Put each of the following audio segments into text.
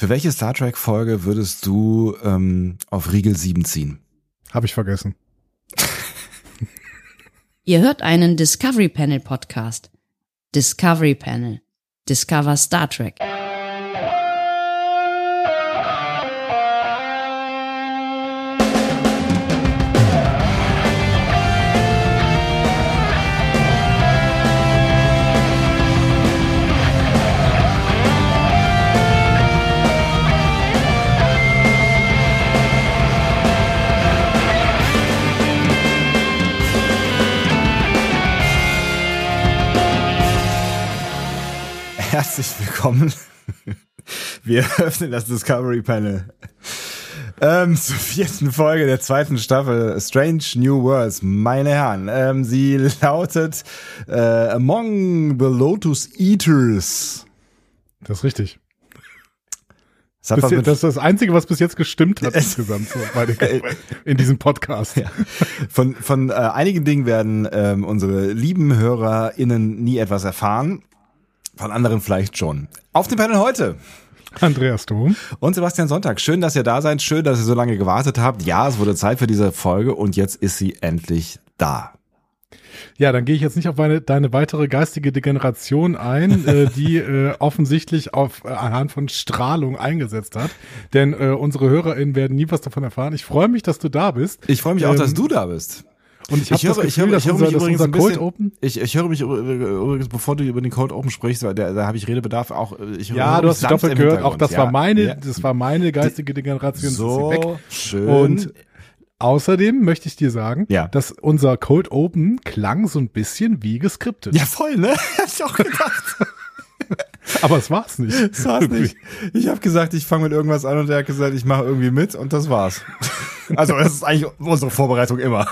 Für welche Star Trek Folge würdest du ähm, auf Riegel 7 ziehen? Habe ich vergessen. Ihr hört einen Discovery Panel Podcast. Discovery Panel. Discover Star Trek. Herzlich willkommen. Wir öffnen das Discovery Panel. Ähm, zur vierten Folge der zweiten Staffel Strange New Worlds. Meine Herren, ähm, sie lautet äh, Among the Lotus Eaters. Das ist richtig. Das, Bis das ist das Einzige, was bis jetzt gestimmt hat insgesamt so den, in diesem Podcast. Ja. Von, von äh, einigen Dingen werden ähm, unsere lieben HörerInnen nie etwas erfahren. Von anderen vielleicht schon. Auf dem Panel heute. Andreas Dom. Und Sebastian Sonntag. Schön, dass ihr da seid. Schön, dass ihr so lange gewartet habt. Ja, es wurde Zeit für diese Folge und jetzt ist sie endlich da. Ja, dann gehe ich jetzt nicht auf meine, deine weitere geistige Degeneration ein, äh, die äh, offensichtlich auf äh, anhand von Strahlung eingesetzt hat. Denn äh, unsere HörerInnen werden nie was davon erfahren. Ich freue mich, dass du da bist. Ich freue mich auch, Ähm, dass du da bist. Und ich habe das höre- Gefühl, höre- dass höre unser, mich übrigens unser ein Cold bisschen- Open Ich, ich höre mich übrigens, bevor du über den Cold Open sprichst, weil da, da habe ich Redebedarf auch. Ich Ja, höre du mich hast doppelt im gehört. Auch das ja, war meine, ja. das war meine geistige Degeneration. sie weg. so schön. Und außerdem möchte ich dir sagen, Ja. dass unser Cold Open klang so ein bisschen wie geskriptet. ja, voll, ne? Hab ich auch gedacht. Aber es war's nicht. Das war's nicht. Ich habe gesagt, ich fange mit irgendwas an und er hat gesagt, ich mache irgendwie mit und das war's. Also das ist eigentlich unsere Vorbereitung immer.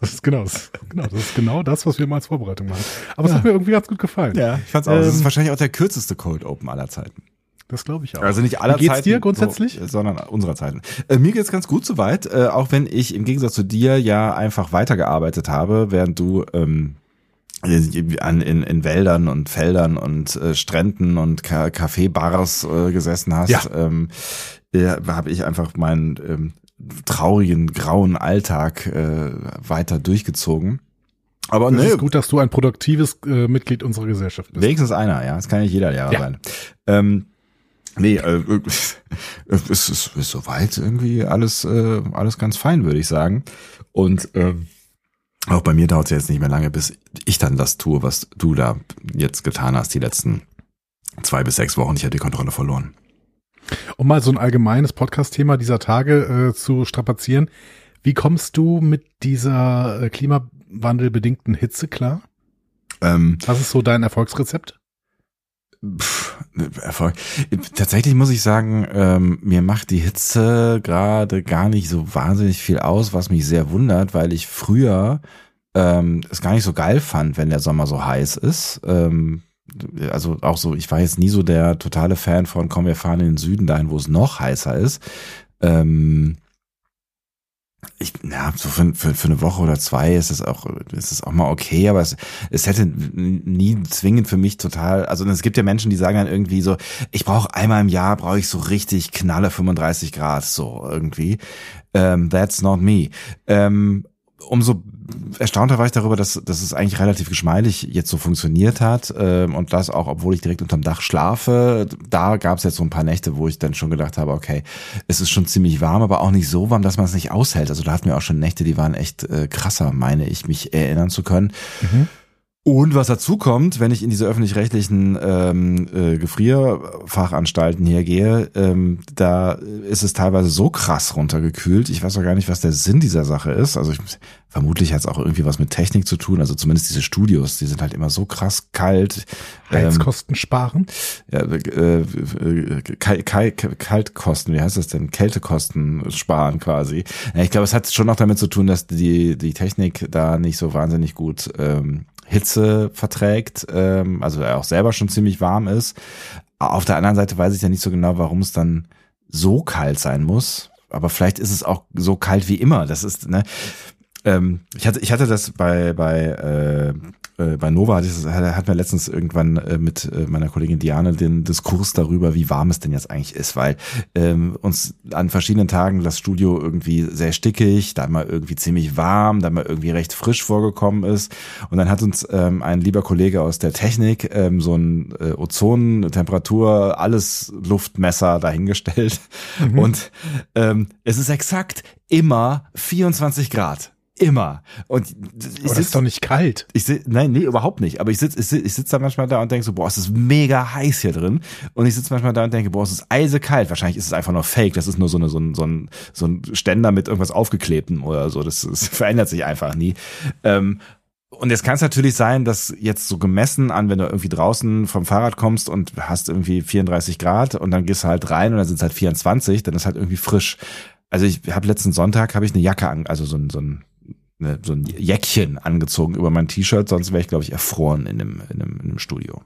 Das ist genau das, genau, das ist genau das, was wir mal als Vorbereitung machen. Aber es hat mir irgendwie ganz gut gefallen. Ja, ich fand's auch. das ist Ähm, wahrscheinlich auch der kürzeste Cold Open aller Zeiten. Das glaube ich auch. Also nicht aller Wie geht's Zeiten, dir grundsätzlich? so, sondern unserer Zeiten. Äh, mir geht's ganz gut soweit, äh, auch wenn ich im Gegensatz zu dir ja einfach weitergearbeitet habe, während du ähm, an, in, in Wäldern und Feldern und äh, Stränden und Ka Kaffeebars äh, gesessen hast, Ja. ähm, äh, habe ich einfach meinen ähm, traurigen, grauen Alltag äh, weiter durchgezogen. Aber Es ne, ist gut, dass du ein produktives äh, Mitglied unserer Gesellschaft bist. Wenigstens einer, ja. Das kann nicht jeder Lehrer Ja. sein. Ähm, nee, äh, es ist, ist, ist soweit irgendwie alles, äh, alles ganz fein, würde ich sagen. Und ähm, auch bei mir dauert es jetzt nicht mehr lange, bis ich dann das tue, was du da jetzt getan hast, die letzten zwei bis sechs Wochen. Ich habe die Kontrolle verloren. Um mal so ein allgemeines Podcast-Thema dieser Tage äh, zu strapazieren. Wie kommst du mit dieser äh, klimawandelbedingten Hitze klar? Ähm, Was ist so dein Erfolgsrezept? Pff, Erfolg. Tatsächlich muss ich sagen, ähm, mir macht die Hitze gerade gar nicht so wahnsinnig viel aus, was mich sehr wundert, weil ich früher ähm, es gar nicht so geil fand, wenn der Sommer so heiß ist. Ähm, also auch so, ich war jetzt nie so der totale Fan von, komm, wir fahren in den Süden dahin, wo es noch heißer ist. Ähm, ich, ja, so für, für, für eine Woche oder zwei ist es auch, ist es auch mal okay, aber es, es hätte nie zwingend für mich total, also es gibt ja Menschen, die sagen dann irgendwie so, ich brauche einmal im Jahr, brauche ich so richtig knalle 35 Grad, so irgendwie. Ähm, that's not me. Ähm, umso erstaunter war ich darüber, dass, dass es eigentlich relativ geschmeidig jetzt so funktioniert hat ähm, und das auch, obwohl ich direkt unterm Dach schlafe. Da gab es jetzt so ein paar Nächte, wo ich dann schon gedacht habe, okay, es ist schon ziemlich warm, aber auch nicht so warm, dass man es nicht aushält. Also da hatten wir auch schon Nächte, die waren echt äh, krasser, meine ich, mich erinnern zu können. Und was dazu kommt, wenn ich in diese öffentlich-rechtlichen ähm, äh, Gefrierfachanstalten hier gehe, ähm, da ist es teilweise so krass runtergekühlt. Ich weiß auch gar nicht, was der Sinn dieser Sache ist. Also ich, vermutlich hat es auch irgendwie was mit Technik zu tun. Also zumindest diese Studios, die sind halt immer so krass kalt. Ähm, Heizkosten sparen? ja, äh, äh, Kal Kal Kaltkosten, wie heißt das denn? Kältekosten sparen quasi. Ja, ich glaube, es hat schon noch damit zu tun, dass die, die Technik da nicht so wahnsinnig gut ähm, Hitze verträgt, ähm, also er auch selber schon ziemlich warm ist. Auf der anderen Seite weiß ich ja nicht so genau, warum es dann so kalt sein muss. Aber vielleicht ist es auch so kalt wie immer. Das ist, ne? Ähm, ich hatte, ich hatte das bei, bei, äh, äh, bei Nova, hatte ich das, hat, hat mir letztens irgendwann äh, mit äh, meiner Kollegin Diane den Diskurs darüber, wie warm es denn jetzt eigentlich ist, weil ähm, uns an verschiedenen Tagen das Studio irgendwie sehr stickig, dann mal irgendwie ziemlich warm, dann mal irgendwie recht frisch vorgekommen ist. Und dann hat uns ähm, ein lieber Kollege aus der Technik ähm, so ein äh, Ozon, Temperatur, alles Luftmesser dahingestellt. Mhm. Und ähm, es ist exakt immer 24 Grad. Immer. Und ich das ist doch nicht kalt. Ich sitz, nein, nee, überhaupt nicht. Aber ich sitze ich sitz, ich sitz da manchmal da und denke so, boah, es ist mega heiß hier drin. Und ich sitze manchmal da und denke, boah, es ist eisekalt. Wahrscheinlich ist es einfach nur fake. Das ist nur so, eine, so, ein, so, ein, so ein Ständer mit irgendwas aufgeklebtem oder so. Das, das verändert sich einfach nie. Ähm, und jetzt kann es natürlich sein, dass jetzt so gemessen an, wenn du irgendwie draußen vom Fahrrad kommst und hast irgendwie 34 Grad und dann gehst du halt rein und dann sind es halt 24, dann ist halt irgendwie frisch. Also ich habe letzten Sonntag habe ich eine Jacke an, also so ein, so ein eine, so ein Jäckchen angezogen über mein T-Shirt, sonst wäre ich, glaube ich, erfroren in einem, in, einem, in einem Studio.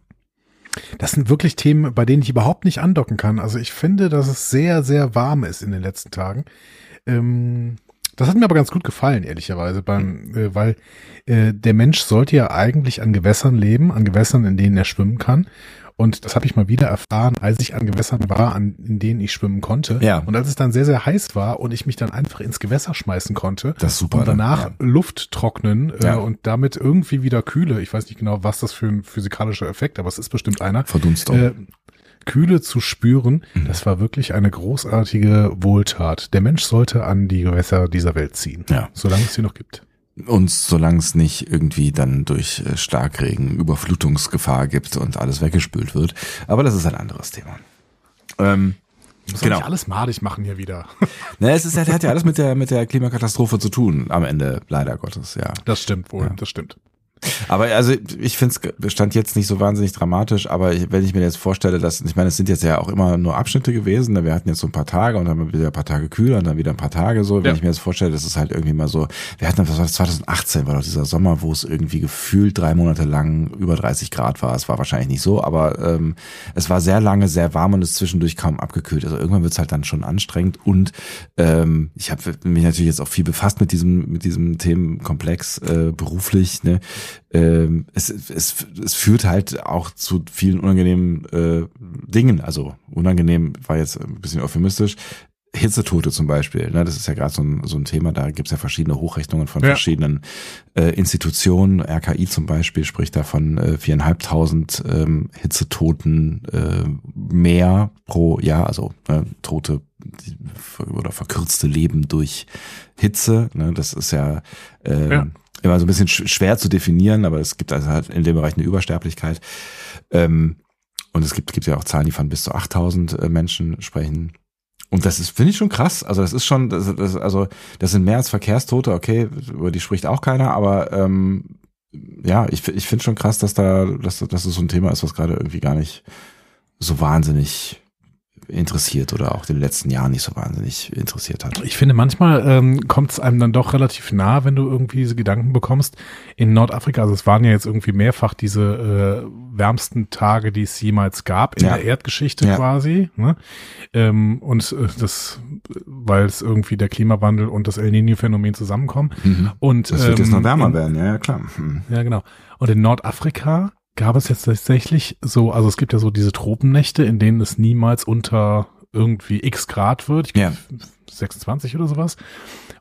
Das sind wirklich Themen, bei denen ich überhaupt nicht andocken kann. Also ich finde, dass es sehr, sehr warm ist in den letzten Tagen. Ähm, das hat mir aber ganz gut gefallen, ehrlicherweise, beim, äh, weil äh, der Mensch sollte ja eigentlich an Gewässern leben, an Gewässern, in denen er schwimmen kann. Und das habe ich mal wieder erfahren, als ich an Gewässern war, an, in denen ich schwimmen konnte. Ja. Und als es dann sehr, sehr heiß war und ich mich dann einfach ins Gewässer schmeißen konnte. Das ist super. Und danach ja. Luft trocknen äh, Ja. und damit irgendwie wieder kühle. Ich weiß nicht genau, was das für ein physikalischer Effekt, aber es ist bestimmt einer. Verdunstung. Äh, Kühle zu spüren, das war wirklich eine großartige Wohltat. Der Mensch sollte an die Gewässer dieser Welt ziehen, Ja. solange es sie noch gibt. Und solange es nicht irgendwie dann durch äh, Starkregen Überflutungsgefahr gibt und alles weggespült wird. Aber das ist ein anderes Thema. Ähm, Muss Genau. nicht alles madig machen hier wieder. ne, es ist, hat ja alles mit der, mit der Klimakatastrophe zu tun, am Ende, leider Gottes, ja. Das stimmt wohl, Ja. das stimmt. Aber also ich finde es stand jetzt nicht so wahnsinnig dramatisch, aber ich, wenn ich mir jetzt vorstelle, dass, ich meine, es sind jetzt ja auch immer nur Abschnitte gewesen, ne? wir hatten jetzt so ein paar Tage und dann wieder ein paar Tage kühler und dann wieder ein paar Tage so. Wenn Ja. ich mir jetzt vorstelle, das ist halt irgendwie mal so, wir hatten, was war das, 2018 war doch dieser Sommer, wo es irgendwie gefühlt drei Monate lang über 30 Grad war. Es war wahrscheinlich nicht so, aber ähm, es war sehr lange, sehr warm und ist zwischendurch kaum abgekühlt. Also irgendwann wird es halt dann schon anstrengend und ähm, ich habe mich natürlich jetzt auch viel befasst mit diesem, mit diesem Themenkomplex äh, beruflich, ne? Ähm, es, es, es führt halt auch zu vielen unangenehmen äh, Dingen. Also unangenehm war jetzt ein bisschen euphemistisch. Hitzetote zum Beispiel, ne, das ist ja gerade so ein, so ein Thema, da gibt's ja verschiedene Hochrechnungen von Ja. verschiedenen äh, Institutionen. RKI zum Beispiel spricht da von äh, viereinhalbtausend ähm, Hitzetoten äh, mehr pro Jahr, also äh, Tote die- oder verkürzte Leben durch Hitze. Ne, das ist ja, ähm, Ja. Immer so ein bisschen sch- schwer zu definieren, aber es gibt also halt in dem Bereich eine Übersterblichkeit. Ähm, und es gibt, gibt ja auch Zahlen, die von bis zu 8000 äh, Menschen sprechen. Und das ist, finde ich schon krass. Also das ist schon, das, das, also das sind mehr als Verkehrstote, okay, über die spricht auch keiner, aber ähm, ja, ich, ich finde schon krass, dass da, dass, dass das so ein Thema ist, was gerade irgendwie gar nicht so wahnsinnig interessiert oder auch in den letzten Jahren nicht so wahnsinnig interessiert hat. Ich finde, manchmal ähm, kommt es einem dann doch relativ nah, wenn du irgendwie diese Gedanken bekommst. In Nordafrika, also es waren ja jetzt irgendwie mehrfach diese äh, wärmsten Tage, die es jemals gab in Ja. der Erdgeschichte Ja. quasi. Ne? Ähm, und äh, das, weil es irgendwie der Klimawandel und das El Niño-Phänomen zusammenkommen. Und Das wird jetzt ähm, noch wärmer in- werden, ja, ja klar. Hm. Ja, genau. Und in Nordafrika gab es jetzt tatsächlich so, also es gibt ja so diese Tropennächte, in denen es niemals unter irgendwie x Grad wird. Ich Ja. glaub, 26 oder sowas.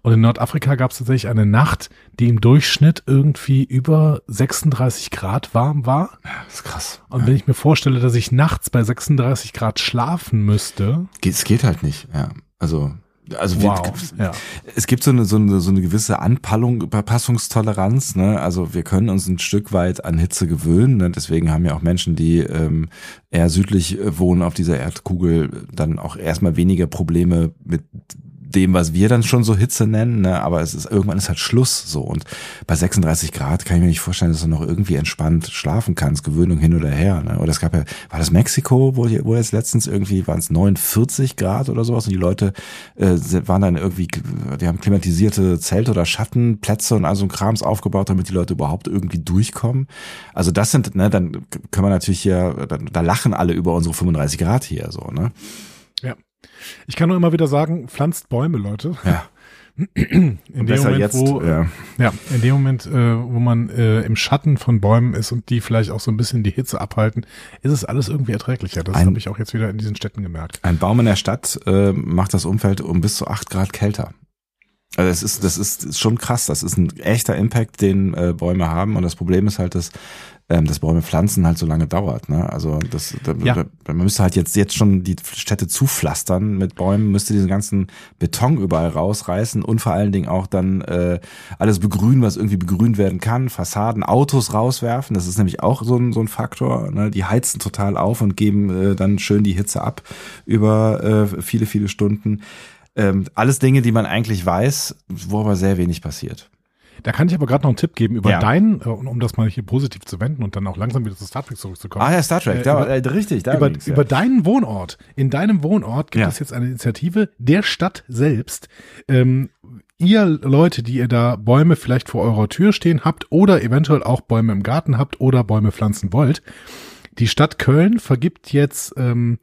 Und in Nordafrika gab es tatsächlich eine Nacht, die im Durchschnitt irgendwie über 36 Grad warm war. Das ist krass. Und wenn ich mir vorstelle, dass ich nachts bei 36 Grad schlafen müsste, Geht, es geht halt nicht, ja. Also, also wir, wow. Ja. es gibt so eine, so eine, so eine gewisse Anpallung, Überpassungstoleranz, ne? Also wir können uns ein Stück weit an Hitze gewöhnen, ne? Deswegen haben ja auch Menschen, die ähm, eher südlich äh, wohnen auf dieser Erdkugel, dann auch erstmal weniger Probleme mit dem, was wir dann schon so Hitze nennen, ne? aber es ist irgendwann ist halt Schluss so und bei 36 Grad kann ich mir nicht vorstellen, dass du noch irgendwie entspannt schlafen kannst, Gewöhnung hin oder her. Ne? Oder es gab ja, war das Mexiko, wo, wo jetzt letztens irgendwie waren es 49 Grad oder sowas und die Leute äh, waren dann irgendwie, die haben klimatisierte Zelte oder Schattenplätze und all so ein Krams aufgebaut, damit die Leute überhaupt irgendwie durchkommen. Also das sind, ne, dann können wir natürlich hier, da, da lachen alle über unsere 35 Grad hier so, ne? Ich kann nur immer wieder sagen, pflanzt Bäume, Leute. Ja. in dem Moment, jetzt, wo, ja. ja, in dem Moment, äh, wo man äh, im Schatten von Bäumen ist und die vielleicht auch so ein bisschen die Hitze abhalten, ist es alles irgendwie erträglicher. Das habe ich auch jetzt wieder in diesen Städten gemerkt. Ein Baum in der Stadt äh, macht das Umfeld um bis zu acht Grad kälter. Also das ist, das ist schon krass. Das ist ein echter Impact, den äh, Bäume haben. Und das Problem ist halt, dass, ähm, dass Bäume pflanzen halt so lange dauert. Ne? Also das, da, Ja. da, man müsste halt jetzt jetzt schon die Städte zupflastern mit Bäumen, müsste diesen ganzen Beton überall rausreißen und vor allen Dingen auch dann äh, alles begrünen, was irgendwie begrünt werden kann, Fassaden, Autos rauswerfen. Das ist nämlich auch so ein, so ein Faktor. Ne? Die heizen total auf und geben äh, dann schön die Hitze ab über äh, viele, viele Stunden. Ähm, alles Dinge, die man eigentlich weiß, wo aber sehr wenig passiert. Da kann ich aber gerade noch einen Tipp geben über Ja. deinen, äh, um das mal hier positiv zu wenden und dann auch langsam wieder zu Star Trek zurückzukommen. Ah ja, Star Trek, Äh, da, über- äh, richtig, da über, ja. über deinen Wohnort. In deinem Wohnort gibt Ja. es jetzt eine Initiative der Stadt selbst. Ähm, ihr Leute, die ihr da Bäume vielleicht vor eurer Tür stehen habt oder eventuell auch Bäume im Garten habt oder Bäume pflanzen wollt. Die Stadt Köln vergibt jetzt ähm,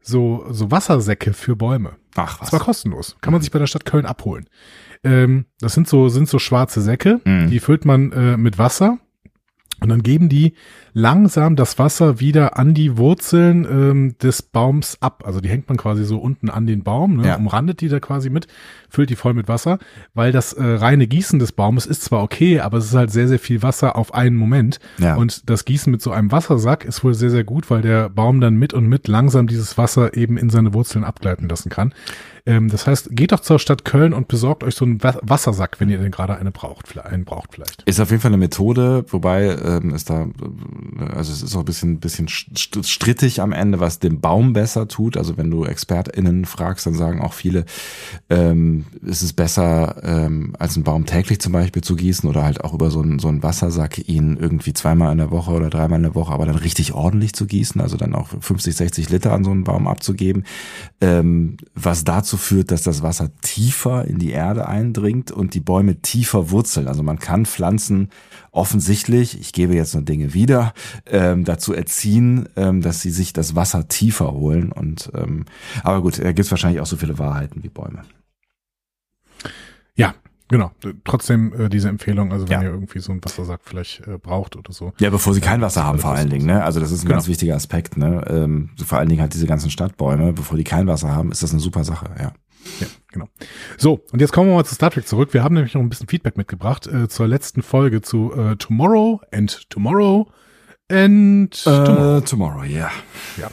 so, so Wassersäcke für Bäume. Ach Das war was. kostenlos. Kann man sich bei der Stadt Köln abholen. Ähm, das sind so, sind so schwarze Säcke, Mhm. die füllt man äh, mit Wasser und dann geben die langsam das Wasser wieder an die Wurzeln ähm, des Baums ab. Also die hängt man quasi so unten an den Baum, ne, Ja. umrandet die da quasi mit, füllt die voll mit Wasser, weil das äh, reine Gießen des Baumes ist zwar okay, aber es ist halt sehr, sehr viel Wasser auf einen Moment. Ja. Und das Gießen mit so einem Wassersack ist wohl sehr, sehr gut, weil der Baum dann mit und mit langsam dieses Wasser eben in seine Wurzeln abgleiten lassen kann. Ähm, das heißt, geht doch zur Stadt Köln und besorgt euch so einen Wa- Wassersack, wenn ihr denn gerade eine braucht, einen braucht vielleicht. Ist auf jeden Fall eine Methode, wobei ähm, ist da, äh, also es ist auch ein bisschen, bisschen st- strittig am Ende, was dem Baum besser tut. Also wenn du ExpertInnen fragst, dann sagen auch viele, ähm, ist es besser, ähm, als einen Baum täglich zum Beispiel zu gießen oder halt auch über so einen, so einen Wassersack ihn irgendwie zweimal in der Woche oder dreimal in der Woche, aber dann richtig ordentlich zu gießen, also dann auch 50, 60 Liter an so einen Baum abzugeben, ähm, was dazu führt, dass das Wasser tiefer in die Erde eindringt und die Bäume tiefer wurzeln. Also man kann Pflanzen offensichtlich, ich gebe jetzt nur Dinge wieder, ähm, dazu erziehen, ähm, dass sie sich das Wasser tiefer holen. Und ähm, aber gut, da gibt es wahrscheinlich auch so viele Wahrheiten wie Bäume. Ja, genau. Trotzdem äh, diese Empfehlung, also wenn Ja. ihr irgendwie so einen Wassersack vielleicht äh, braucht oder so. Ja, bevor sie kein Wasser haben, vor allen Dingen. Ne? Also das ist ein Genau. ganz wichtiger Aspekt. Ne? Ähm, vor allen Dingen halt diese ganzen Stadtbäume, bevor die kein Wasser haben, ist das eine super Sache. Ja. Ja, genau. So, und jetzt kommen wir mal zu Star Trek zurück. Wir haben nämlich noch ein bisschen Feedback mitgebracht äh, zur letzten Folge zu äh, Tomorrow and Tomorrow and Tomorrow. Äh, tomorrow, ja. Ja, ja.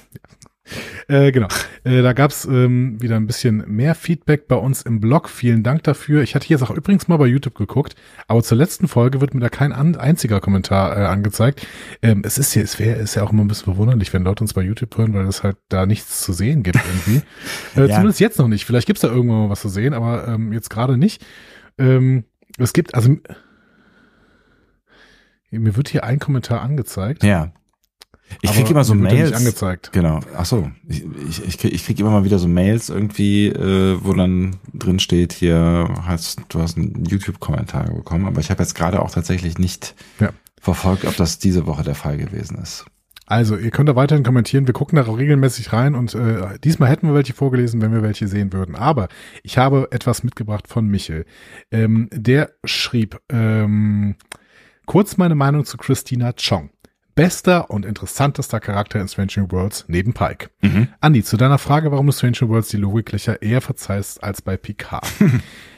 Äh, genau. Äh, da gab's ähm, wieder ein bisschen mehr Feedback bei uns im Blog. Vielen Dank dafür. Ich hatte jetzt auch übrigens mal bei YouTube geguckt, aber zur letzten Folge wird mir da kein an, einziger Kommentar äh, angezeigt. Ähm, es ist ja, es wäre, ist ja auch immer ein bisschen verwunderlich, wenn Leute uns bei YouTube hören, weil es halt da nichts zu sehen gibt irgendwie. äh, Ja. Zumindest jetzt noch nicht. Vielleicht gibt's da irgendwann mal was zu sehen, aber ähm, jetzt gerade nicht. Ähm, es gibt, also mir wird hier ein Kommentar angezeigt. Ja. Ich krieg immer so Mails. Angezeigt. Genau. Ach so. Ich, ich, ich, krieg, ich krieg immer mal wieder so Mails irgendwie, äh, wo dann drin steht, hier hast du hast einen YouTube-Kommentar bekommen, aber ich habe jetzt gerade auch tatsächlich nicht Ja. verfolgt, ob das diese Woche der Fall gewesen ist. Also, ihr könnt da weiterhin kommentieren. Wir gucken da auch regelmäßig rein und äh, diesmal hätten wir welche vorgelesen, wenn wir welche sehen würden. Aber ich habe etwas mitgebracht von Michel. Ähm, der schrieb, ähm, kurz meine Meinung zu Christina Chong. Bester und interessantester Charakter in Strange New Worlds neben Pike. Mhm. Andi, zu deiner Frage, warum du Strange New Worlds die Logiklöcher eher verzeihst als bei Picard.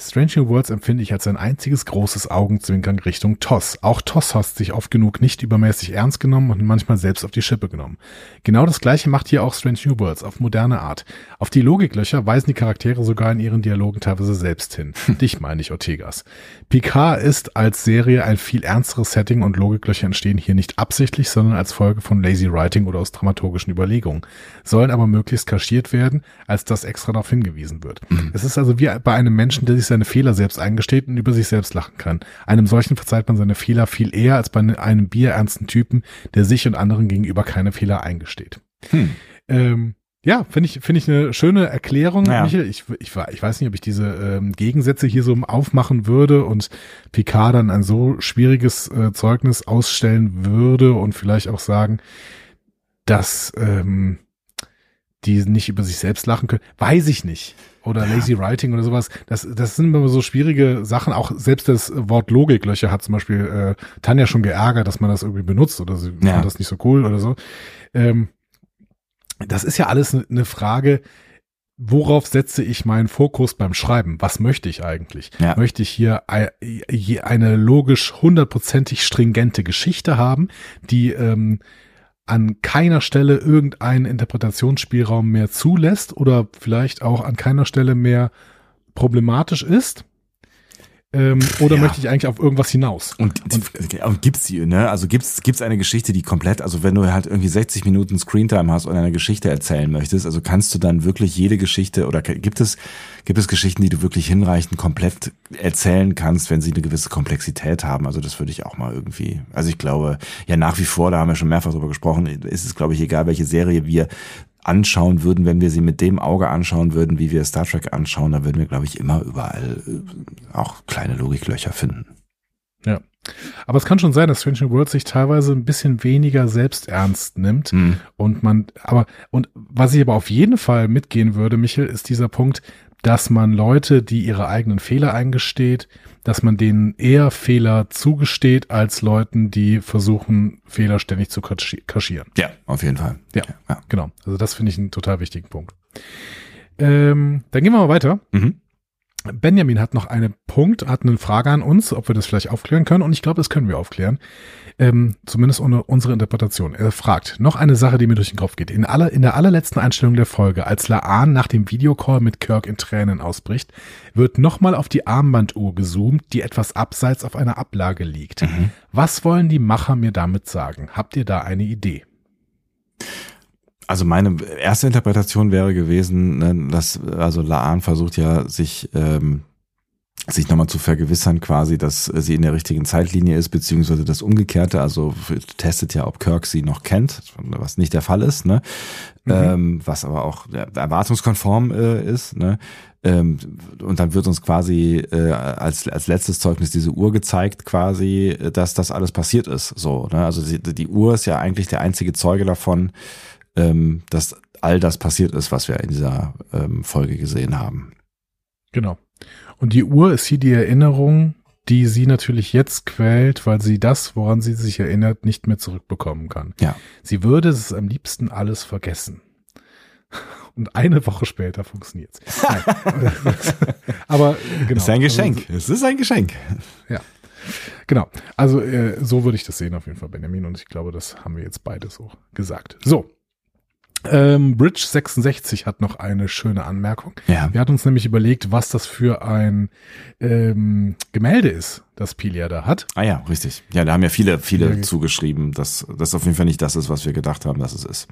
Strange New Worlds empfinde ich als ein einziges großes Augenzwinkern Richtung Toss. Auch Toss hat sich oft genug nicht übermäßig ernst genommen und manchmal selbst auf die Schippe genommen. Genau das gleiche macht hier auch Strange New Worlds auf moderne Art. Auf die Logiklöcher weisen die Charaktere sogar in ihren Dialogen teilweise selbst hin. Dich meine ich, Ortegas. Picard ist als Serie ein viel ernsteres Setting und Logiklöcher entstehen hier nicht absichtlich, sondern als Folge von Lazy Writing oder aus dramaturgischen Überlegungen, sollen aber möglichst kaschiert werden, als dass extra darauf hingewiesen wird. Es ist also wie bei einem Menschen, der sich seine Fehler selbst eingesteht und über sich selbst lachen kann. Einem solchen verzeiht man seine Fehler viel eher als bei einem bierernsten Typen, der sich und anderen gegenüber keine Fehler eingesteht. Hm. Ähm, ja, finde ich, finde ich eine schöne Erklärung, Ja. Michael. Ich, ich, ich weiß nicht, ob ich diese ähm, Gegensätze hier so aufmachen würde und Picard dann ein so schwieriges äh, Zeugnis ausstellen würde und vielleicht auch sagen, dass ähm, die nicht über sich selbst lachen können, weiß ich nicht. Oder Ja. Lazy Writing oder sowas. Das, das sind immer so schwierige Sachen. Auch selbst das Wort Logiklöcher hat zum Beispiel äh, Tanja schon geärgert, dass man das irgendwie benutzt oder sie Ja. fand das nicht so cool oder so. Ähm, das ist ja alles eine Frage, worauf setze ich meinen Fokus beim Schreiben? Was möchte ich eigentlich? Ja. Möchte ich hier eine logisch hundertprozentig stringente Geschichte haben, die ähm, an keiner Stelle irgendeinen Interpretationsspielraum mehr zulässt oder vielleicht auch an keiner Stelle mehr problematisch ist? Ähm, oder Ja. möchte ich eigentlich auf irgendwas hinaus? Und, und, und gibt's die, ne? Also gibt's gibt's eine Geschichte, die komplett, also wenn du halt irgendwie 60 Minuten Screentime hast und eine Geschichte erzählen möchtest, also kannst du dann wirklich jede Geschichte oder gibt es gibt es Geschichten, die du wirklich hinreichend komplett erzählen kannst, wenn sie eine gewisse Komplexität haben? Also das würde ich auch mal irgendwie. Also ich glaube, ja nach wie vor, da haben wir schon mehrfach drüber gesprochen, ist es glaube ich egal, welche Serie wir anschauen würden, wenn wir sie mit dem Auge anschauen würden, wie wir Star Trek anschauen, dann würden wir, glaube ich, immer überall äh, auch kleine Logiklöcher finden. Ja. Aber es kann schon sein, dass Strange New Worlds sich teilweise ein bisschen weniger selbst ernst nimmt. Hm. Und man, aber, und was ich aber auf jeden Fall mitgehen würde, Michel, ist dieser Punkt, dass man Leute, die ihre eigenen Fehler eingesteht, dass man denen eher Fehler zugesteht, als Leuten, die versuchen, Fehler ständig zu kaschi- kaschieren. Ja, auf jeden Fall. Ja. ja. Genau. Also das finde ich einen total wichtigen Punkt. Ähm, dann gehen wir mal weiter. Mhm. Benjamin hat noch einen Punkt, hat eine Frage an uns, ob wir das vielleicht aufklären können. Und ich glaube, das können wir aufklären. Ähm, zumindest ohne unsere Interpretation. Er fragt, noch eine Sache, die mir durch den Kopf geht. In, aller, in der allerletzten Einstellung der Folge, als Laan nach dem Videocall mit Kirk in Tränen ausbricht, wird nochmal auf die Armbanduhr gezoomt, die etwas abseits auf einer Ablage liegt. Mhm. Was wollen die Macher mir damit sagen? Habt ihr da eine Idee? Also meine erste Interpretation wäre gewesen, ne, dass also Laan versucht ja sich ähm, sich nochmal zu vergewissern quasi, dass sie in der richtigen Zeitlinie ist, beziehungsweise das Umgekehrte, also testet ja, ob Kirk sie noch kennt, was nicht der Fall ist, ne? Mhm. Ähm, was aber auch ja, erwartungskonform äh, ist, ne? Ähm, und dann wird uns quasi äh, als, als letztes Zeugnis diese Uhr gezeigt, quasi, dass das alles passiert ist. So, ne? Also die, die Uhr ist ja eigentlich der einzige Zeuge davon, ähm, dass all das passiert ist, was wir in dieser ähm, Folge gesehen haben. Genau. Und die Uhr ist hier die Erinnerung, die sie natürlich jetzt quält, weil sie das, woran sie sich erinnert, nicht mehr zurückbekommen kann. Ja. Sie würde es am liebsten alles vergessen. Und eine Woche später funktioniert's. Aber genau. ist ein Also, Geschenk. es ist ein Geschenk. Genau. Also äh, so würde ich das sehen auf jeden Fall, Benjamin. Und ich glaube, das haben wir jetzt beide so gesagt. So. Ähm, Bridge 66 hat noch eine schöne Anmerkung. Ja. Wir hatten uns nämlich überlegt, was das für ein ähm, Gemälde ist, das Pilia da hat. Ah ja, richtig. Ja, da haben ja viele, viele Ja. zugeschrieben, dass das auf jeden Fall nicht das ist, was wir gedacht haben, dass es ist.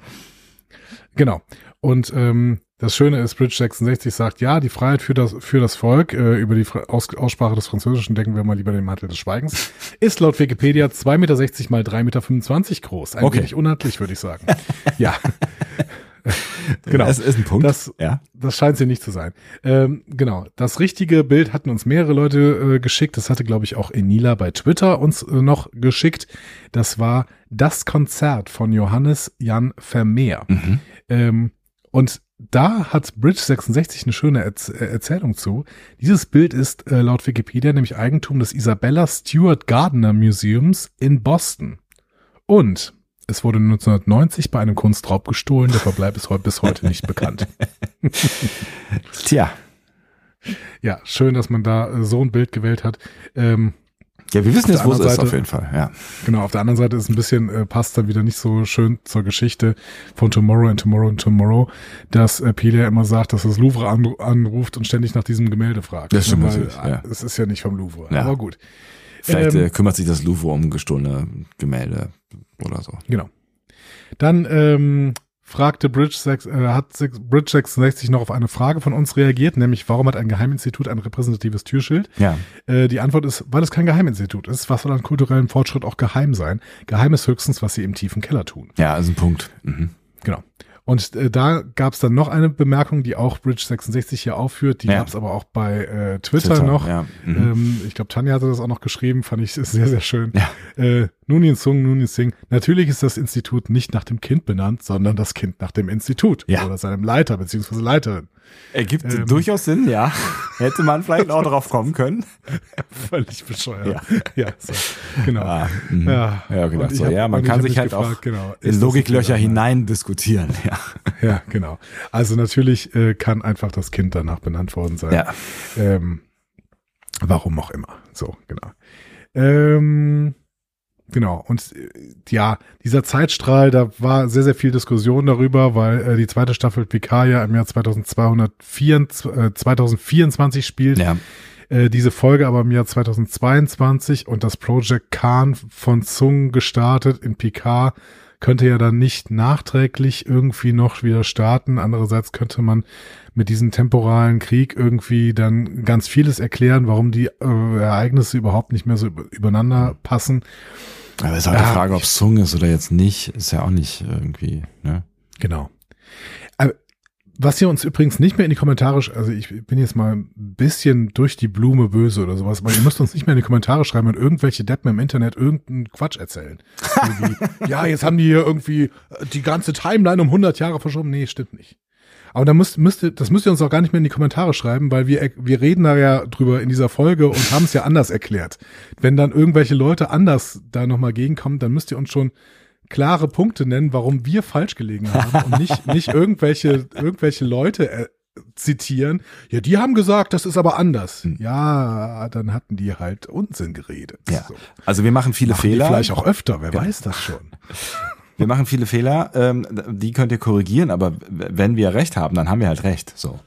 Genau. Und ähm, das Schöne ist, Bridge 66 sagt, ja, die Freiheit für das, für das Volk, äh, über die Fra- Aus Aussprache des Französischen denken wir mal lieber den Mantel des Schweigens, ist laut Wikipedia 2,60 Meter mal 3,25 Meter groß. Ein Okay. wenig unhandlich, würde ich sagen. ja. genau. Das ist ein Punkt. Das, ja. das scheint sie nicht zu sein. Ähm, genau. Das richtige Bild hatten uns mehrere Leute äh, geschickt. Das hatte, glaube ich, auch Enila bei Twitter uns äh, noch geschickt. Das war das Konzert von Johannes Jan Vermeer. Mhm. Ähm, und da hat Bridge 66 eine schöne Erz äh, Erzählung zu. Dieses Bild ist äh, laut Wikipedia nämlich Eigentum des Isabella Stewart Gardner Museums in Boston. Und es wurde 1990 bei einem Kunstraub gestohlen. Der Verbleib ist heute bis heute nicht bekannt. Tja. Ja, schön, dass man da äh, so ein Bild gewählt hat. Ähm, Ja, wir wissen jetzt, wo es anderen ist, Seite- auf jeden Fall. Ja. genau, auf der anderen Seite ist ein bisschen, äh, passt dann wieder nicht so schön zur Geschichte von Tomorrow and Tomorrow and Tomorrow, dass äh, Pelia immer sagt, dass das Louvre anru anruft und ständig nach diesem Gemälde fragt. Das stimmt natürlich, ja. äh, Es ist ja nicht vom Louvre, Ja. aber gut. Vielleicht Ähm, äh, kümmert sich das Louvre um gestohlene Gemälde oder so. Genau. Dann ähm, fragte Bridge, 6, äh, hat Bridge 66 noch auf eine Frage von uns reagiert, nämlich warum hat ein Geheiminstitut ein repräsentatives Türschild? Ja. Äh, die Antwort ist, weil es kein Geheiminstitut ist. Was soll an kulturellem Fortschritt auch geheim sein? Geheim ist höchstens, was sie im tiefen Keller tun. Ja, ist ein Punkt. Mhm. Genau. Und äh, da gab es dann noch eine Bemerkung, die auch Bridge66 hier aufführt. Die Ja. gab es aber auch bei äh, Twitter, noch. Ja. Mhm. Ähm, ich glaube, Tanja hatte das auch noch geschrieben, fand ich sehr, sehr schön. Ja. Äh, Nunin Sung, Nunin Singh. Natürlich ist das Institut nicht nach dem Kind benannt, sondern das Kind nach dem Institut Ja. oder seinem Leiter beziehungsweise Leiterin. Ergibt Ähm. durchaus Sinn, ja. Hätte man vielleicht auch drauf kommen können. Völlig bescheuert. Ja. Ja, so, genau. Ah, mhm. Ja, Ja, gedacht ich so, hab- ja, man kann sich halt gefragt, auch genau, in Logiklöcher hinein diskutieren, ja. Ja, genau. Also natürlich äh, kann einfach das Kind danach benannt worden sein. Ja. Ähm, warum auch immer. So, genau. Ähm, genau. Und äh, ja, dieser Zeitstrahl, da war sehr, sehr viel Diskussion darüber, weil äh, die zweite Staffel Picard ja im Jahr 2224, äh, 2024 spielt. Ja. Äh, diese Folge aber im Jahr 2022 und das Project Khan von Zung gestartet in Picard könnte ja dann nicht nachträglich irgendwie noch wieder starten. Andererseits könnte man mit diesem temporalen Krieg irgendwie dann ganz vieles erklären, warum die äh, Ereignisse überhaupt nicht mehr so über- übereinander passen. Aber es ist halt Ja, die Frage, ob es Zung ist oder jetzt nicht, ist ja auch nicht irgendwie, ne? Genau. Aber was ihr uns übrigens nicht mehr in die Kommentare, also ich bin jetzt mal ein bisschen durch die Blume böse oder sowas, aber ihr müsst uns nicht mehr in die Kommentare schreiben und irgendwelche Deppen im Internet irgendeinen Quatsch erzählen. Ja, jetzt haben die hier irgendwie äh, die ganze Timeline um 100 Jahre verschoben. Nee, stimmt nicht. Aber da müsst, müsst ihr, das müsst ihr uns auch gar nicht mehr in die Kommentare schreiben, weil wir, wir reden da ja drüber in dieser Folge und haben es ja anders erklärt. Wenn dann irgendwelche Leute anders da nochmal gegenkommen, dann müsst ihr uns schon klare Punkte nennen, warum wir falsch gelegen haben und nicht, nicht irgendwelche, irgendwelche Leute äh, zitieren. Ja, die haben gesagt, das ist aber anders. Ja, dann hatten die halt Unsinn geredet. Ja. So. Also wir machen viele Machen Fehler. vielleicht auch öfter, wer weiß das schon. Wir machen viele Fehler, ähm, die könnt ihr korrigieren, aber wenn wir recht haben, dann haben wir halt recht. So.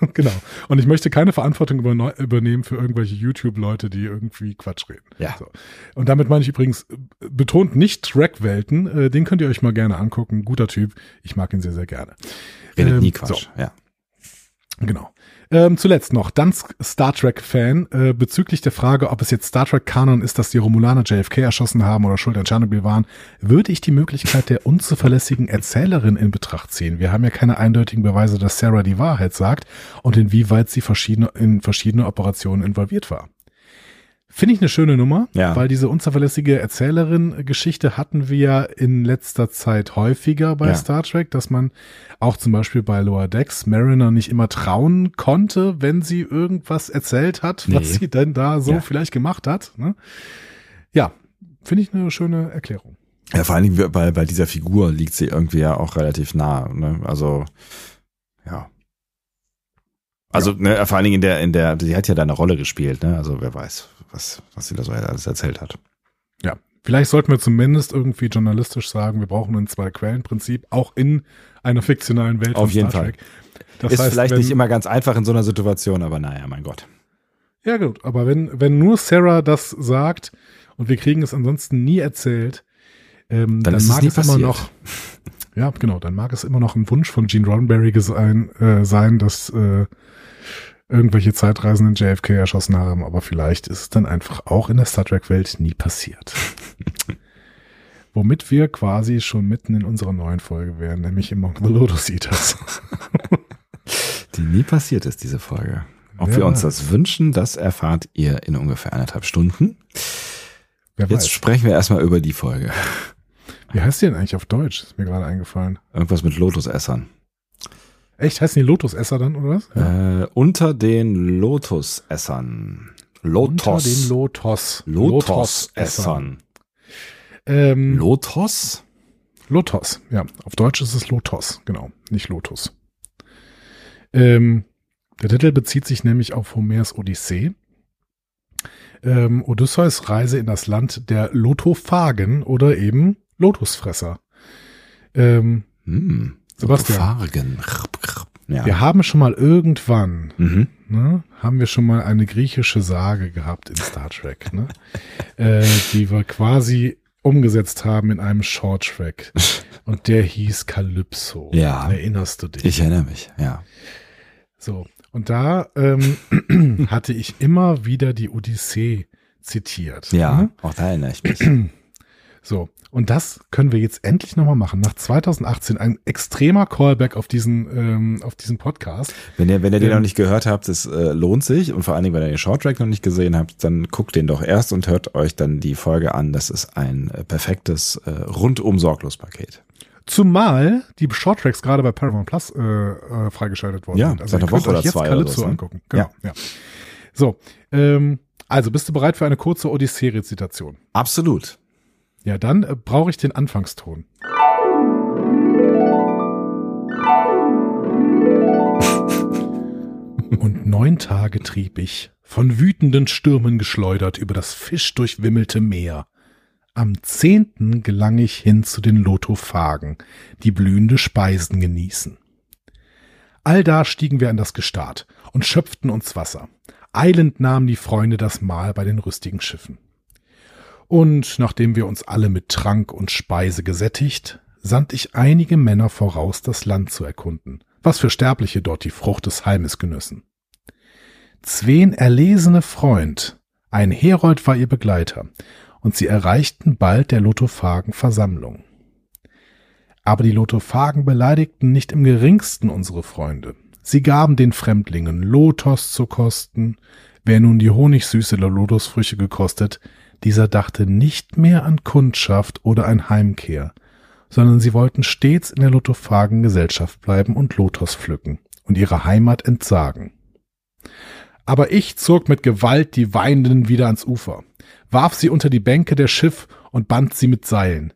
genau. Und ich möchte keine Verantwortung übernehmen für irgendwelche YouTube-Leute, die irgendwie Quatsch reden. Ja. So. Und damit meine ich übrigens betont nicht Track-Welten. Äh, den könnt ihr euch mal gerne angucken. Guter Typ. Ich mag ihn sehr, sehr gerne. Redet Ähm, nie Quatsch. so. Ja. Genau. Ähm, zuletzt noch, Danz Star Trek-Fan, äh, bezüglich der Frage, ob es jetzt Star Trek-Kanon ist, dass die Romulaner JFK erschossen haben oder schuld an Tschernobyl waren, würde ich die Möglichkeit der unzuverlässigen Erzählerin in Betracht ziehen. Wir haben ja keine eindeutigen Beweise, dass Sarah die Wahrheit sagt und inwieweit sie verschiedene, in verschiedene Operationen involviert war. Finde ich eine schöne Nummer, Ja. weil diese unzuverlässige Erzählerin-Geschichte hatten wir ja in letzter Zeit häufiger bei Ja. Star Trek, dass man auch zum Beispiel bei Lower Decks Mariner nicht immer trauen konnte, wenn sie irgendwas erzählt hat, Nee. was sie denn da so Ja. vielleicht gemacht hat. Ne? Ja, finde ich eine schöne Erklärung. ja, vor allen Dingen bei, bei dieser Figur liegt sie irgendwie ja auch relativ nah. Ne? Also, ja. Also, ne, vor allen Dingen in der, in der, sie hat ja da eine Rolle gespielt, ne? Also wer weiß, was, was sie da so alles erzählt hat. Ja, vielleicht sollten wir zumindest irgendwie journalistisch sagen, wir brauchen ein Zwei-Quellen-Prinzip, auch in einer fiktionalen Welt Auf jeden Fall. Das Ist heißt, vielleicht wenn, nicht immer ganz einfach in so einer Situation, aber naja, mein Gott. Ja, gut, aber wenn, wenn nur Sarah das sagt und wir kriegen es ansonsten nie erzählt, ähm, Dann dann, ist es mag nie es immer noch, ja, genau, dann mag es immer noch ein Wunsch von Gene Roddenberry sein, äh, sein dass äh, irgendwelche Zeitreisenden JFK erschossen haben, aber vielleicht ist es dann einfach auch in der Star Trek-Welt nie passiert. Womit wir quasi schon mitten in unserer neuen Folge wären, nämlich Among the Lotus Eaters. Die nie passiert ist, diese Folge. Ob Wer wir uns das wünschen, das erfahrt ihr in ungefähr anderthalb Stunden. Wer Jetzt weiß. sprechen wir erstmal über die Folge. Wie heißt die denn eigentlich auf Deutsch? Ist mir gerade eingefallen. Irgendwas mit Lotusessern. Echt? Heißen die Lotusesser dann, oder was? Äh, unter den Lotusessern. Lotos. Unter den Lotos. Lotosessern. Ähm, Lotos? Lotos, ja. Auf Deutsch ist es Lotos, genau. Nicht Lotus. Ähm, der Titel bezieht sich nämlich auf Homers Odyssee. Ähm, Odysseus Reise in das Land der Lotophagen oder eben Lotusfresser. Ähm, Hm. Sebastian. Fargen. Ja. Wir haben schon mal irgendwann Mhm. ne, haben wir schon mal eine griechische Sage gehabt in Star Trek, ne? äh, die wir quasi umgesetzt haben in einem Short Track. Und der hieß Calypso. Ja. Erinnerst du dich? Ich erinnere mich, ja. So. Und da ähm, hatte ich immer wieder die Odyssee zitiert. Ja, Ne? auch da erinnere ich mich. So, und das können wir jetzt endlich nochmal machen. Nach 2018 ein extremer Callback auf diesen, ähm, auf diesen Podcast. Wenn ihr, wenn ihr den Ähm, noch nicht gehört habt, es äh, lohnt sich und vor allen Dingen, wenn ihr den Shorttrack noch nicht gesehen habt, dann guckt den doch erst und hört euch dann die Folge an. Das ist ein äh, perfektes äh, rundum sorglos Paket. Zumal die Shorttracks gerade bei Paramount Plus äh, äh, freigeschaltet worden Ja, sind. Also seit einer Woche euch oder jetzt zwei oder Calypso so, ne? angucken. Genau, ja. So, ähm, also bist du bereit für eine kurze Odyssee-Rezitation? Absolut. Ja, dann äh, brauche ich den Anfangston. Und neun Tage trieb ich, von wütenden Stürmen geschleudert, über das fischdurchwimmelte Meer. Am zehnten gelang ich hin zu den Lotophagen, die blühende Speisen genießen. Allda stiegen wir an das Gestad und schöpften uns Wasser. Eilend nahmen die Freunde das Mahl bei den rüstigen Schiffen. Und nachdem wir uns alle mit Trank und Speise gesättigt, sandt ich einige Männer voraus, das Land zu erkunden, was für Sterbliche dort die Frucht des Halmes genüssen. Zween erlesene Freund, ein Herold war ihr Begleiter, und sie erreichten bald der Lotophagen Versammlung. Aber die Lotophagen beleidigten nicht im geringsten unsere Freunde. Sie gaben den Fremdlingen Lotos zu kosten. Wer nun die honigsüße Lotosfrüchte gekostet, dieser dachte nicht mehr an Kundschaft oder ein Heimkehr, sondern sie wollten stets in der Lotophagen Gesellschaft bleiben und Lotos pflücken und ihre Heimat entsagen. Aber ich zog mit Gewalt die Weinenden wieder ans Ufer, warf sie unter die Bänke der Schiff und band sie mit Seilen.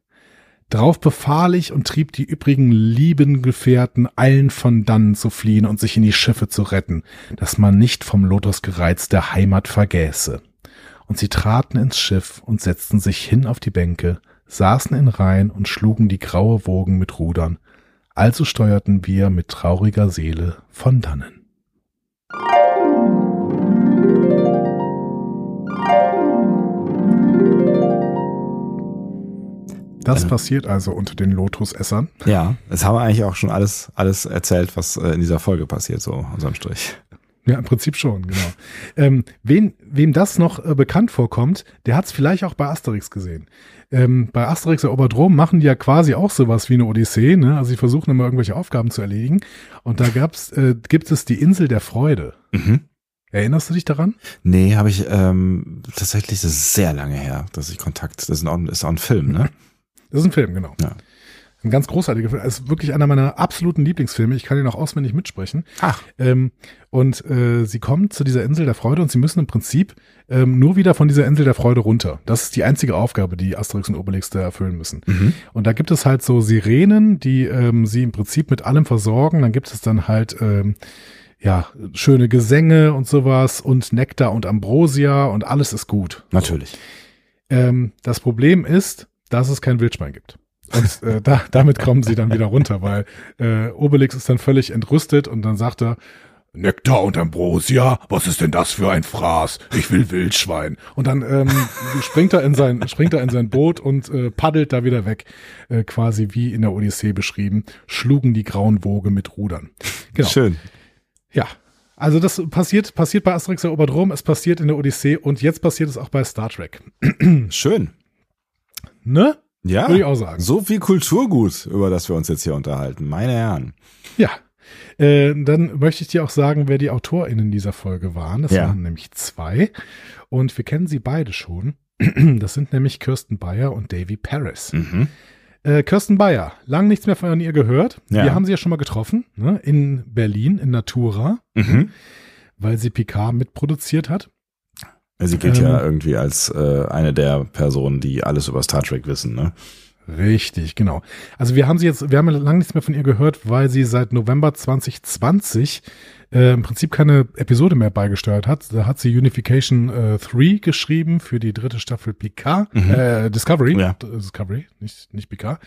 Drauf befahl ich und trieb die übrigen lieben Gefährten allen von dannen zu fliehen und sich in die Schiffe zu retten, dass man nicht vom Lotosgereiz der Heimat vergäße. Und sie traten ins Schiff und setzten sich hin auf die Bänke, saßen in Reihen und schlugen die graue Wogen mit Rudern. Also steuerten wir mit trauriger Seele von dannen. Das Äh. passiert also unter den Lotusessern. Ja, das haben wir eigentlich auch schon alles, alles erzählt, was äh, in dieser Folge passiert, so unterm Strich. Ja, im Prinzip schon, genau. ähm, wen, wem das noch äh, bekannt vorkommt, der hat es vielleicht auch bei Asterix gesehen. Ähm, bei Asterix erobert Rom machen die ja quasi auch sowas wie eine Odyssee, ne? Also sie versuchen immer irgendwelche Aufgaben zu erledigen. Und da gab's, äh, gibt es die Insel der Freude. Mhm. Erinnerst du dich daran? Nee, habe ich ähm, tatsächlich, das ist sehr lange her, dass ich Kontakt, das ist auch, ein- ist auch ein Film, ne? Das ist ein Film, genau. Ja. Ein ganz großartiger Film. Es ist wirklich einer meiner absoluten Lieblingsfilme. Ich kann ihn auch auswendig mitsprechen. Ach. Ähm, und äh, sie kommen zu dieser Insel der Freude und sie müssen im Prinzip ähm, nur wieder von dieser Insel der Freude runter. Das ist die einzige Aufgabe, die Asterix und Obelix da erfüllen müssen. Mhm. Und da gibt es halt so Sirenen, die ähm, sie im Prinzip mit allem versorgen. Dann gibt es dann halt ähm, ja schöne Gesänge und sowas und Nektar und Ambrosia und alles ist gut. Natürlich. Ähm, das Problem ist, dass es kein Wildschwein gibt. Und äh, da, damit kommen sie dann wieder runter, weil äh, Obelix ist dann völlig entrüstet und dann sagt er, Nektar und Ambrosia, was ist denn das für ein Fraß? Ich will Wildschwein. Und dann ähm, springt er in sein springt er in sein Boot und äh, paddelt da wieder weg, äh, quasi wie in der Odyssee beschrieben, schlugen die grauen Woge mit Rudern. Genau. Schön. Ja. Also das passiert passiert bei Asterix erobert Rom, es passiert in der Odyssee und jetzt passiert es auch bei Star Trek. Schön. Ne? Ja. Würde ich auch sagen. So viel Kulturgut, über das wir uns jetzt hier unterhalten. Meine Herren. Ja. Äh, dann möchte ich dir auch sagen, wer die AutorInnen dieser Folge waren. Das Ja. waren nämlich zwei. Und wir kennen sie beide schon. Das sind nämlich Kirsten Bayer und Davy Paris. Mhm. Äh, Kirsten Bayer, lang nichts mehr von ihr gehört. Ja. Wir haben sie ja schon mal getroffen, ne? in Berlin, in Natura, Mhm. weil sie Picard mitproduziert hat. Sie gilt Ähm. ja irgendwie als äh, eine der Personen, die alles über Star Trek wissen, ne? Richtig, genau. Also wir haben sie jetzt, wir haben ja lange nichts mehr von ihr gehört, weil sie seit November 2020 äh, im Prinzip keine Episode mehr beigesteuert hat. Da hat sie Unification äh, 3 geschrieben für die dritte Staffel Picard, Mhm. äh, Discovery, Ja. Discovery, nicht, nicht Picard.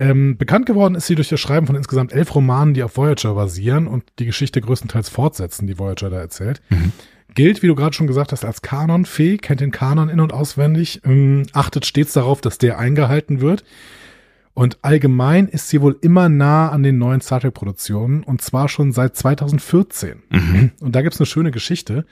Ähm, bekannt geworden ist sie durch das Schreiben von insgesamt elf Romanen, die auf Voyager basieren und die Geschichte größtenteils fortsetzen, die Voyager da erzählt. Mhm. Gilt, wie du gerade schon gesagt hast, als Kanonfee, kennt den Kanon in- und auswendig, ähm, achtet stets darauf, dass der eingehalten wird. Und allgemein ist sie wohl immer nah an den neuen Star Trek-Produktionen und zwar schon seit 2014. Mhm. Und da gibt's eine schöne Geschichte,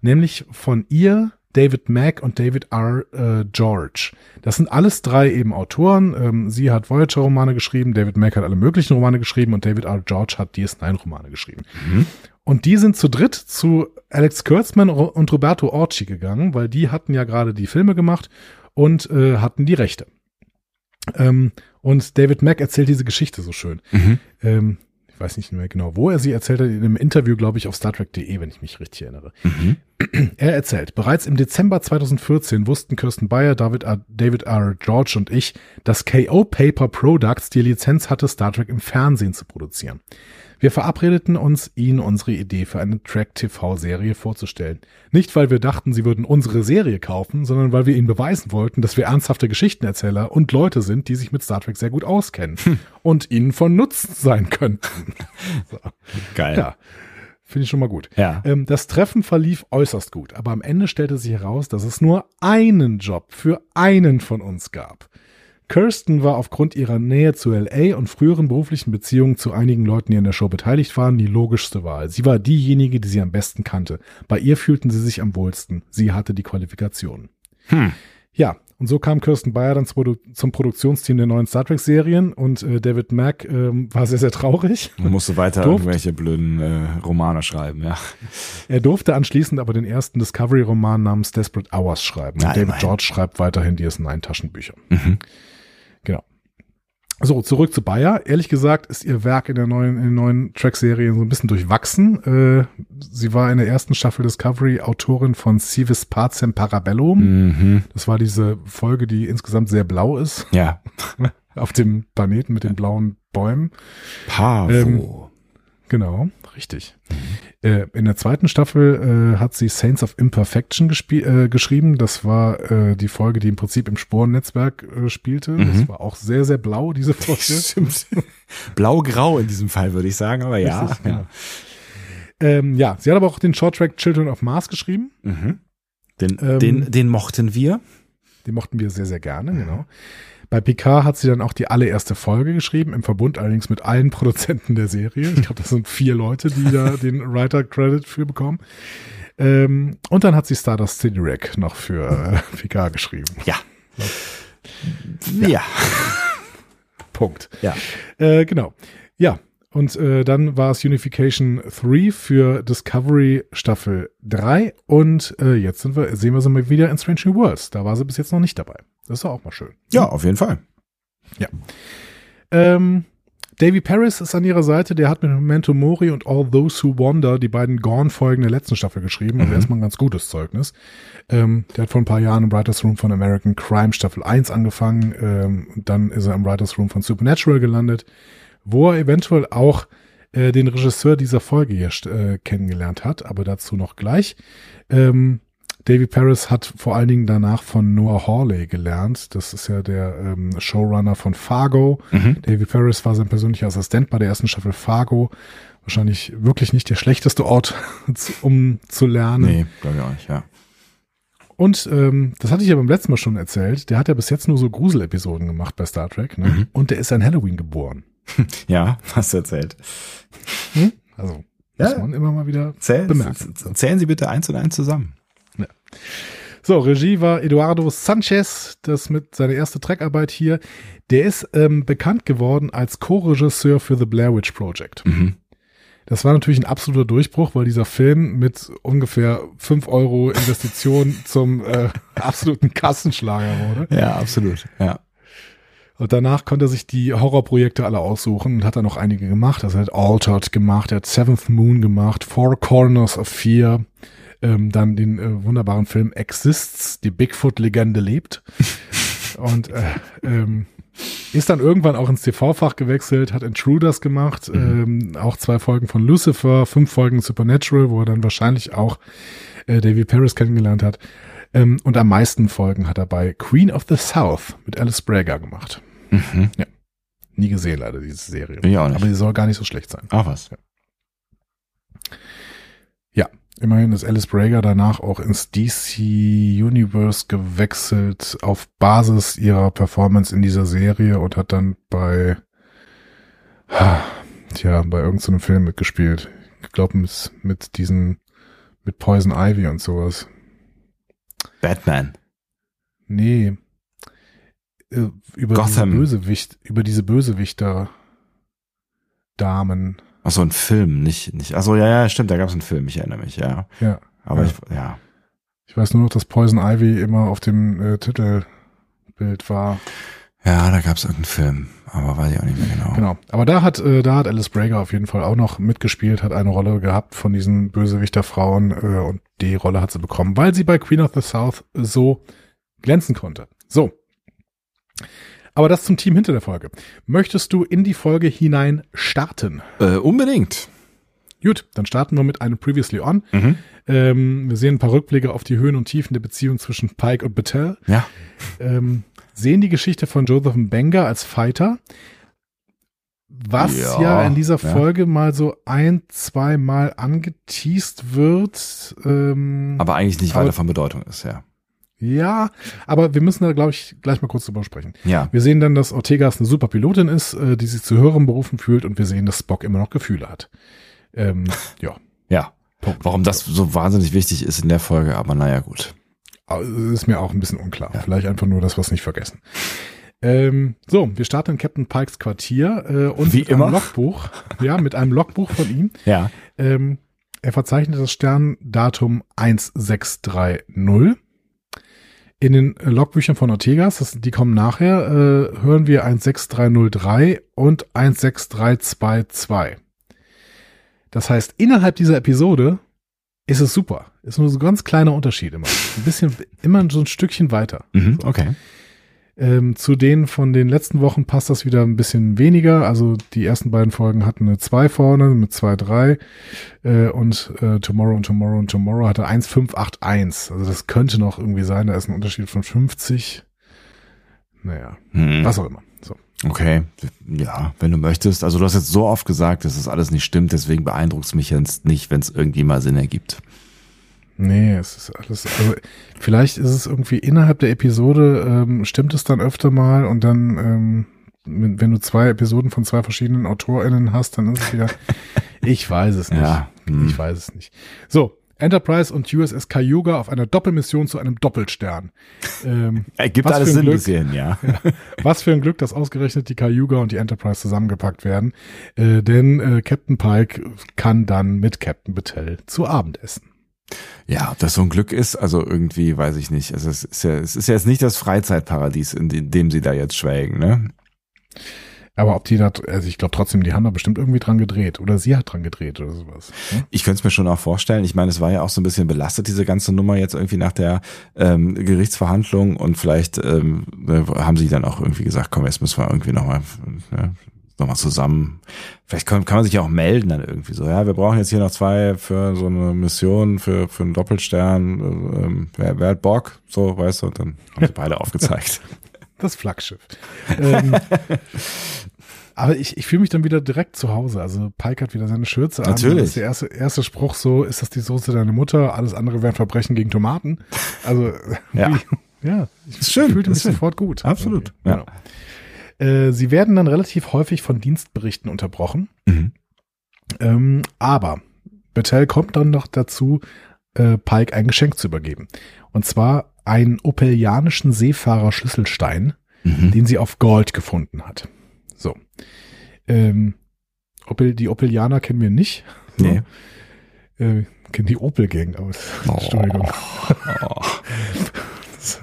nämlich von ihr, David Mack und David R. Äh, George. Das sind alles drei eben Autoren. Ähm, sie hat Voyager-Romane geschrieben, David Mack hat alle möglichen Romane geschrieben und David R. George hat DS9-Romane geschrieben. Mhm. Und die sind zu dritt zu Alex Kurtzman und Roberto Orci gegangen, weil die hatten ja gerade die Filme gemacht und äh, hatten die Rechte. Ähm, und David Mack erzählt diese Geschichte so schön. Mhm. Ähm, ich weiß nicht mehr genau, wo er sie erzählt hat, in einem Interview, glaube ich, auf StarTrek.de, wenn ich mich richtig erinnere. Mhm. Er erzählt, bereits im Dezember 2014 wussten Kirsten Bayer, David, R, David R. George und ich, dass KO Paper Products die Lizenz hatte, Star Trek im Fernsehen zu produzieren. Wir verabredeten uns, ihnen unsere Idee für eine Track-TV-Serie vorzustellen. Nicht, weil wir dachten, sie würden unsere Serie kaufen, sondern weil wir ihnen beweisen wollten, dass wir ernsthafte Geschichtenerzähler und Leute sind, die sich mit Star Trek sehr gut auskennen und ihnen von Nutzen sein könnten. so. Geil. Ja, finde ich schon mal gut. Ja. Ähm, das Treffen verlief äußerst gut, aber am Ende stellte sich heraus, dass es nur einen Job für einen von uns gab. Kirsten war aufgrund ihrer Nähe zu LA und früheren beruflichen Beziehungen zu einigen Leuten, die an der Show beteiligt waren, die logischste Wahl. Sie war diejenige, die sie am besten kannte. Bei ihr fühlten sie sich am wohlsten. Sie hatte die Qualifikationen. Hm. Ja, und so kam Kirsten Bayer dann zum, Produ zum Produktionsteam der neuen Star Trek-Serien und äh, David Mack ähm, war sehr, sehr traurig. Man musste weiter Durft- irgendwelche blöden äh, Romane schreiben, ja. Er durfte anschließend aber den ersten Discovery-Roman namens Desperate Hours schreiben. Und David immerhin. George schreibt weiterhin DS9-Taschenbücher. Mhm. Genau. So, zurück zu Bayer. Ehrlich gesagt ist ihr Werk in der neuen, in den neuen Track-Serien so ein bisschen durchwachsen. Äh, sie war in der ersten Staffel Discovery Autorin von Civis Pacem Parabellum. Mhm. Das war diese Folge, die insgesamt sehr blau ist, Ja. auf dem Planeten mit den blauen Bäumen. Pavo. Ähm, Genau, richtig. Äh, in der zweiten Staffel äh, hat sie Saints of Imperfection äh, geschrieben. Das war äh, die Folge, die im Prinzip im Sporennetzwerk äh, spielte. Das Mhm. war auch sehr, sehr blau, diese Folge. Stimmt. Blau-grau in diesem Fall, würde ich sagen, aber ja. Richtig, ja. genau. Ähm, ja, sie hat aber auch den Shorttrack Children of Mars geschrieben. Mhm. Den, Ähm, den, den mochten wir. Den mochten wir sehr, sehr gerne, genau. Bei Picard hat sie dann auch die allererste Folge geschrieben, im Verbund allerdings mit allen Produzenten der Serie. Ich glaube, das sind vier Leute, die da den Writer-Credit für bekommen. Ähm, und dann hat sie Stardust City Rack noch für äh, Picard geschrieben. Ja. Ja. Punkt. Ja. Äh, genau. Ja. Und äh, dann war es Unification 3 für Discovery Staffel 3 und äh, jetzt sind wir, sehen wir sie mal wieder in Strange New Worlds. Da war sie bis jetzt noch nicht dabei. Das ist auch mal schön. Ja, auf jeden Fall. Ähm, Davy Paris ist an ihrer Seite, der hat mit Memento Mori und All Those Who Wander die beiden Gorn-Folgen der letzten Staffel geschrieben. Also Mhm. erstmal ein ganz gutes Zeugnis. Ähm, der hat vor ein paar Jahren im Writers Room von American Crime Staffel 1 angefangen. Ähm, und dann ist er im Writers Room von Supernatural gelandet, wo er eventuell auch äh, den Regisseur dieser Folge hier äh, kennengelernt hat, aber dazu noch gleich. Ähm, Davy Paris hat vor allen Dingen danach von Noah Hawley gelernt. Das ist ja der ähm, Showrunner von Fargo. Mhm. Davy Paris war sein persönlicher Assistent bei der ersten Staffel Fargo. Wahrscheinlich wirklich nicht der schlechteste Ort, um zu lernen. Nee, glaube ich auch nicht, ja. Und ähm, das hatte ich ja beim letzten Mal schon erzählt. Der hat ja bis jetzt nur so Grusel-Episoden gemacht bei Star Trek. Ne? Mhm. Und der ist an Halloween geboren. Ja, hast du erzählt. Also Ja. muss man immer mal wieder Zähl, bemerken. z- zählen Sie bitte eins und eins zusammen. So, Regie war Eduardo Sanchez, das mit seiner erste Trackarbeit hier. Der ist ähm, bekannt geworden als Co-Regisseur für The Blair Witch Project. Mhm. Das war natürlich ein absoluter Durchbruch, weil dieser Film mit ungefähr 5 Euro Investition zum äh, absoluten Kassenschlager wurde. Ja, absolut. Ja. Und danach konnte er sich die Horrorprojekte alle aussuchen und hat dann noch einige gemacht. Also er hat Altered gemacht, er hat Seventh Moon gemacht, Four Corners of Fear, ähm, dann den äh, wunderbaren Film Exists, die Bigfoot-Legende lebt. und äh, ähm, ist dann irgendwann auch ins TV-Fach gewechselt, hat Intruders gemacht, ähm, auch zwei Folgen von Lucifer, fünf Folgen Supernatural, wo er dann wahrscheinlich auch äh, David Paris kennengelernt hat. Ähm, und am meisten Folgen hat er bei Queen of the South mit Alice Braga gemacht. Mhm. Nie gesehen leider, diese Serie. Nicht. Aber die soll gar nicht so schlecht sein. Ach was. Immerhin ist Alice Braga danach auch ins DC Universe gewechselt auf Basis ihrer Performance in dieser Serie und hat dann bei, tja, bei irgendeinem Film mitgespielt. Ich glaube, mit, mit diesen, mit Poison Ivy und sowas. Batman. Nee. Äh, über Gotham. diese Bösewicht, über diese Bösewichter Damen. Ach so, ein Film, nicht, nicht. Ach so, ja, ja, stimmt, da gab es einen Film, ich erinnere mich, ja. Ja. Aber Ja. ich, ja. Ich weiß nur noch, dass Poison Ivy immer auf dem äh, Titelbild war. Ja, da gab es irgendeinen Film, aber weiß ich auch nicht mehr genau. Genau. Aber da hat, äh, da hat Alice Brager auf jeden Fall auch noch mitgespielt, hat eine Rolle gehabt von diesen Bösewichterfrauen äh, und die Rolle hat sie bekommen, weil sie bei Queen of the South so glänzen konnte. So. Aber das zum Team hinter der Folge. Möchtest du in die Folge hinein starten? Äh, unbedingt. Gut, dann starten wir mit einem Previously On. Mhm. Ähm, wir sehen ein paar Rückblicke auf die Höhen und Tiefen der Beziehung zwischen Pike und Battelle. Ja. ähm, sehen die Geschichte von Joseph Benga als Fighter, was ja, Ja, in dieser ja. Folge mal so ein, zwei Mal angeteased wird. Ähm, Aber eigentlich nicht Aber- weiter von Bedeutung ist, ja. Ja, aber wir müssen da, glaube ich, gleich mal kurz drüber sprechen. Ja. Wir sehen dann, dass Ortegas eine super Pilotin ist, äh, die sich zu höheren Berufen fühlt und wir sehen, dass Spock immer noch Gefühle hat. Ähm, ja, Ja. Punkt. Warum das so wahnsinnig wichtig ist in der Folge, aber naja, gut. Ist mir auch ein bisschen unklar. Ja. Vielleicht einfach nur, dass wir es nicht vergessen. Ähm, so, wir starten in Captain Pikes Quartier äh, und Wie mit immer. einem Logbuch. Ja, mit einem Logbuch von ihm. Ja. Ähm, er verzeichnet das Sterndatum 1630. In den äh, Logbüchern von Ortegas, das, die kommen nachher, äh, hören wir 16303 und 16322. Das heißt, innerhalb dieser Episode ist es super. Ist nur so ein ganz kleiner Unterschied immer. Ein bisschen, immer so ein Stückchen weiter. Mhm, okay. Ähm, zu denen von den letzten Wochen passt das wieder ein bisschen weniger. Also die ersten beiden Folgen hatten eine 2 vorne mit 2, 3 äh, und äh, Tomorrow und Tomorrow und Tomorrow hatte 1, 5, 8, 1. Also das könnte noch irgendwie sein, da ist ein Unterschied von 50. Naja, Hm. was auch immer. So. Okay. Ja, wenn du möchtest. Also du hast jetzt so oft gesagt, dass das alles nicht stimmt, deswegen beeindruckt es mich jetzt nicht, wenn es irgendwie mal Sinn ergibt. Nee, es ist alles, also vielleicht ist es irgendwie innerhalb der Episode, ähm, stimmt es dann öfter mal und dann, ähm, wenn du zwei Episoden von zwei verschiedenen AutorInnen hast, dann ist es wieder, ich weiß es nicht. Ja. Hm. Ich weiß es nicht. So, Enterprise und USS Cayuga auf einer Doppelmission zu einem Doppelstern. Ähm, Ergibt alles Sinn Glück. gesehen, ja. was für ein Glück, dass ausgerechnet die Cayuga und die Enterprise zusammengepackt werden. Äh, denn äh, Captain Pike kann dann mit Captain Battelle zu Abend essen. Ja, ob das so ein Glück ist, also irgendwie weiß ich nicht. Also es ist ja, es ist ja jetzt nicht das Freizeitparadies, in dem- sie da jetzt schwelgen, ne? Aber ob die da, also ich glaube trotzdem, die haben da bestimmt irgendwie dran gedreht. Oder sie hat dran gedreht oder sowas. ne? Ich könnte es mir schon auch vorstellen. Ich meine, es war ja auch so ein bisschen belastet, diese ganze Nummer jetzt irgendwie nach der ähm, Gerichtsverhandlung und vielleicht ähm, äh, haben sie dann auch irgendwie gesagt, komm, jetzt müssen wir irgendwie nochmal ne, noch mal zusammen. Vielleicht kann, kann man sich ja auch melden dann irgendwie so. Ja, wir brauchen jetzt hier noch zwei für so eine Mission, für, für einen Doppelstern. äh, Ähm, wer, wer hat Bock? So, weißt du, und dann haben sie beide aufgezeigt. Das Flaggschiff. ähm, aber ich, ich fühle mich dann wieder direkt zu Hause. Also Pike hat wieder seine Schürze an. Natürlich. Das ist der erste, erste Spruch so, ist das die Soße deiner Mutter? Alles andere wären Verbrechen gegen Tomaten. Also, Ja. wie, ja, ich Ist schön, fühlte mich schön. sofort gut. Absolut, Okay, ja. Genau. Äh, sie werden dann relativ häufig von Dienstberichten unterbrochen. Mhm. Ähm, aber Battelle kommt dann noch dazu, äh, Pike ein Geschenk zu übergeben. Und zwar einen opelianischen Seefahrer-Schlüsselstein, Mhm. den sie auf Gold gefunden hat. So. Ähm, Opel, die Opelianer kennen wir nicht. So. Nee. Äh, kennen die Opel-Gang aus. Entschuldigung. Oh.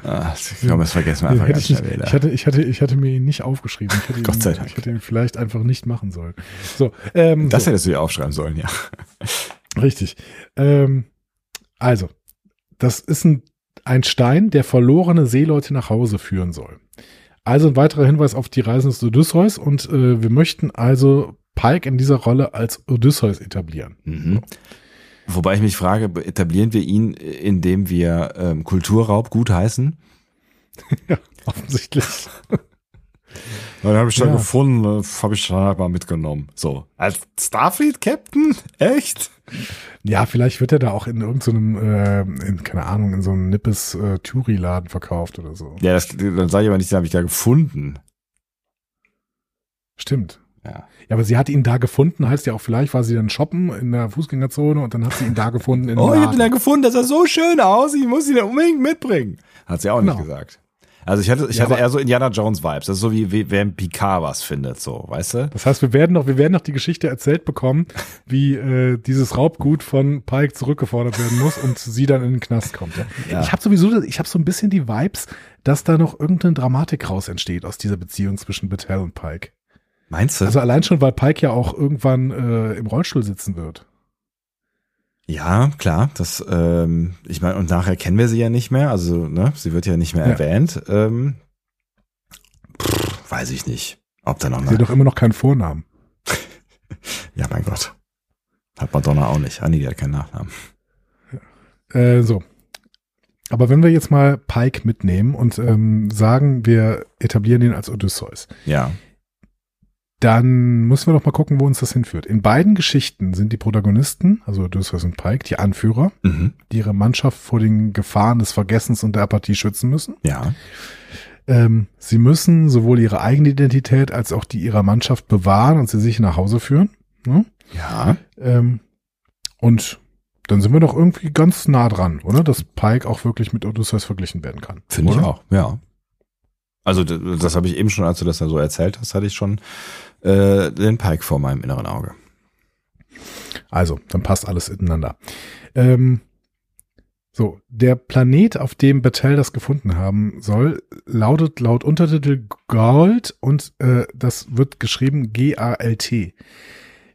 Ah, ich glaube, das vergessen wir einfach ich, nicht, ich, hatte, ich, hatte, ich hatte mir ihn nicht aufgeschrieben. Ich hätte, Gott ihn, sei Dank. ich hätte ihn vielleicht einfach nicht machen sollen. So, ähm, Das so. hättest du ja aufschreiben sollen, ja. Richtig. Ähm, also, das ist ein, ein Stein, der verlorene Seeleute nach Hause führen soll. Also ein weiterer Hinweis auf die Reisen des Odysseus und äh, wir möchten also Pike in dieser Rolle als Odysseus etablieren. Mhm. Wobei ich mich frage, etablieren wir ihn, indem wir ähm, Kulturraub gutheißen? Offensichtlich. Dann habe ich dann Ja. gefunden, habe ich dann halt mal mitgenommen. So. Als Starfleet Captain? Echt? Ja, vielleicht wird er da auch in irgendeinem, äh, in, keine Ahnung, in so einem Nippes äh, Touri-Laden verkauft oder so. Ja, das, dann sage ich aber nicht, den habe ich da gefunden. Stimmt. Ja. Ja, aber sie hat ihn da gefunden, heißt ja auch, vielleicht war sie dann shoppen in der Fußgängerzone und dann hat sie ihn da gefunden. In Oh, ich habe ihn ja gefunden, das sah so schön aus, ich muss ihn ja unbedingt mitbringen. Hat sie auch nicht Genau. gesagt. Also ich hatte, ich Ja, hatte eher so Indiana Jones Vibes. Das ist so wie, wie wer im Picard was findet, so, weißt du? Das heißt, wir werden noch, wir werden noch die Geschichte erzählt bekommen, wie äh, dieses Raubgut von Pike zurückgefordert werden muss und sie dann in den Knast kommt. Ja. Ja. Ich habe sowieso, ich habe so ein bisschen die Vibes, dass da noch irgendeine Dramatik raus entsteht aus dieser Beziehung zwischen Battelle und Pike. Meinst du? Also allein schon, weil Pike ja auch irgendwann äh, im Rollstuhl sitzen wird. ja, klar. Das, ähm, ich meine, und nachher kennen wir sie ja nicht mehr. Also, ne, sie wird ja nicht mehr Ja. erwähnt. Ähm, pff, weiß ich nicht, ob da noch Sie hat doch immer noch keinen Vornamen. Ja, mein Gott. Hat Madonna auch nicht. Anni, die hat keinen Nachnamen. Äh, so. Aber wenn wir jetzt mal Pike mitnehmen und ähm, sagen, wir etablieren ihn als Odysseus, Ja. Dann müssen wir doch mal gucken, wo uns das hinführt. In beiden Geschichten sind die Protagonisten, also Odysseus und Pike, die Anführer, Mhm. die ihre Mannschaft vor den Gefahren des Vergessens und der Apathie schützen müssen. Ja. Ähm, sie müssen sowohl ihre eigene Identität als auch die ihrer Mannschaft bewahren und sie sich nach Hause führen. Ne? Ja. Ähm, und dann sind wir doch irgendwie ganz nah dran, oder? Dass Pike auch wirklich mit Odysseus verglichen werden kann. Finde ich auch, ja. Also das habe ich eben schon, als du das da so erzählt hast, hatte ich schon äh, den Pike vor meinem inneren Auge. Also, dann passt alles ineinander. Ähm, so, der Planet, auf dem Battelle das gefunden haben soll, lautet laut Untertitel Gold und äh, das wird geschrieben G-A-L-T.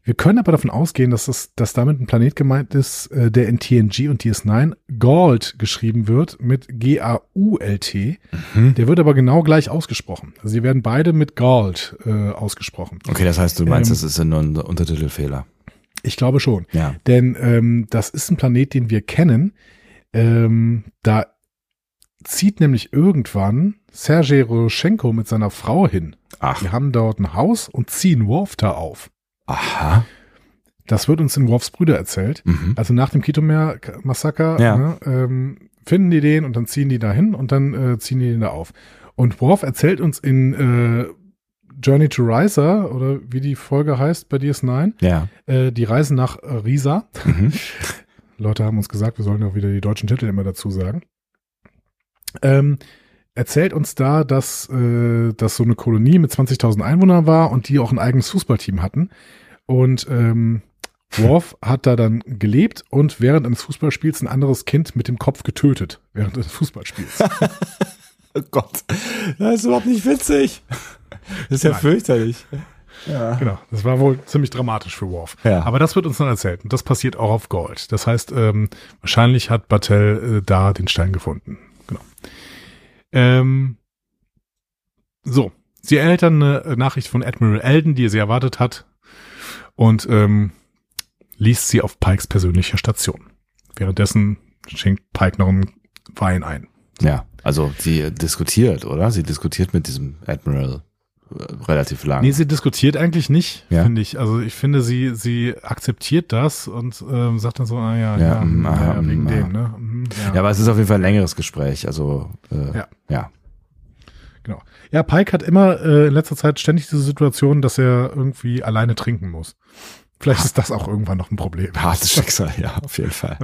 Wir können aber davon ausgehen, dass, das, dass damit ein Planet gemeint ist, äh, der in TNG und DS9 Gold geschrieben wird mit G-A-U-L-T. Mhm. Der wird aber genau gleich ausgesprochen. Also sie werden beide mit Gold äh, ausgesprochen. Okay, das heißt, du meinst, Ähm, das ist nur ein Untertitelfehler. Ich glaube schon. Ja. Denn ähm, das ist ein Planet, den wir kennen. Ähm, da zieht nämlich irgendwann Sergei Roschenko mit seiner Frau hin. Ach. Die haben dort ein Haus und ziehen Worf da auf. Aha. Das wird uns in Worfs Brüder erzählt. Mhm. Also nach dem Kitomer-Massaker Ja. ne, ähm, finden die den und dann ziehen die da hin und dann äh, ziehen die den da auf. Und Worf erzählt uns in äh, Journey to Riser, oder wie die Folge heißt bei DS9, Ja. äh, die Reise nach Risa. Mhm. Leute haben uns gesagt, wir sollen auch wieder die deutschen Titel immer dazu sagen. Ähm, erzählt uns da, dass äh, das so eine Kolonie mit 20.000 Einwohnern war und die auch ein eigenes Fußballteam hatten. Und ähm, Worf hat da dann gelebt und während eines Fußballspiels ein anderes Kind mit dem Kopf getötet. Während des Fußballspiels. Oh Gott. Das ist überhaupt nicht witzig. Das ist ja Nein. fürchterlich. Ja. genau. Das war wohl ziemlich dramatisch für Worf. Ja. Aber das wird uns dann erzählt. Und das passiert auch auf Gold. Das heißt, ähm, wahrscheinlich hat Battelle äh, da den Stein gefunden. Ähm, so. Sie erhält dann eine äh, Nachricht von Admiral Eldon, die sie erwartet hat. Und ähm, liest sie auf Pikes persönlicher Station. Währenddessen schenkt Pike noch einen Wein ein. Ja. Also sie diskutiert, oder? Sie diskutiert mit diesem Admiral relativ lang. Nee, sie diskutiert eigentlich nicht, Ja. finde ich. Also ich finde, sie, sie akzeptiert das und ähm, sagt dann so, ah ja, Ja, ja, mm, ja, ja wegen mm, dem, ne? Mhm, ja, aber es ist auf jeden Fall ein längeres Gespräch. Also äh, Ja. ja. Genau. Ja, Pike hat immer äh, in letzter Zeit ständig diese Situation, dass er irgendwie alleine trinken muss. Vielleicht ist das auch irgendwann noch ein Problem. Hartes Schicksal, ja, auf jeden Fall.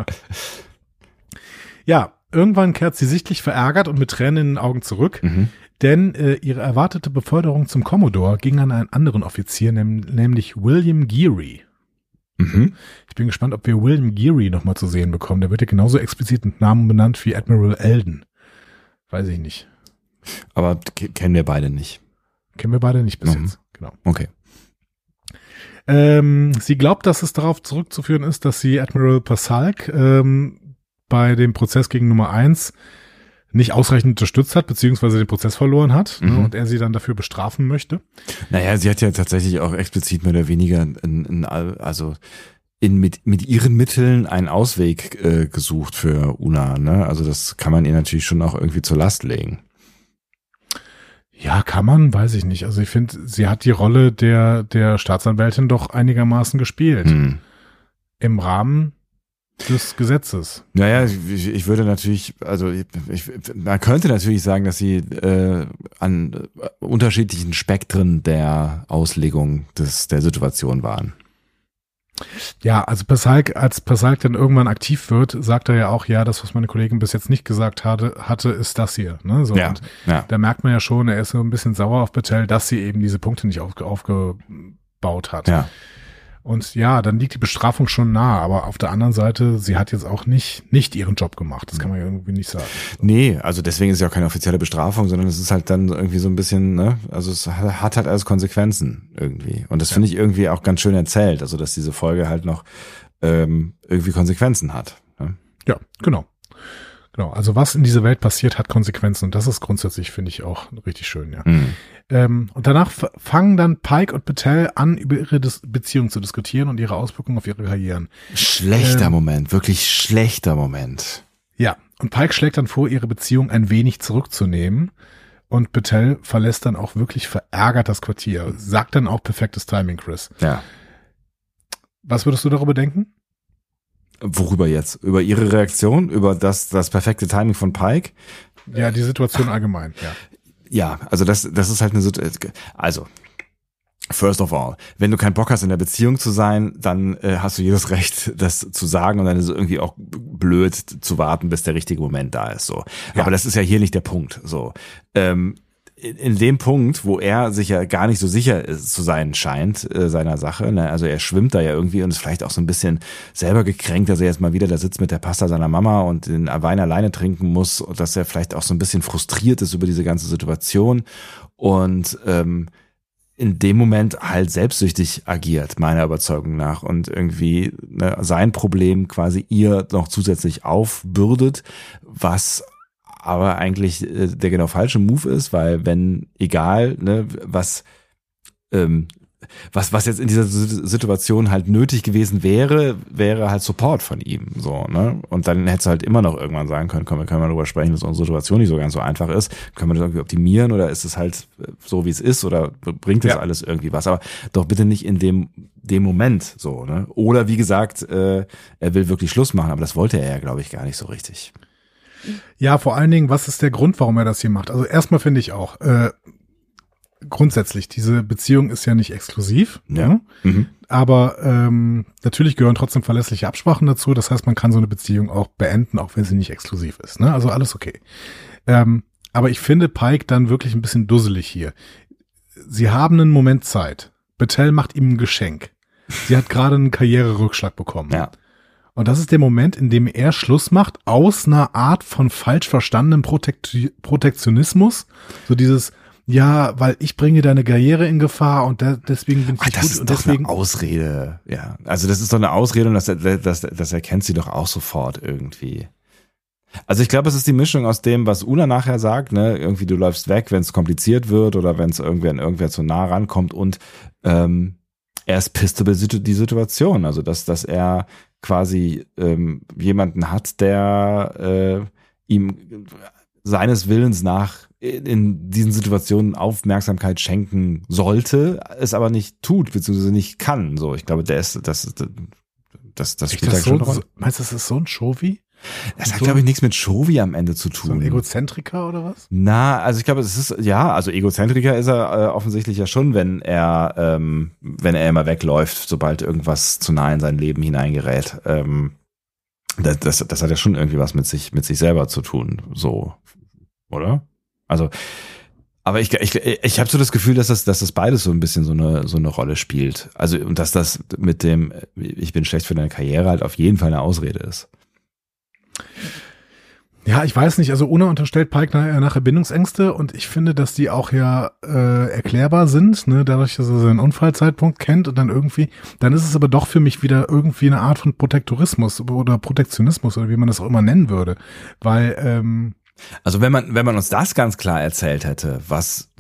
Ja, irgendwann kehrt sie sichtlich verärgert und mit Tränen in den Augen zurück, Mhm. Denn äh, ihre erwartete Beförderung zum Commodore ging an einen anderen Offizier, nehm, nämlich William Geary. Mhm. Ich bin gespannt, ob wir William Geary nochmal zu sehen bekommen. Der wird ja genauso explizit mit Namen benannt wie Admiral Eldon. Weiß ich nicht. Aber ke- kennen wir beide nicht. Kennen wir beide nicht bis Mhm. jetzt. Genau. Okay. Ähm, sie glaubt, dass es darauf zurückzuführen ist, dass sie Admiral Pasalk ähm, bei dem Prozess gegen Nummer eins nicht ausreichend unterstützt hat, beziehungsweise den Prozess verloren hat ne, Mhm. und er sie dann dafür bestrafen möchte. Naja, sie hat ja tatsächlich auch explizit mehr oder weniger, in, in, also in, mit, mit ihren Mitteln einen Ausweg äh, gesucht für Una. Ne? Also das kann man ihr natürlich schon auch irgendwie zur Last legen. Ja, kann man, weiß ich nicht. Also ich finde, sie hat die Rolle der, der Staatsanwältin doch einigermaßen gespielt. Hm. Im Rahmen des Gesetzes. Naja, ich, ich würde natürlich, also ich, man könnte natürlich sagen, dass sie äh, an äh, unterschiedlichen Spektren der Auslegung des, der Situation waren. Ja, also Pasalk, als Pasalk dann irgendwann aktiv wird, sagt er ja auch, ja, das, was meine Kollegin bis jetzt nicht gesagt hatte, hatte ist das hier. Ne? So, Ja, und ja. da merkt man ja schon, er ist so ein bisschen sauer auf Patel, dass sie eben diese Punkte nicht aufge aufgebaut hat. Ja. Und ja, dann liegt die Bestrafung schon nah, aber auf der anderen Seite, sie hat jetzt auch nicht, nicht ihren Job gemacht. Das kann man ja irgendwie nicht sagen. Nee, also deswegen ist es ja auch keine offizielle Bestrafung, sondern es ist halt dann irgendwie so ein bisschen, ne, also es hat halt alles Konsequenzen irgendwie. Und das finde ich irgendwie auch ganz schön erzählt, also dass diese Folge halt noch ähm, irgendwie Konsequenzen hat. Ne? Ja, genau. Genau. Also was in dieser Welt passiert, hat Konsequenzen und das ist grundsätzlich, finde ich, auch richtig schön, ja. Mhm. Ähm, und danach fangen dann Pike und Patel an, über ihre Dis Beziehung zu diskutieren und ihre Auswirkungen auf ihre Karrieren. Schlechter Ähm. Moment, wirklich schlechter Moment. Ja, und Pike schlägt dann vor, ihre Beziehung ein wenig zurückzunehmen. Und Patel verlässt dann auch wirklich verärgert das Quartier. Sagt dann auch perfektes Timing, Chris. Ja. Was würdest du darüber denken? Worüber jetzt? Über ihre Reaktion? Über das, das perfekte Timing von Pike? Ja, die Situation allgemein, ja. Ja, also das, das ist halt eine Situation. Also, first of all, wenn du keinen Bock hast, in der Beziehung zu sein, dann äh, hast du jedes Recht, das zu sagen und dann ist es irgendwie auch blöd zu warten, bis der richtige Moment da ist. So. Ja. Aber das ist ja hier nicht der Punkt. So. Ähm, in, dem Punkt, wo er sich ja gar nicht so sicher ist, zu sein scheint, äh, seiner Sache, ne? also er schwimmt da ja irgendwie und ist vielleicht auch so ein bisschen selber gekränkt, dass er jetzt mal wieder da sitzt mit der Pasta seiner Mama und den Wein alleine trinken muss und dass er vielleicht auch so ein bisschen frustriert ist über diese ganze Situation und ähm, in dem Moment halt selbstsüchtig agiert, meiner Überzeugung nach, und irgendwie ne, sein Problem quasi ihr noch zusätzlich aufbürdet, was aber eigentlich äh, der genau falsche Move ist, weil wenn egal, ne, was ähm, was was jetzt in dieser Si- Situation halt nötig gewesen wäre, wäre halt Support von ihm, so, ne? Und dann hättest du halt immer noch irgendwann sagen können, komm, wir können mal darüber sprechen, dass unsere Situation nicht so ganz so einfach ist. Können wir das irgendwie optimieren oder ist es halt äh, so, wie es ist oder bringt das Ja. alles irgendwie was? Aber doch bitte nicht in dem dem Moment, so, ne? Oder wie gesagt, äh, er will wirklich Schluss machen, aber das wollte er ja, glaube ich, gar nicht so richtig. Ja, vor allen Dingen, was ist der Grund, warum er das hier macht? Also erstmal finde ich auch, äh, grundsätzlich, diese Beziehung ist ja nicht exklusiv. Ja. ne? Mhm. Aber ähm, natürlich gehören trotzdem verlässliche Absprachen dazu. Das heißt, man kann so eine Beziehung auch beenden, auch wenn sie nicht exklusiv ist. Ne? Also alles okay. Ähm, aber ich finde Pike dann wirklich ein bisschen dusselig hier. Sie haben einen Moment Zeit. Battelle macht ihm ein Geschenk. Sie hat gerade einen Karriererückschlag bekommen. Ja. Und das ist der Moment, in dem er Schluss macht aus einer Art von falsch verstandenem Protekt Protektionismus. So dieses, ja, weil ich bringe deine Karriere in Gefahr und da, deswegen bin ich nicht das gut ist und doch deswegen. eine Ausrede. Ja, also das ist doch eine Ausrede und das, das, das erkennt sie doch auch sofort irgendwie. Also ich glaube, es ist die Mischung aus dem, was Una nachher sagt, ne, irgendwie du läufst weg, wenn es kompliziert wird oder wenn es irgendwer an irgendwer zu nah rankommt und ähm, er ist pisst über die die Situation, also dass dass er quasi ähm, jemanden hat, der äh, ihm seines Willens nach in, diesen Situationen Aufmerksamkeit schenken sollte, es aber nicht tut, beziehungsweise nicht kann. So, ich glaube, der ist, das, das, das Ist spielt da das schon so, Rolle. meinst du, das ist so ein Showy? Das hat, so- glaube ich, nichts mit Shovi am Ende zu So ein tun. Egozentriker oder was? Na, also ich glaube, es ist ja, also Egozentriker ist er äh, offensichtlich ja schon, wenn er, ähm, wenn er immer wegläuft, sobald irgendwas zu nah in sein Leben hineingerät. Ähm, das, das, das hat ja schon irgendwie was mit sich, mit sich selber zu tun, so, oder? Also, aber ich, ich, ich habe so das Gefühl, dass das, dass das beides so ein bisschen so eine, so eine Rolle spielt. Also und dass das mit dem, ich bin schlecht für deine Karriere halt auf jeden Fall eine Ausrede ist. Ja, ich weiß nicht. Also Una unterstellt Pike nachher, nachher Bindungsängste und ich finde, dass die auch ja äh, erklärbar sind, ne, dadurch, dass er seinen Unfallzeitpunkt kennt und dann irgendwie, dann ist es aber doch für mich wieder irgendwie eine Art von Protektorismus oder Protektionismus oder wie man das auch immer nennen würde. Weil, ähm, Also wenn man, wenn man uns das ganz klar erzählt hätte, was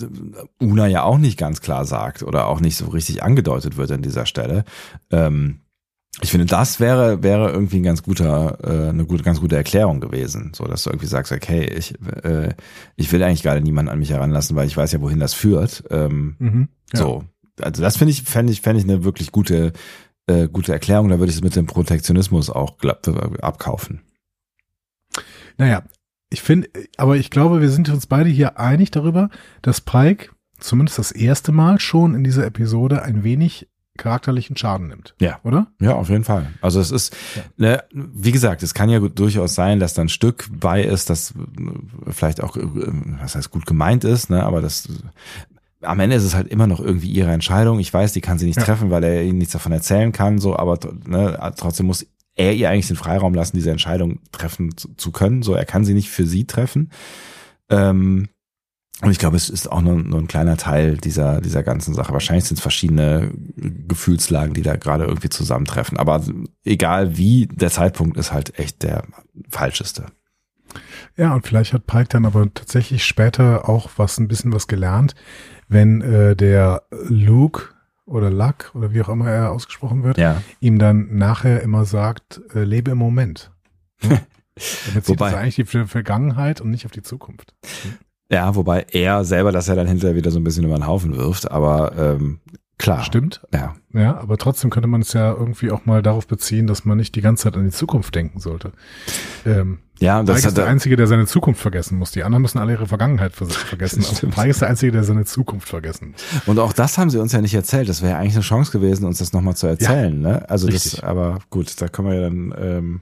Una ja auch nicht ganz klar sagt oder auch nicht so richtig angedeutet wird an dieser Stelle, ähm, ich finde, das wäre, wäre irgendwie ein ganz guter, äh, eine gute, ganz gute Erklärung gewesen. So, dass du irgendwie sagst, okay, ich, äh, ich will eigentlich gerade niemanden an mich heranlassen, weil ich weiß ja, wohin das führt. Ähm, mhm, ja. So. Also das finde ich, fände ich, fände ich eine wirklich gute äh, gute Erklärung, da würde ich es mit dem Protektionismus auch glaub, abkaufen. Naja, ich finde, aber ich glaube, wir sind uns beide hier einig darüber, dass Pike zumindest das erste Mal schon in dieser Episode ein wenig charakterlichen Schaden nimmt. Ja. Oder? Ja, auf jeden Fall. Also es ist, ja. ne, wie gesagt, es kann ja durchaus sein, dass da ein Stück bei ist, das äh, vielleicht auch, äh, was heißt gut gemeint ist, ne, aber das am Ende ist es halt immer noch irgendwie ihre Entscheidung. Ich weiß, die kann sie nicht ja. treffen, weil er ihnen nichts davon erzählen kann, so, aber ne, trotzdem muss er ihr eigentlich den Freiraum lassen, diese Entscheidung treffen zu, zu können. So, er kann sie nicht für sie treffen. Ähm, und ich glaube, es ist auch nur, nur ein kleiner Teil dieser, dieser ganzen Sache. Wahrscheinlich sind es verschiedene Gefühlslagen, die da gerade irgendwie zusammentreffen. Aber egal wie, der Zeitpunkt ist halt echt der falscheste. Ja, und vielleicht hat Pike dann aber tatsächlich später auch was, ein bisschen was gelernt, wenn äh, der Luke oder Luck oder wie auch immer er ausgesprochen wird, ja. ihm dann nachher immer sagt, äh, lebe im Moment. Ja? Damit sieht Wobei, das eigentlich die Vergangenheit und nicht auf die Zukunft. Ja, wobei er selber das ja dann hinterher wieder so ein bisschen über den Haufen wirft, aber ähm, klar. Stimmt. Ja. Ja, aber trotzdem könnte man es ja irgendwie auch mal darauf beziehen, dass man nicht die ganze Zeit an die Zukunft denken sollte. Ähm, ja, und das ist der Einzige, der seine Zukunft vergessen muss. Die anderen müssen alle ihre Vergangenheit vergessen. Mike ist der Einzige, der seine Zukunft vergessen muss. Und auch das haben sie uns ja nicht erzählt. Das wäre ja eigentlich eine Chance gewesen, uns das nochmal zu erzählen. Ja, ne? Also richtig. das, aber gut, da können wir ja dann ähm,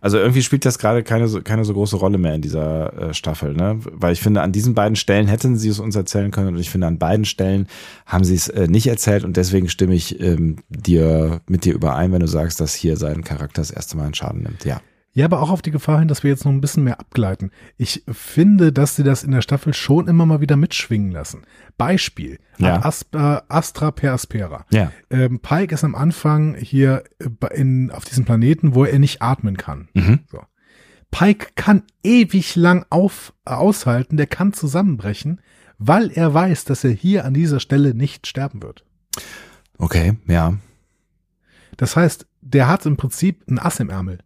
also irgendwie spielt das gerade keine, so, keine so große Rolle mehr in dieser äh, Staffel, ne? Weil ich finde, an diesen beiden Stellen hätten sie es uns erzählen können und ich finde, an beiden Stellen haben sie es äh, nicht erzählt und deswegen stimme ich ähm, dir mit dir überein, wenn du sagst, dass hier sein Charakter das erste Mal einen Schaden nimmt. Ja. Ja, aber auch auf die Gefahr hin, dass wir jetzt noch ein bisschen mehr abgleiten. Ich finde, dass sie das in der Staffel schon immer mal wieder mitschwingen lassen. Beispiel, ja. Astra, Astra per Aspera. Ja. Ähm, Pike ist am Anfang hier in, auf diesem Planeten, wo er nicht atmen kann. Mhm. So. Pike kann ewig lang auf, aushalten, der kann zusammenbrechen, weil er weiß, dass er hier an dieser Stelle nicht sterben wird. Okay, ja. Das heißt, der hat im Prinzip ein Ass im Ärmel.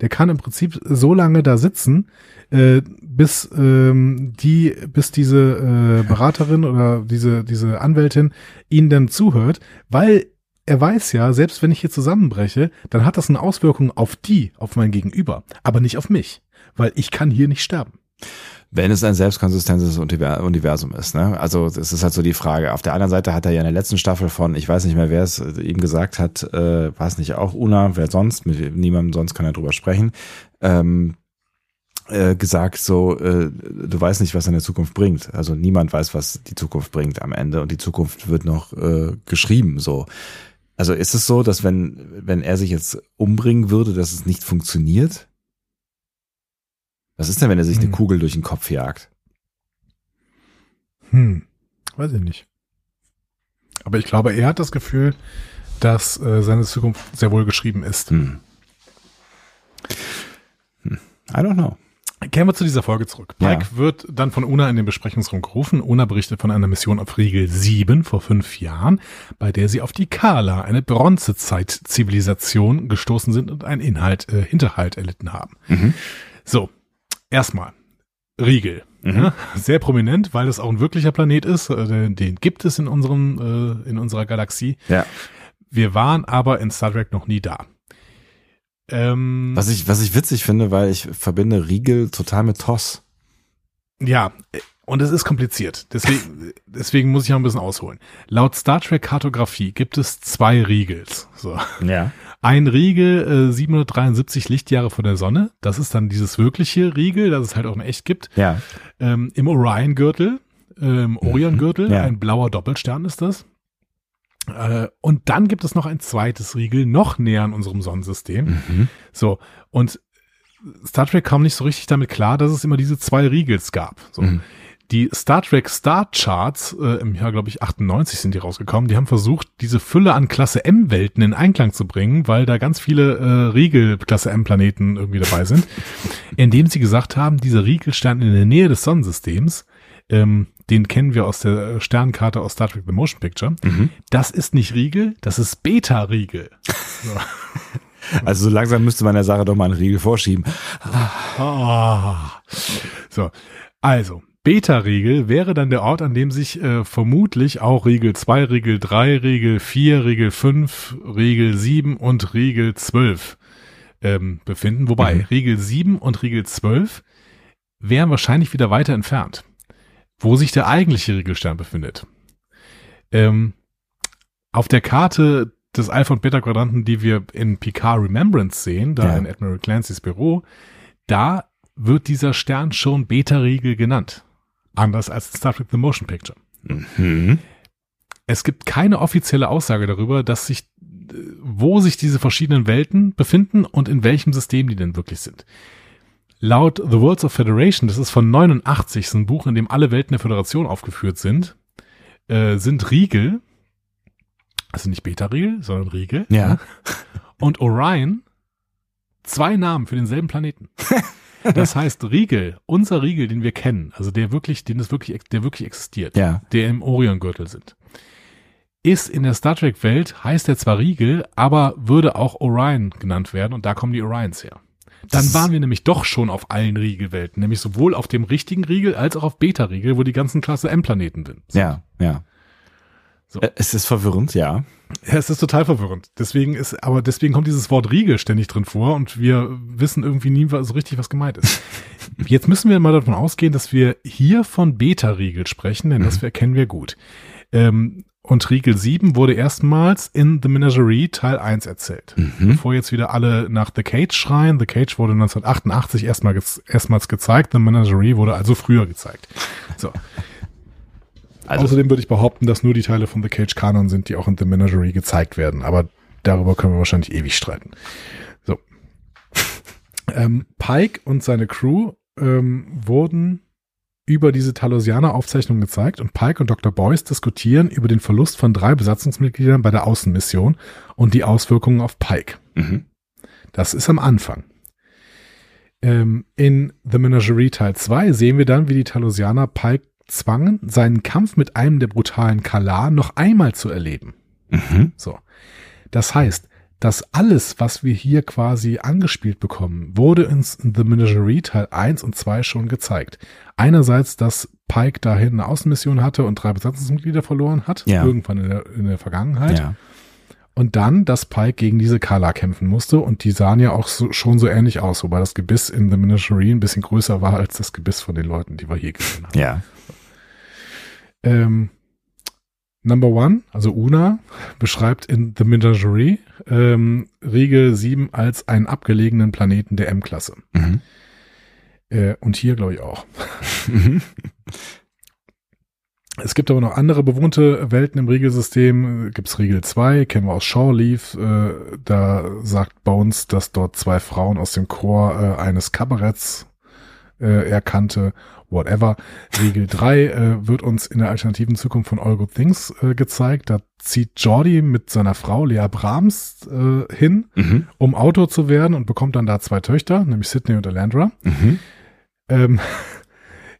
Der kann im Prinzip so lange da sitzen, äh, bis ähm, die, bis diese äh, Beraterin oder diese diese Anwältin ihnen dann zuhört, weil er weiß ja, selbst wenn ich hier zusammenbreche, dann hat das eine Auswirkung auf die, auf mein Gegenüber, aber nicht auf mich, weil ich kann hier nicht sterben wenn es ein selbstkonsistentes Universum ist. Ne? Also das ist halt so die Frage. Auf der anderen Seite hat er ja in der letzten Staffel von, ich weiß nicht mehr, wer es ihm gesagt hat, äh, war es nicht auch Una, wer sonst, mit niemandem sonst kann er drüber sprechen, ähm, äh, gesagt so, äh, du weißt nicht, was in der Zukunft bringt. Also niemand weiß, was die Zukunft bringt am Ende und die Zukunft wird noch äh, geschrieben so. Also ist es so, dass wenn, wenn er sich jetzt umbringen würde, dass es nicht funktioniert? Was ist denn, wenn er sich hm. eine Kugel durch den Kopf jagt? Hm, weiß ich nicht. Aber ich glaube, er hat das Gefühl, dass äh, seine Zukunft sehr wohl geschrieben ist. Hm. Hm. I don't know. Kehren wir zu dieser Folge zurück. Pike ja. wird dann von Una in den Besprechungsraum gerufen. Una berichtet von einer Mission auf Riegel 7 vor fünf Jahren, bei der sie auf die Kala, eine Bronzezeit-Zivilisation, gestoßen sind und einen Inhalt, äh, Hinterhalt erlitten haben. Mhm. So, erstmal Riegel. Mhm. Ja, sehr prominent, weil es auch ein wirklicher Planet ist. Äh, den gibt es in unserem, äh, in unserer Galaxie. Ja. Wir waren aber in Star Trek noch nie da. Ähm, was ich, was ich witzig finde, weil ich verbinde Riegel total mit Toss. Ja, und es ist kompliziert. Deswegen, deswegen muss ich auch ein bisschen ausholen. Laut Star Trek Kartografie gibt es zwei Riegels. So. Ja. Ein Riegel äh, 773 Lichtjahre von der Sonne. Das ist dann dieses wirkliche Riegel, das es halt auch in echt gibt. Ja. Ähm, Im Orion-Gürtel, ähm, Orion-Gürtel, ja. ein blauer Doppelstern ist das. Äh, und dann gibt es noch ein zweites Riegel, noch näher an unserem Sonnensystem. Mhm. So, und Star Trek kam nicht so richtig damit klar, dass es immer diese zwei Riegels gab. So. Mhm. Die Star Trek Star Charts äh, im Jahr, glaube ich, 98 sind die rausgekommen. Die haben versucht, diese Fülle an Klasse M-Welten in Einklang zu bringen, weil da ganz viele äh, Riegel Klasse M-Planeten irgendwie dabei sind, indem sie gesagt haben, dieser Riegelstern in der Nähe des Sonnensystems, ähm, den kennen wir aus der Sternkarte aus Star Trek The Motion Picture. Mhm. Das ist nicht Riegel, das ist Beta-Riegel. So. Also so langsam müsste man der Sache doch mal einen Riegel vorschieben. Ah. So, also Beta-Riegel wäre dann der Ort, an dem sich äh, vermutlich auch Riegel 2, Riegel 3, Riegel 4, Riegel 5, Riegel 7 und Riegel 12 ähm, befinden. Wobei Mhm. Riegel 7 und Riegel 12 wären wahrscheinlich wieder weiter entfernt, wo sich der eigentliche Riegelstern befindet. Ähm, auf der Karte des Alpha- und Beta-Quadranten, die wir in Picard Remembrance sehen, da Ja. in Admiral Clancy's Büro, da wird dieser Stern schon Beta-Riegel genannt. Anders als in Star Trek The Motion Picture. Mhm. Es gibt keine offizielle Aussage darüber, dass sich, wo sich diese verschiedenen Welten befinden und in welchem System die denn wirklich sind. Laut The Worlds of Federation, das ist von 89, so ein Buch, in dem alle Welten der Föderation aufgeführt sind, äh, sind Riegel, also nicht Beta-Riegel, sondern Riegel, Ja. und Orion zwei Namen für denselben Planeten. Das heißt, Riegel, unser Riegel, den wir kennen, also der wirklich, den es wirklich, der wirklich existiert, Ja. der im Orion-Gürtel sind, ist in der Star Trek-Welt, heißt er zwar Riegel, aber würde auch Orion genannt werden und da kommen die Orions her. Dann waren wir nämlich doch schon auf allen Riegelwelten, nämlich sowohl auf dem richtigen Riegel als auch auf Beta-Riegel, wo die ganzen Klasse M-Planeten sind. Ja, ja. So. Äh, Es ist verwirrend, ja. Ja, es ist total verwirrend. Deswegen ist, aber deswegen kommt dieses Wort Riegel ständig drin vor und wir wissen irgendwie nie so richtig, was gemeint ist. Jetzt müssen wir mal davon ausgehen, dass wir hier von Beta-Riegel sprechen, denn das kennen wir gut. Ähm, und Riegel 7 wurde erstmals in The Menagerie Teil 1 erzählt. Mhm. Bevor jetzt wieder alle nach The Cage schreien. The Cage wurde 1988 erstmal ge erstmals gezeigt. The Menagerie wurde also früher gezeigt. So. Also, Außerdem würde ich behaupten, dass nur die Teile von The Cage Kanon sind, die auch in The Menagerie gezeigt werden. Aber darüber können wir wahrscheinlich ewig streiten. So. ähm, Pike und seine Crew ähm, wurden über diese Talosianer-Aufzeichnung gezeigt und Pike und Dr. Boyce diskutieren über den Verlust von drei Besatzungsmitgliedern bei der Außenmission und die Auswirkungen auf Pike. mhm. Das ist am Anfang. Ähm, in The Menagerie Teil 2 sehen wir dann, wie die Talosianer Pike zwangen, seinen Kampf mit einem der brutalen Kalar noch einmal zu erleben. Mhm. So. Das heißt, dass alles, was wir hier quasi angespielt bekommen, wurde uns in The Menagerie Teil 1 und 2 schon gezeigt. Einerseits, dass Pike dahin eine Außenmission hatte und drei Besatzungsmitglieder verloren hat, Ja. irgendwann in der, in der Vergangenheit. Ja. Und dann, dass Pike gegen diese Kala kämpfen musste und die sahen ja auch so, schon so ähnlich aus, wobei das Gebiss in The Menagerie ein bisschen größer war als das Gebiss von den Leuten, die wir hier gesehen haben. Ja. Ähm, Number One, also Una, beschreibt in The Menagerie ähm, Riegel 7 als einen abgelegenen Planeten der M-Klasse. Mhm. Äh, und hier glaube ich auch. Mhm. Es gibt aber noch andere bewohnte Welten im Riegelsystem. Gibt's Riegel 2, kennen wir aus Shore Leave. Äh, da sagt Bones, dass dort zwei Frauen aus dem Chor äh, eines Kabaretts äh, erkannte. Whatever. Riegel 3 äh, wird uns in der alternativen Zukunft von All Good Things äh, gezeigt. Da zieht Jordi mit seiner Frau Lea Brahms äh, hin, Mhm. um Autor zu werden und bekommt dann da zwei Töchter, nämlich Sydney und Alandra. Mhm. Ähm,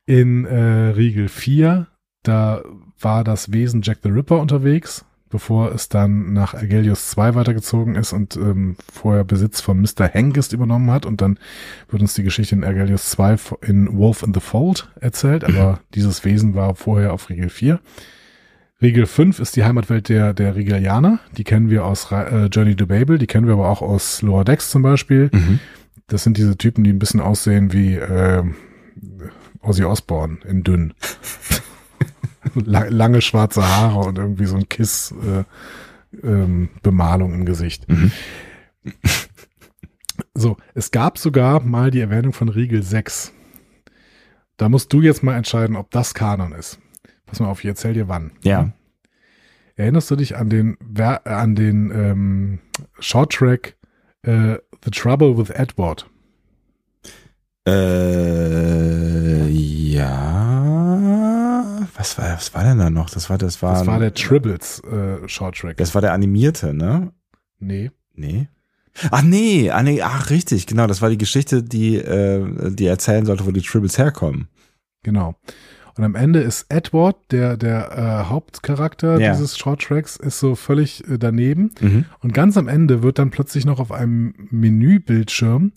in äh, Riegel 4, da war das Wesen Jack the Ripper unterwegs, bevor es dann nach Argelius 2 weitergezogen ist und ähm, vorher Besitz von Mr. Hengist übernommen hat. Und dann wird uns die Geschichte in Argelius 2 in Wolf in the Fold erzählt, aber dieses Wesen war vorher auf Riegel 4. Riegel 5 ist die Heimatwelt der, der Rigelianer. Die kennen wir aus äh, Journey to Babel, die kennen wir aber auch aus Lower Decks zum Beispiel. Mhm. Das sind diese Typen, die ein bisschen aussehen wie äh, Ozzy Osbourne in dünn. La lange schwarze Haare und irgendwie so ein Kiss äh, ähm, Bemalung im Gesicht. Mhm. So, es gab sogar mal die Erwähnung von Riegel 6. Da musst du jetzt mal entscheiden, ob das Kanon ist. Pass mal auf, ich erzähl dir wann. Ja. Erinnerst du dich an den an den ähm, Shorttrack äh, The Trouble with Edward? Äh, ja. Was war, was war denn da noch? Das war, das war, Das war der Tribbles äh, Shorttrack. das war der animierte, ne? Nee. Nee. Ach nee, ah, nee, ach richtig, genau, das war die Geschichte, die, äh, die erzählen sollte, wo die Tribbles herkommen. Genau. Und am Ende ist Edward, der, der äh, Hauptcharakter Ja. dieses Shorttracks, ist so völlig äh, daneben. Mhm. Und ganz am Ende wird dann plötzlich noch auf einem Menübildschirm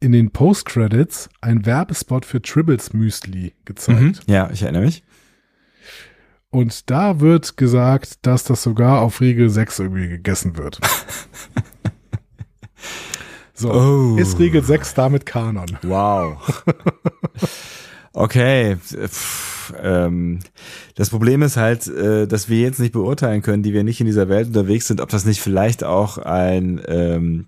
in den Post-Credits ein Werbespot für Tribbles Müsli gezeigt. Mhm. Ja, ich erinnere mich. Und da wird gesagt, dass das sogar auf Riegel 6 irgendwie gegessen wird. so, Oh. ist Riegel 6 damit Kanon? Wow. Okay. Pff, ähm, das Problem ist halt, äh, dass wir jetzt nicht beurteilen können, die wir nicht in dieser Welt unterwegs sind, ob das nicht vielleicht auch ein, ähm,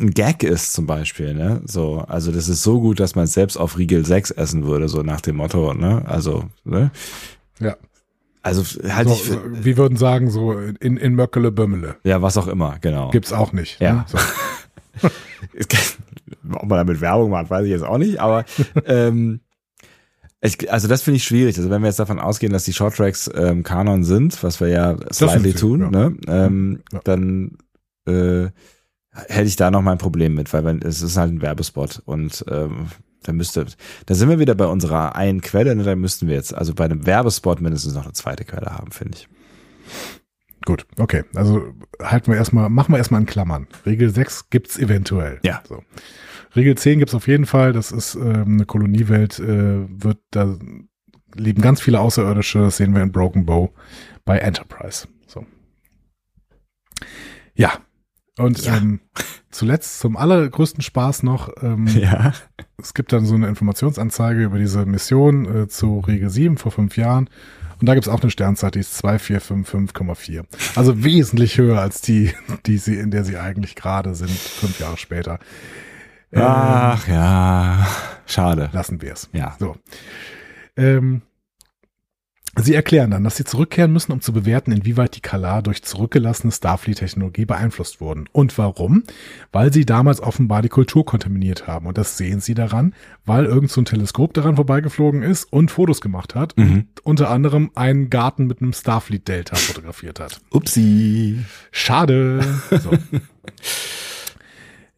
ein Gag ist zum Beispiel, ne? So, also das ist so gut, dass man es selbst auf Riegel 6 essen würde, so nach dem Motto, ne? Also, ne? Ja. Also halte So, ich für, wir würden sagen, so in, in Möckele Bömmele. ja, was auch immer, genau. Gibt's auch nicht. Ja. Ne? So. Ob man damit Werbung macht, weiß ich jetzt auch nicht, aber ähm, ich, also das finde ich schwierig. Also wenn wir jetzt davon ausgehen, dass die Shorttracks ähm, Kanon sind, was wir ja slightly sie, tun, ja. ne, ähm, Ja. dann äh, hätte ich da noch mein Problem mit, weil wenn, es ist halt ein Werbespot und ähm, da müsste, da sind wir wieder bei unserer einen Quelle, ne, da müssten wir jetzt also bei einem Werbespot mindestens noch eine zweite Quelle haben, finde ich. Gut, okay. Also halten wir erstmal, machen wir erstmal in Klammern. Regel 6 gibt's eventuell. Ja. So. Regel 10 gibt's auf jeden Fall. Das ist ähm, eine Koloniewelt, äh, wird, da leben ganz viele Außerirdische, das sehen wir in Broken Bow bei Enterprise. So. Ja. Und Ja. Ähm, zuletzt zum allergrößten Spaß noch, ähm, Ja. es gibt dann so eine Informationsanzeige über diese Mission äh, zu Regel 7 vor fünf Jahren. Und da gibt's auch eine Sternzeit, die ist 2455,4. Also wesentlich höher als die, die sie, in der sie eigentlich gerade sind, fünf Jahre später. Ähm, Ach ja, schade. lassen wir es. Ja. So. Ähm, sie erklären dann, dass sie zurückkehren müssen, um zu bewerten, inwieweit die Kalar durch zurückgelassene Starfleet-Technologie beeinflusst wurden. Und warum? Weil sie damals offenbar die Kultur kontaminiert haben. Und das sehen sie daran, weil irgend so ein Teleskop daran vorbeigeflogen ist und Fotos gemacht hat. Mhm. Und unter anderem einen Garten mit einem Starfleet-Delta fotografiert hat. Upsi. Schade. So.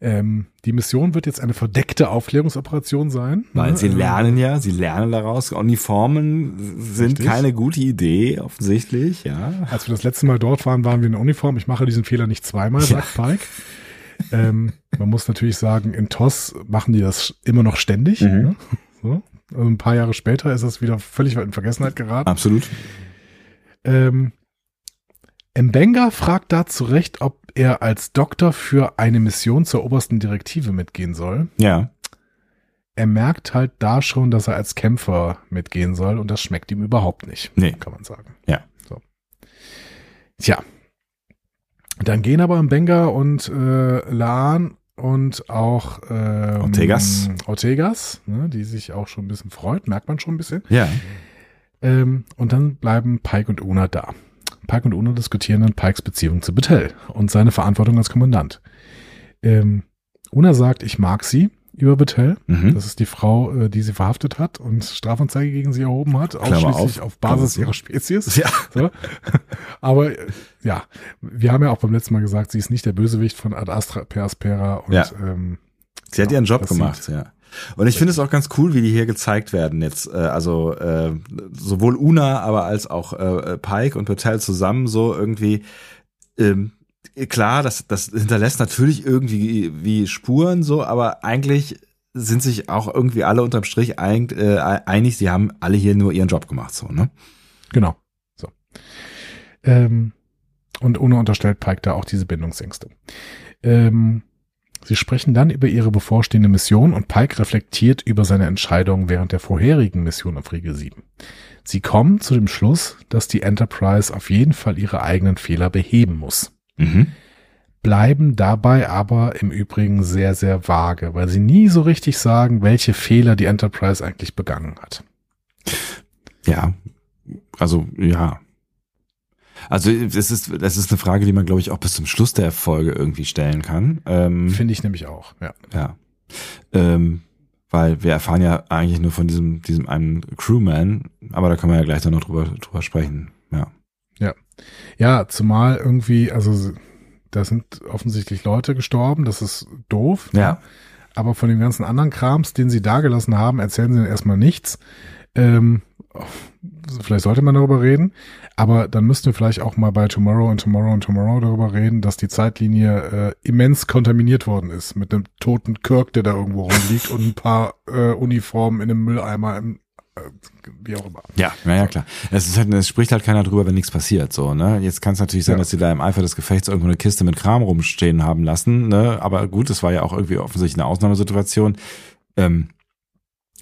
ähm, die Mission wird jetzt eine verdeckte Aufklärungsoperation sein. Weil ne? sie Ähm, lernen ja, sie lernen daraus. Uniformen sind Richtig. keine gute Idee, offensichtlich, ja. Als wir das letzte Mal dort waren, waren wir in Uniform. Ich mache diesen Fehler nicht zweimal, sagt Pike. Ähm, man muss natürlich sagen, in TOS machen die das immer noch ständig. Mhm. Ne? So. Also ein paar Jahre später ist das wieder völlig in Vergessenheit geraten. Absolut. Ähm, Mbenga fragt da zu Recht, ob er als Doktor für eine Mission zur obersten Direktive mitgehen soll. Ja. Er merkt halt da schon, dass er als Kämpfer mitgehen soll und das schmeckt ihm überhaupt nicht, Nee. kann man sagen. Ja. So. Tja. Dann gehen aber Mbenga und äh, Laan und auch ähm, Ortegas. Ortegas, ne, die sich auch schon ein bisschen freut, merkt man schon ein bisschen. Ja. Ähm, und dann bleiben Pike und Una da. Pike und Una diskutieren dann Pikes Beziehung zu Battelle und seine Verantwortung als Kommandant. Ähm, Una sagt, ich mag sie über Battelle. Mhm. Das ist die Frau, äh, die sie verhaftet hat und Strafanzeige gegen sie erhoben hat, ausschließlich auf. auf, Basis ihrer Spezies. Ja. So. Aber äh, ja, wir haben ja auch beim letzten Mal gesagt, sie ist nicht der Bösewicht von Ad Astra per Aspera und Ja. ähm, Sie hat Ja, ihren Job gemacht, ja. Und ich finde es auch ganz cool, wie die hier gezeigt werden jetzt. Äh, also äh, sowohl Una, aber als auch äh, Pike und Patel zusammen so irgendwie. Ähm, klar, das, das hinterlässt natürlich irgendwie wie Spuren so, aber eigentlich sind sich auch irgendwie alle unterm Strich einig, äh, einig, sie haben alle hier nur ihren Job gemacht, so, ne? Genau. So. Ähm, und Una unterstellt Pike da auch diese Bindungsängste. Ähm, sie sprechen dann über ihre bevorstehende Mission und Pike reflektiert über seine Entscheidung während der vorherigen Mission auf Riegel 7. Sie kommen zu dem Schluss, dass die Enterprise auf jeden Fall ihre eigenen Fehler beheben muss. Mhm. Bleiben dabei aber im Übrigen sehr, sehr vage, weil sie nie so richtig sagen, welche Fehler die Enterprise eigentlich begangen hat. Ja, also ja. Also das ist das ist eine Frage, die man glaube ich auch bis zum Schluss der Folge irgendwie stellen kann. Ähm, Finde ich nämlich auch, ja. ja, ähm, weil wir erfahren ja eigentlich nur von diesem diesem einen Crewman, aber da können wir ja gleich dann noch drüber drüber sprechen. Ja, Ja, zumal irgendwie, also da sind offensichtlich Leute gestorben, das ist doof. Ja. Aber von dem ganzen anderen Krams, den sie da gelassen haben, erzählen sie erstmal nichts. Ähm, vielleicht sollte man darüber reden, aber dann müssten wir vielleicht auch mal bei Tomorrow and Tomorrow and Tomorrow darüber reden, dass die Zeitlinie äh, immens kontaminiert worden ist mit einem toten Kirk, der da irgendwo rumliegt und ein paar äh, Uniformen in einem Mülleimer im äh, wie auch immer. Ja, na ja, klar. Es, ist halt, es spricht halt keiner drüber, wenn nichts passiert, so, ne? Jetzt kann es natürlich sein, Ja. dass sie da im Eifer des Gefechts irgendwo eine Kiste mit Kram rumstehen haben lassen, ne? Aber gut, das war ja auch irgendwie offensichtlich eine Ausnahmesituation. Ähm,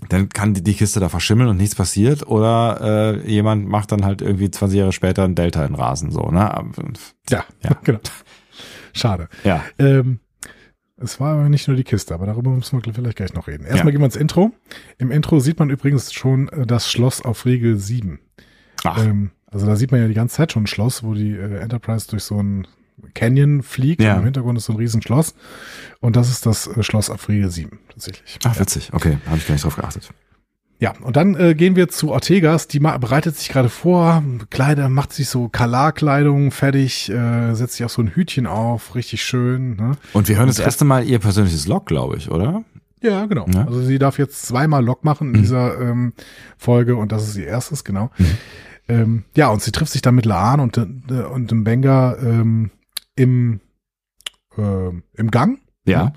dann kann die, die Kiste da verschimmeln und nichts passiert oder äh, jemand macht dann halt irgendwie 20 Jahre später ein Delta in Rasen, so, ne? Ja, Ja. genau. Schade. Ja. Ähm, es war aber nicht nur die Kiste, aber darüber müssen wir vielleicht gleich noch reden. Erstmal Ja. gehen wir ins Intro. Im Intro sieht man übrigens schon äh, das Schloss auf Riegel 7. Ach, Ähm, also da sieht man ja die ganze Zeit schon ein Schloss, wo die äh, Enterprise durch so ein Canyon fliegt. Ja. Im Hintergrund ist so ein Riesenschloss. Und das ist das äh, Schloss auf Riegel 7 tatsächlich. ach witzig. Okay, habe ich gar nicht drauf geachtet. Ja, und dann äh, gehen wir zu Ortegas, die ma- bereitet sich gerade vor, Kleider, macht sich so Kalar-Kleidung fertig, äh, setzt sich auch so ein Hütchen auf, richtig schön. Ne? Und wir hören das erste Mal ihr persönliches Log, glaube ich, oder? Ja, genau. Ja. Also sie darf jetzt zweimal Lok machen in Mhm. dieser ähm, Folge und das ist ihr erstes, genau. Mhm. Ähm, ja, und sie trifft sich dann mit Laan und, äh, und dem Benga ähm, im, äh, im Gang. Ja.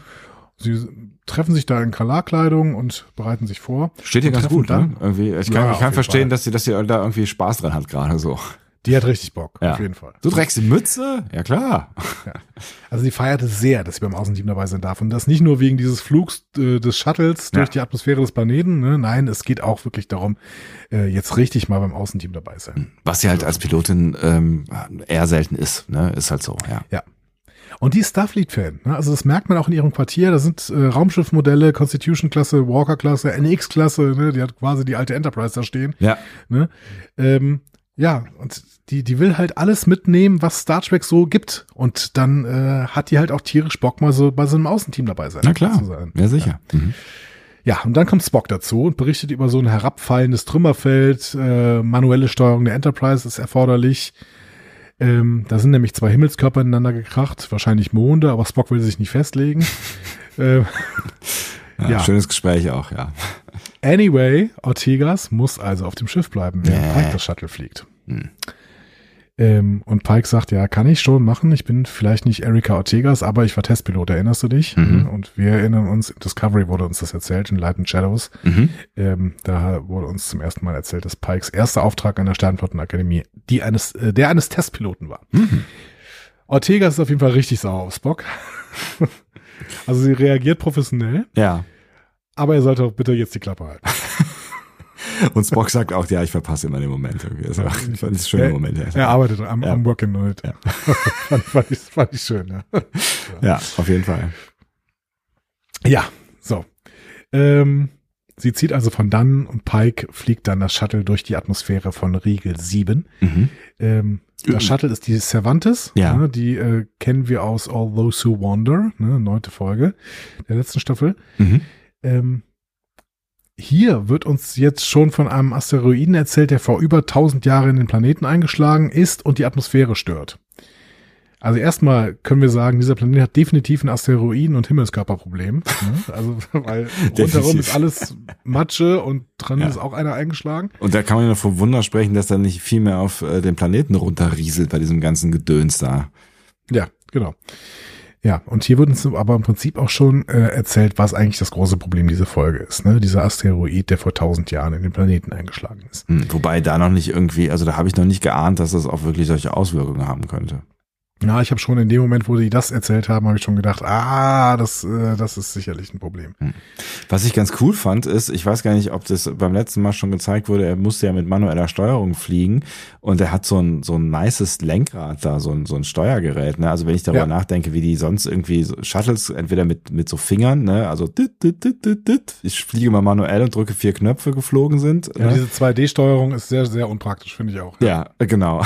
Sie treffen sich da in Kalarkleidung und bereiten sich vor. Steht hier ganz gut, dann- ne? Irgendwie, ich Ja, kann, auf ich kann verstehen, Fall. dass sie, dass sie da irgendwie Spaß dran hat gerade so. Die hat richtig Bock, Ja. auf jeden Fall. Du trägst die Mütze? Ja klar. Also sie feiert es sehr, dass sie beim Außenteam dabei sein darf. Und das nicht nur wegen dieses Flugs äh, des Shuttles durch Ja. die Atmosphäre des Planeten. Ne? Nein, es geht auch wirklich darum, äh, jetzt richtig mal beim Außenteam dabei sein. Was sie halt als Pilotin ähm, eher selten ist, ne? Ist halt so, ja. Und die ist Starfleet-Fan. Ne? Also das merkt man auch in ihrem Quartier. Da sind äh, Raumschiffmodelle, Constitution-Klasse, Walker-Klasse, NX-Klasse. Ne? Die hat quasi die alte Enterprise da stehen. Ja. Ne? Ähm, ja, und die, die will halt alles mitnehmen, was Star Trek so gibt. Und dann äh, hat die halt auch tierisch Bock, mal so bei so einem Außenteam dabei sein. Na klar. zu sein. Ja, sicher. Mhm. Ja, und dann kommt Spock dazu und berichtet über so ein herabfallendes Trümmerfeld. Äh, manuelle Steuerung der Enterprise ist erforderlich. Ähm, da sind nämlich zwei Himmelskörper ineinander gekracht, wahrscheinlich Monde, aber Spock will sich nicht festlegen. äh, Ja, Ja. Schönes Gespräch auch, ja. anyway, Ortegas muss also auf dem Schiff bleiben, während Nee. Das Shuttle fliegt. Hm. Ähm, und Pike sagt, ja, kann ich schon machen. Ich bin vielleicht nicht Erika Ortegas, aber ich war Testpilot, erinnerst du dich? Mhm. Und wir erinnern uns, Discovery wurde uns das erzählt in Light and Shadows. Mhm. Ähm, da wurde uns zum ersten Mal erzählt, dass Pikes erster Auftrag an der Sternflottenakademie die eines, äh, der eines Testpiloten war. Mhm. Ortega ist auf jeden Fall richtig sauer auf Spock. also sie reagiert professionell, Ja. aber er sollte auch bitte jetzt die Klappe halten. Und Spock sagt auch, ja, ich verpasse immer den Moment irgendwie. Das war, ein schöner Er- Moment. Ja, Er arbeitet am, Ja. am Working on it. Ja. fand, fand, ich, fand ich schön, ja. ja auf jeden Fall. Ja, so. Ähm, sie zieht also von dann und Pike fliegt dann das Shuttle durch die Atmosphäre von Riegel 7. Mhm. Ähm, das Shuttle ist die Cervantes. Ja. Ne, die äh, kennen wir aus All Those Who Wander, ne, neunte Folge der letzten Staffel. Mhm. Ähm, hier wird uns jetzt schon von einem Asteroiden erzählt, der vor über 1000 Jahren in den Planeten eingeschlagen ist und die Atmosphäre stört. Also erstmal können wir sagen, dieser Planet hat definitiv ein Asteroiden- und Himmelskörperproblem. Ne? Also, weil rundherum ist alles Matsche und dran Ja. ist auch einer eingeschlagen. Und da kann man ja vom Wunder sprechen, dass er nicht viel mehr auf äh, den Planeten runterrieselt bei diesem ganzen Gedöns da. Ja, genau. Ja, und hier wird uns aber im Prinzip auch schon äh, erzählt, was eigentlich das große Problem dieser Folge ist. Ne? Dieser Asteroid, der vor tausend Jahren in den Planeten eingeschlagen ist. Hm, Wobei da noch nicht irgendwie, also da habe ich noch nicht geahnt, dass das auch wirklich solche Auswirkungen haben könnte. Ja, ich habe schon in dem Moment, wo die das erzählt haben, habe ich schon gedacht, ah, das, äh, das ist sicherlich ein Problem. Was ich ganz cool fand, ist, ich weiß gar nicht, ob das beim letzten Mal schon gezeigt wurde, er musste ja mit manueller Steuerung fliegen und er hat so ein, so ein nices Lenkrad da, so ein, so ein Steuergerät, ne? Also wenn ich darüber Ja. nachdenke, wie die sonst irgendwie Shuttles, entweder mit, mit so Fingern, ne? Also dit, dit, dit, dit, dit. ich fliege mal manuell und drücke vier Knöpfe geflogen sind. Ja, ne? diese 2D-Steuerung ist sehr, sehr unpraktisch, finde ich auch. Ja, äh, genau.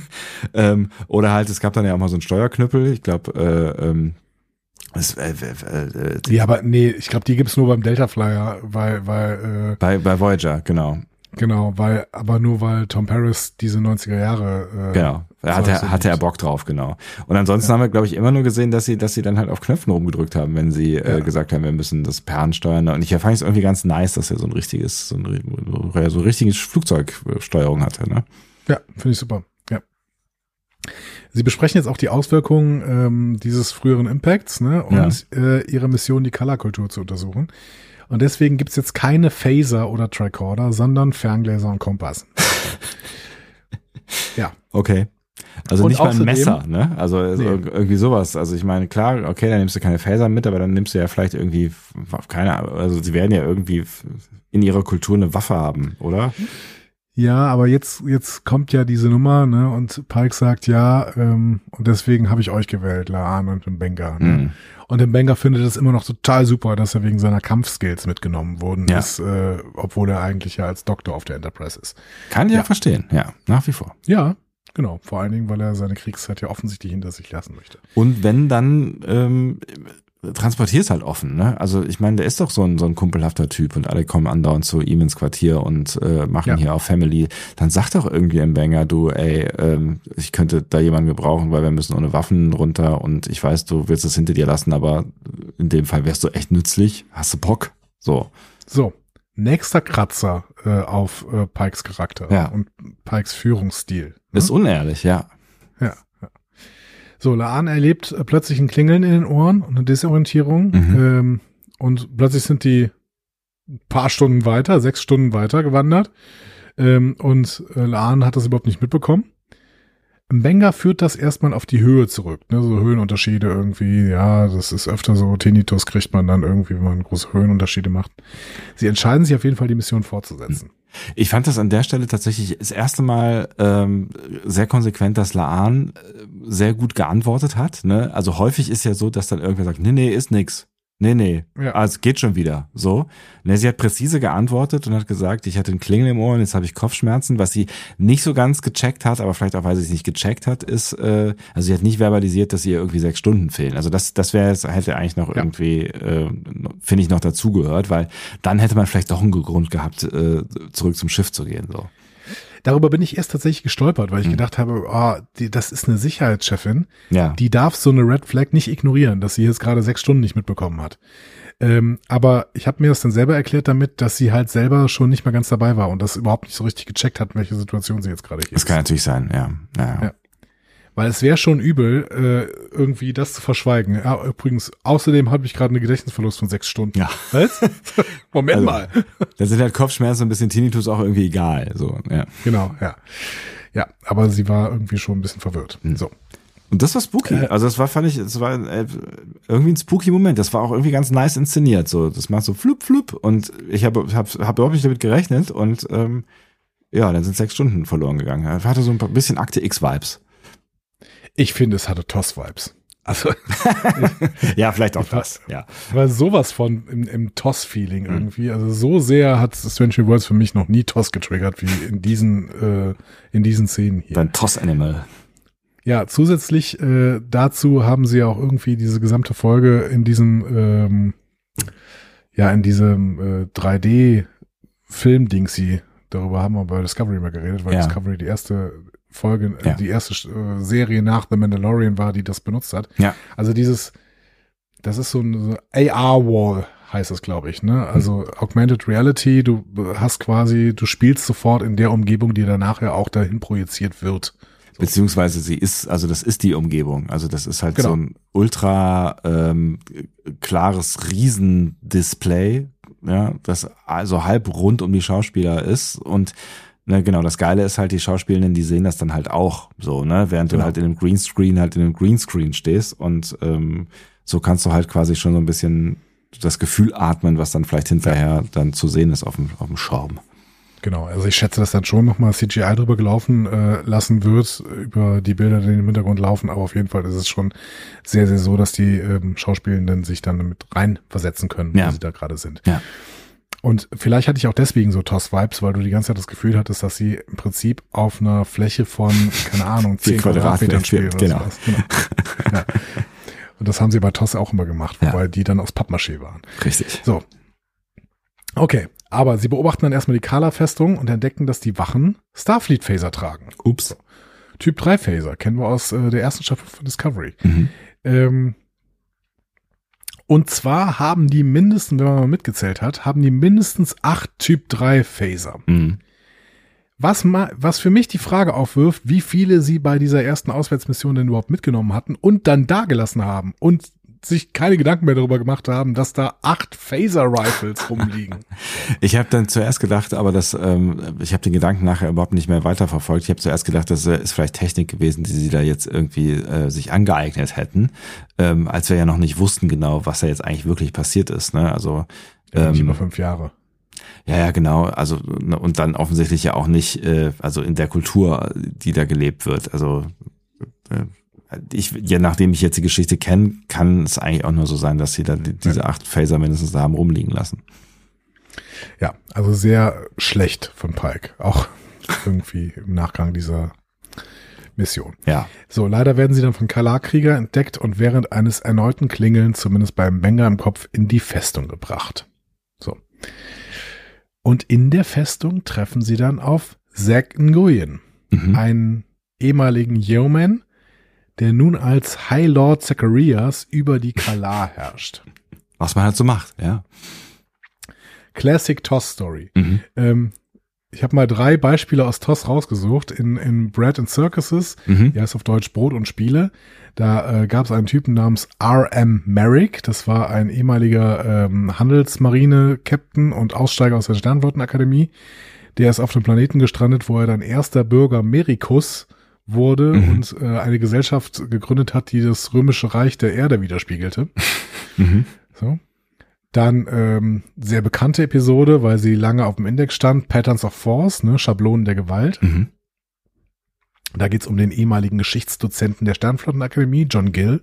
ähm, oder halt, es gab dann ja auch mal so einen Steuerknüppel. Ich glaube, äh, ähm, es, äh, äh, äh, Ja, aber nee, ich glaube, die gibt's nur beim Delta Flyer, weil, weil, bei, bei Voyager, genau. äh, genau, weil, aber nur weil Tom Paris diese 90er Jahre äh, Genau. Da hatte, er, hatte er Bock drauf, genau. Und ansonsten ja. haben wir, glaube ich, immer nur gesehen, dass sie, dass sie dann halt auf Knöpfen rumgedrückt haben, wenn sie äh, ja. äh, gesagt haben, wir müssen das Perlen steuern. Und ich fand es irgendwie ganz nice, dass er so ein richtiges, so ein, so ein richtiges Flugzeugsteuerung hatte. Ne? Ja, finde ich super. Ja. Sie besprechen jetzt auch die Auswirkungen ähm, dieses früheren Impacts ne, und ja. äh, ihre Mission, die Colorkultur zu untersuchen. Und deswegen gibt's jetzt keine Phaser oder Tricorder, sondern Ferngläser und Kompass. ja. Okay. Also und nicht mal ein Messer, ne? Also nee. irgendwie sowas. Also ich meine, klar, okay, dann nimmst du keine Phaser mit, aber dann nimmst du ja vielleicht irgendwie, keine Ahnung, also sie werden ja irgendwie in ihrer Kultur eine Waffe haben, oder? Ja, aber jetzt, jetzt kommt ja diese Nummer, ne? Und Pike sagt ja, ähm, und deswegen habe ich euch gewählt, Laan und den Benga. Ne? Mhm. Und der Benga findet es immer noch total super, dass er wegen seiner Kampfskills mitgenommen worden ja. ist, äh, obwohl er eigentlich ja als Doktor auf der Enterprise ist. Kann ich ja. ja verstehen, ja, nach wie vor. Ja, Genau, vor allen Dingen, weil er seine Kriegszeit ja offensichtlich hinter sich lassen möchte. Und wenn dann ähm, transportierst halt offen, ne? Also ich meine, der ist doch so ein, so ein kumpelhafter Typ und alle kommen andauernd zu ihm ins Quartier und äh, machen ja. hier auch Family. Dann sag doch irgendwie im Banger, du, ey, ähm, ich könnte da jemanden gebrauchen, weil wir müssen ohne Waffen runter und ich weiß, du willst es hinter dir lassen, aber in dem Fall wärst du echt nützlich. Hast du Bock? So. So. Nächster Kratzer äh, auf äh, Pikes Charakter ja. und Pikes Führungsstil. Ne? Ist unehrlich, ja. So, Laan erlebt äh, plötzlich ein Klingeln in den Ohren und eine Desorientierung. Mhm. Ähm, und plötzlich sind die ein paar Stunden weiter, sechs Stunden weiter gewandert. Ähm, und äh, Laan hat das überhaupt nicht mitbekommen. Benga führt das erstmal auf die Höhe zurück, ne? so Höhenunterschiede irgendwie, ja, das ist öfter so, Tinnitus kriegt man dann irgendwie, wenn man große Höhenunterschiede macht. Sie entscheiden sich auf jeden Fall, die Mission fortzusetzen. Ich fand das an der Stelle tatsächlich das erste Mal ähm, sehr konsequent, dass Laan äh, sehr gut geantwortet hat. Ne? Also häufig ist ja so, dass dann irgendwer sagt, nee, nee, ist nix. Nee, nee, ja. also geht schon wieder. So. Ne, sie hat präzise geantwortet und hat gesagt, ich hatte einen Klingel im Ohr und jetzt habe ich Kopfschmerzen. Was sie nicht so ganz gecheckt hat, aber vielleicht auch, weil sie es nicht gecheckt hat, ist, äh, also sie hat nicht verbalisiert, dass ihr irgendwie sechs Stunden fehlen. Also das, das wäre hätte eigentlich noch ja. irgendwie, äh, finde ich, noch dazugehört, weil dann hätte man vielleicht doch einen Grund gehabt, äh, zurück zum Schiff zu gehen. So. Darüber bin ich erst tatsächlich gestolpert, weil ich mhm. gedacht habe, oh, die, das ist eine Sicherheitschefin. Ja. Die darf so eine Red Flag nicht ignorieren, dass sie jetzt gerade sechs Stunden nicht mitbekommen hat. Ähm, aber ich habe mir das dann selber erklärt damit, dass sie halt selber schon nicht mehr ganz dabei war und das überhaupt nicht so richtig gecheckt hat, welche Situation sie jetzt gerade hier Das ist. kann natürlich sein, ja. ja. ja. Weil es wäre schon übel, äh, irgendwie das zu verschweigen. Ja, übrigens, außerdem habe ich gerade einen Gedächtnisverlust von sechs Stunden. Ja. Was? Moment also, mal. Da sind halt Kopfschmerzen und ein bisschen Tinnitus auch irgendwie egal. So, ja. Genau, ja. Ja, aber sie war irgendwie schon ein bisschen verwirrt. Hm. So. Und das war spooky. Äh, also das war, fand ich, das war äh, irgendwie ein spooky Moment. Das war auch irgendwie ganz nice inszeniert. So, das macht so flup flup und ich habe hab, hab überhaupt nicht damit gerechnet und ähm, ja, dann sind sechs Stunden verloren gegangen. Er hatte so ein bisschen Akte X-Vibes. Ich finde, es hatte TOS-Vibes. Also ja, vielleicht auch das. Ja, war sowas von im, im TOS-Feeling mhm. irgendwie. Also so sehr hat Strange Worlds für mich noch nie TOS getriggert wie in diesen äh, in diesen Szenen hier. Dein TOS-Animal. Ja, zusätzlich äh, dazu haben sie auch irgendwie diese gesamte Folge in diesem ähm, ja in diesem äh, 3D Film Dingsy. Darüber haben wir bei Discovery mal geredet, weil ja. Discovery die erste Folge, äh, ja. die erste äh, Serie nach The Mandalorian war, die das benutzt hat. Ja. Also dieses, das ist so ein so AR-Wall, heißt es, glaube ich, ne? Also mhm. Augmented Reality, du hast quasi, du spielst sofort in der Umgebung, die dann nachher auch dahin projiziert wird. So. Beziehungsweise sie ist, also das ist die Umgebung. Also das ist halt genau. so ein ultra ähm, klares Riesendisplay, ja, das also halb rund um die Schauspieler ist und Ne, genau, das Geile ist halt, die Schauspielenden, die sehen das dann halt auch so, ne? Während genau. du halt in einem Greenscreen halt in einem Greenscreen stehst und ähm, so kannst du halt quasi schon so ein bisschen das Gefühl atmen, was dann vielleicht hinterher dann zu sehen ist auf dem, auf dem Schaum. Genau, also ich schätze, dass dann schon nochmal CGI drüber gelaufen äh, lassen wird, über die Bilder, die im Hintergrund laufen, aber auf jeden Fall ist es schon sehr, sehr so, dass die ähm, Schauspielenden sich dann mit reinversetzen können, ja. wo sie da gerade sind. Ja. Und vielleicht hatte ich auch deswegen so Toss-Vibes, weil du die ganze Zeit das Gefühl hattest, dass sie im Prinzip auf einer Fläche von, keine Ahnung, 10 Quadratmetern spielen. Genau. genau. ja. Und das haben sie bei Toss auch immer gemacht, wobei ja. die dann aus Pappmaché waren. Richtig. So. Okay, aber sie beobachten dann erstmal die Kala-Festung und entdecken, dass die Wachen Starfleet-Phaser tragen. Ups. Typ 3 Phaser, kennen wir aus äh, der ersten Staffel von Discovery. Mhm. Ähm, und zwar haben die mindestens, wenn man mal mitgezählt hat, haben die mindestens acht Typ 3 Phaser. Mhm. Was, was für mich die Frage aufwirft, wie viele sie bei dieser ersten Auswärtsmission denn überhaupt mitgenommen hatten und dann dagelassen haben und sich keine Gedanken mehr darüber gemacht haben, dass da acht Phaser-Rifles rumliegen. Ich habe dann zuerst gedacht, aber das, ähm, ich habe den Gedanken nachher überhaupt nicht mehr weiterverfolgt. Ich habe zuerst gedacht, das ist vielleicht Technik gewesen, die sie da jetzt irgendwie äh, sich angeeignet hätten, ähm, als wir ja noch nicht wussten genau, was da jetzt eigentlich wirklich passiert ist. Ne? Also Ähm, ähm, über fünf Jahre. ja, ja, genau. Also ne, und dann offensichtlich ja auch nicht, äh, also in der Kultur, die da gelebt wird. Also äh, ich, ja, nachdem ich jetzt die Geschichte kenne, kann es eigentlich auch nur so sein, dass sie da die, diese acht Phaser mindestens da haben rumliegen lassen. Ja, also sehr schlecht von Pike. Auch irgendwie im Nachgang dieser Mission. Ja. So, leider werden sie dann von Kalar-Krieger entdeckt und während eines erneuten Klingeln, zumindest beim Banger im Kopf, in die Festung gebracht. So. Und in der Festung treffen sie dann auf Zack Nguyen, Mhm. einen ehemaligen Yeoman, der nun als High Lord Zacharias über die Kalar herrscht. Was man halt so macht, ja. Classic Toss Story. Mhm. Ähm, ich habe mal drei Beispiele aus TOS rausgesucht. In, in Bread and Circuses, Mhm. die heißt auf Deutsch Brot und Spiele. Da äh, gab es einen Typen namens R.M. Merrick. Das war ein ehemaliger ähm, Handelsmarine-Captain und Aussteiger aus der Sternflottenakademie. Der ist auf dem Planeten gestrandet, wo er dann erster Bürger Merikus wurde Mhm. und äh, eine Gesellschaft gegründet hat, die das römische Reich der Erde widerspiegelte. Mhm. So. Dann ähm, sehr bekannte Episode, weil sie lange auf dem Index stand, Patterns of Force, ne, Schablonen der Gewalt. Mhm. Da geht's um den ehemaligen Geschichtsdozenten der Sternflottenakademie, John Gill,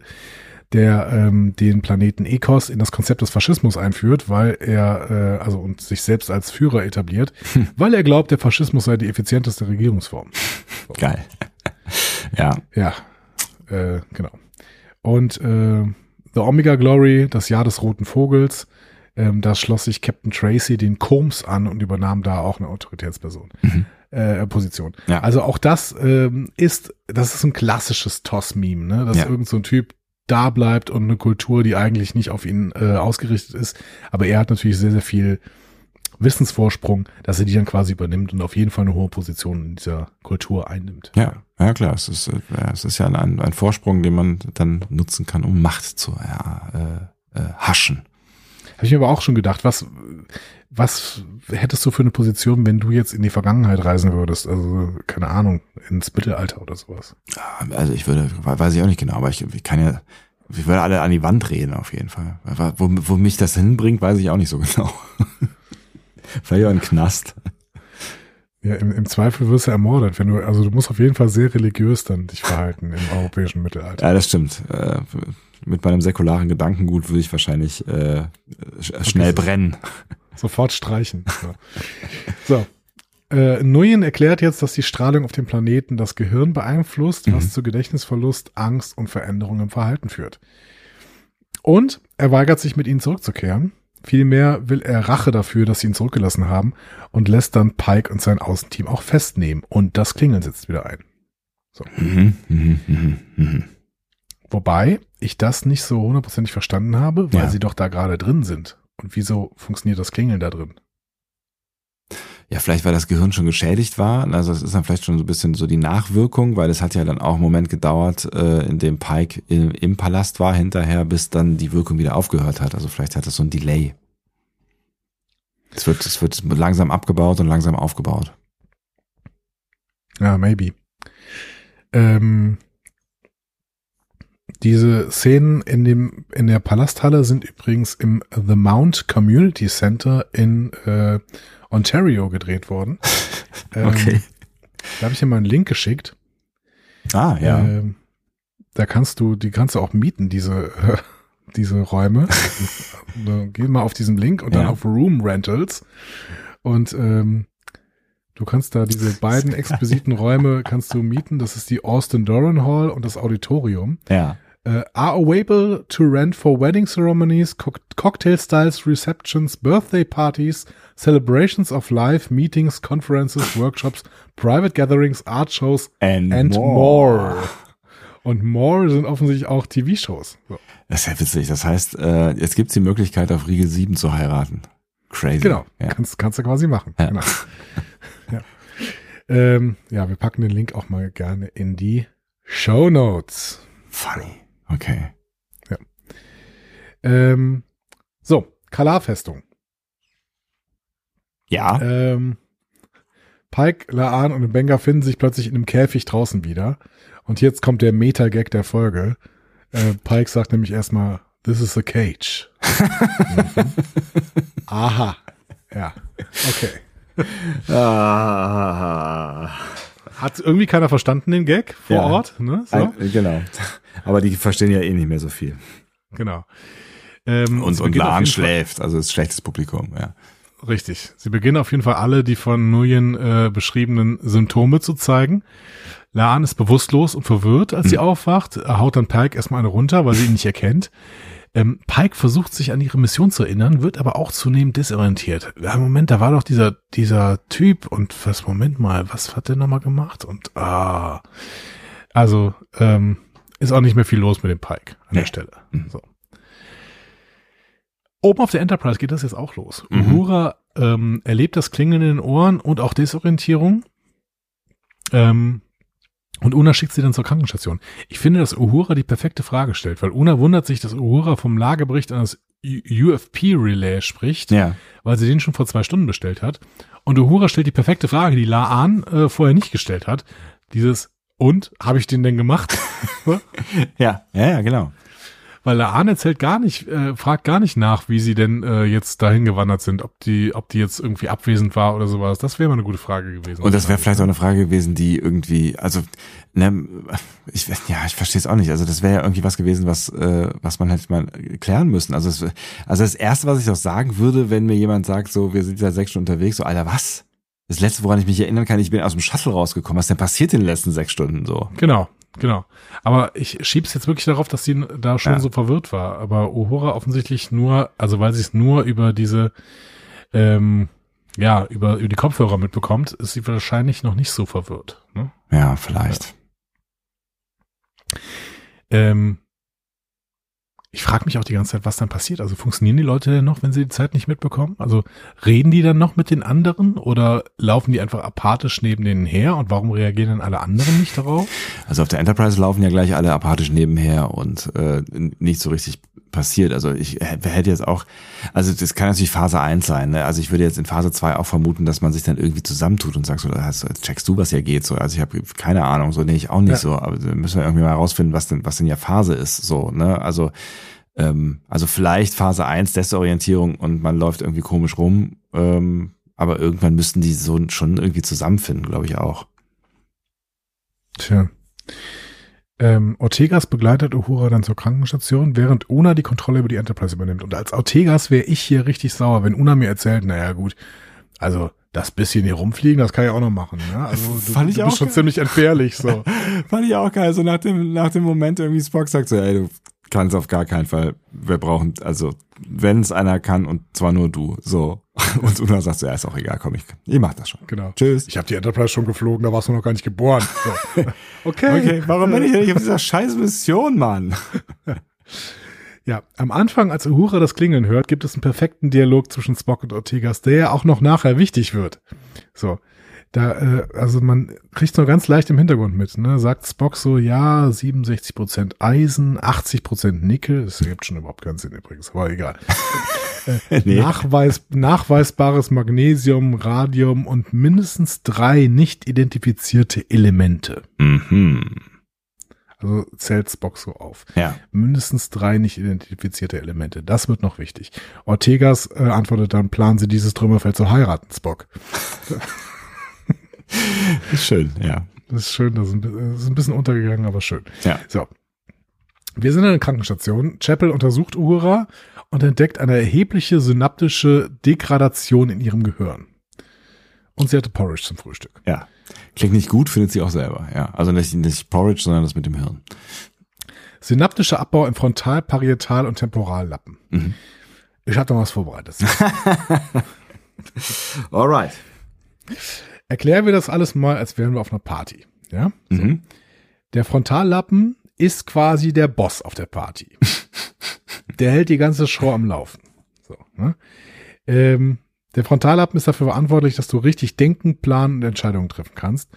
der ähm, den Planeten Ekos in das Konzept des Faschismus einführt, weil er, äh, also und sich selbst als Führer etabliert, weil er glaubt, der Faschismus sei die effizienteste Regierungsform. Geil. ja. Ja, äh, genau. Und äh, The Omega Glory, das Jahr des roten Vogels, ähm, da schloss sich Captain Tracy den Combs an und übernahm da auch eine Autoritätsperson. Mhm. Äh, Position. Ja. Also auch das ähm, ist, das ist ein klassisches Toss-Meme, ne? Dass Ja. irgend so ein Typ da bleibt und eine Kultur, die eigentlich nicht auf ihn äh, ausgerichtet ist. Aber er hat natürlich sehr, sehr viel Wissensvorsprung, dass er die dann quasi übernimmt und auf jeden Fall eine hohe Position in dieser Kultur einnimmt. Ja, ja klar, es ist, äh, es ist ja ein, ein Vorsprung, den man dann nutzen kann, um Macht zu ja, äh, äh, haschen. Habe ich mir aber auch schon gedacht, was, was hättest du für eine Position, wenn du jetzt in die Vergangenheit reisen würdest? Also, keine Ahnung, ins Mittelalter oder sowas. Ja, Also ich würde, weiß ich auch nicht genau, aber ich, ich kann ja, ich würde alle an die Wand reden auf jeden Fall. Wo, wo mich das hinbringt, weiß ich auch nicht so genau. Vielleicht auch ein Knast. Ja, im, im Zweifel wirst du ermordet, wenn du, also du musst auf jeden Fall sehr religiös dann dich verhalten im europäischen Mittelalter. Ja, das stimmt. Äh, mit meinem säkularen Gedankengut würde ich wahrscheinlich äh, sch- schnell brennen. Sofort streichen. So. so. Äh, Nguyen erklärt jetzt, dass die Strahlung auf dem Planeten das Gehirn beeinflusst, was Mhm. zu Gedächtnisverlust, Angst und Veränderungen im Verhalten führt. Und er weigert sich, mit ihnen zurückzukehren. Vielmehr will er Rache dafür, dass sie ihn zurückgelassen haben und lässt dann Pike und sein Außenteam auch festnehmen. Und das Klingeln setzt wieder ein. Mhm, mhm, mhm, mhm. Wobei ich das nicht so hundertprozentig verstanden habe, weil Ja. sie doch da gerade drin sind. Und wieso funktioniert das Klingeln da drin? Ja, vielleicht weil das Gehirn schon geschädigt war. Also es ist dann vielleicht schon so ein bisschen so die Nachwirkung, weil es hat ja dann auch einen Moment gedauert, äh, in dem Pike im, im Palast war hinterher, bis dann die Wirkung wieder aufgehört hat. Also vielleicht hat es so ein Delay. Es wird, es wird langsam abgebaut und langsam aufgebaut. Ja, maybe. Ähm, diese Szenen in dem in der Palasthalle sind übrigens im The Mount Community Center in äh, Ontario gedreht worden. Ähm, Da habe ich dir mal einen Link geschickt. Ah, ja. Ähm, da kannst du, die kannst du auch mieten, diese, äh, diese Räume. Geh mal auf diesen Link und dann Ja. auf Room Rentals. Und ähm, du kannst da diese beiden exquisiten Räume kannst du mieten. Das ist die Austin Doran Hall und das Auditorium. ja. Äh, are available to rent for wedding ceremonies, co cocktail styles, receptions, birthday parties, celebrations of life, meetings, conferences, workshops, private gatherings, art shows And and more. more. Und more sind offensichtlich auch TV-Shows. So. Das ist ja witzig. Das heißt, äh, jetzt gibt's die Möglichkeit, auf Riegel 7 zu heiraten. Crazy. Genau, Ja. kannst, kannst du quasi machen. Ja. Genau. ja. Ähm, ja, wir packen den Link auch mal gerne in die Show Notes. Funny. Okay. Ähm, so, Kalar-Festung. Ja. Ähm, Pike, Laan und Benga finden sich plötzlich in einem Käfig draußen wieder. Und jetzt kommt der Meta-Gag der Folge. Äh, Pike sagt nämlich erstmal, this is a cage. mhm. Aha. Ja. Okay. Ah. Hat irgendwie keiner verstanden, den Gag vor Ja. Ort? Ne? So, Ein, genau. Aber die verstehen ja eh nicht mehr so viel. genau. Ähm, Und, und Lahn schläft, also ist schlechtes Publikum, ja. Richtig. Sie beginnen auf jeden Fall alle die von Nguyen äh, beschriebenen Symptome zu zeigen. Laan ist bewusstlos und verwirrt, als sie aufwacht. Er haut dann Pike erstmal eine runter, weil sie ihn nicht erkennt. Ähm, Pike versucht sich an ihre Mission zu erinnern, wird aber auch zunehmend desorientiert. Ja, Moment, da war doch dieser, dieser Typ und was, Moment mal, was hat der nochmal gemacht? Und ah. Also, ähm, ist auch nicht mehr viel los mit dem Pike an der Nee. Stelle. Mhm. So. Oben auf der Enterprise geht das jetzt auch los. Mhm. Uhura ähm, erlebt das Klingeln in den Ohren und auch Desorientierung. Ähm, und Una schickt sie dann zur Krankenstation. Ich finde, dass Uhura die perfekte Frage stellt, weil Una wundert sich, dass Uhura vom Lagebericht an das UFP-Relay spricht, Ja. weil sie den schon vor zwei Stunden bestellt hat. Und Uhura stellt die perfekte Frage, die Laan äh, vorher nicht gestellt hat. Dieses, und, habe ich den denn gemacht? Ja, ja, ja, genau. Weil Laan erzählt gar nicht, äh, fragt gar nicht nach, wie sie denn äh, jetzt dahin gewandert sind, ob die, ob die jetzt irgendwie abwesend war oder sowas. Das wäre mal eine gute Frage gewesen. Und das wäre vielleicht auch eine Frage gewesen, die irgendwie, also, ne, ich, ja, ich verstehe es auch nicht. Also das wäre ja irgendwie was gewesen, was, äh, was man hätte mal klären müssen. Also, es, also das erste, was ich auch sagen würde, wenn mir jemand sagt, so, wir sind seit sechs Stunden unterwegs, so, Alter, was? Das letzte, woran ich mich erinnern kann, ich bin aus dem Shuttle rausgekommen. Was denn passiert in den letzten sechs Stunden so? Genau, genau. Aber ich schieb's jetzt wirklich darauf, dass sie da schon Ja. so verwirrt war. Aber Uhura offensichtlich nur, also weil sie es nur über diese, ähm, ja, über, über die Kopfhörer mitbekommt, ist sie wahrscheinlich noch nicht so verwirrt. Ne? Ja, vielleicht. Ähm, ich frage mich auch die ganze Zeit, was dann passiert. Also funktionieren die Leute denn noch, wenn sie die Zeit nicht mitbekommen? Also reden die dann noch mit den anderen oder laufen die einfach apathisch neben denen her und warum reagieren dann alle anderen nicht darauf? Also auf der Enterprise laufen ja gleich alle apathisch nebenher und äh, nicht so richtig passiert. Also ich hätte jetzt auch, also das kann natürlich Phase 1 sein. Ne? Also ich würde jetzt in Phase 2 auch vermuten, dass man sich dann irgendwie zusammentut und sagt so, jetzt checkst du, was hier geht. So, also ich habe keine Ahnung, so nee, ich auch nicht Ja. so. Aber müssen wir irgendwie mal rausfinden, was denn, was denn ja Phase ist. So, ne? Also ähm, also vielleicht Phase 1 Desorientierung und man läuft irgendwie komisch rum. Ähm, aber irgendwann müssten die so schon irgendwie zusammenfinden, glaube ich auch. Tja. Ähm, Ortegas begleitet Uhura dann zur Krankenstation, während Una die Kontrolle über die Enterprise übernimmt. Und als Ortegas wäre ich hier richtig sauer, wenn Una mir erzählt, naja gut, also das bisschen hier rumfliegen, das kann ich auch noch machen. Ne? Also du, Fand ich du auch bist schon geil. ziemlich entbehrlich. So. Fand ich auch geil. So nach dem, nach dem Moment irgendwie Spock sagt so, ey, du kannst auf gar keinen Fall. Wir brauchen, also, wenn es einer kann und zwar nur du. So. Und Una sagt so, ja, ist auch egal, komm, ich, ich mach das schon. Genau. Tschüss. Ich habe die Enterprise schon geflogen, da warst du noch gar nicht geboren. So. Okay. Okay, warum bin ich denn nicht auf dieser scheiß Mission, Mann? Ja, am Anfang, als Uhura das Klingeln hört, gibt es einen perfekten Dialog zwischen Spock und Ortegas, der ja auch noch nachher wichtig wird. So. Da, äh, also man kriegt nur ganz leicht im Hintergrund mit, ne? Sagt Spock so, ja, 67% Eisen, 80% Nickel, das ergibt schon überhaupt keinen Sinn übrigens, aber egal. nee. Nachweis, nachweisbares Magnesium, Radium und mindestens drei nicht identifizierte Elemente. Mhm. Also zählt Spock so auf. Ja. mindestens drei nicht identifizierte Elemente. Das wird noch wichtig. Ortegas äh, antwortet dann, planen Sie dieses Trümmerfeld zu heiraten, Spock. Ist schön, ja. Das ist schön, das ist ein, bi- das ist ein bisschen untergegangen, aber schön. Ja. So. Wir sind in der Krankenstation. Chapel untersucht Uhura und entdeckt eine erhebliche synaptische Degradation in ihrem Gehirn. Und sie hatte Porridge zum Frühstück. Ja. Klingt nicht gut, findet sie auch selber, ja. Also nicht, nicht Porridge, sondern das mit dem Hirn. Synaptischer Abbau im Frontal-, Parietal- und Temporallappen. Mhm. Ich habe noch was vorbereitet. Alright. Erklären wir das alles mal, als wären wir auf einer Party. Ja? Mhm. Der Frontallappen ist quasi der Boss auf der Party. der hält die ganze Show am Laufen. So, ne? ähm, der Frontallappen ist dafür verantwortlich, dass du richtig denken, planen und Entscheidungen treffen kannst.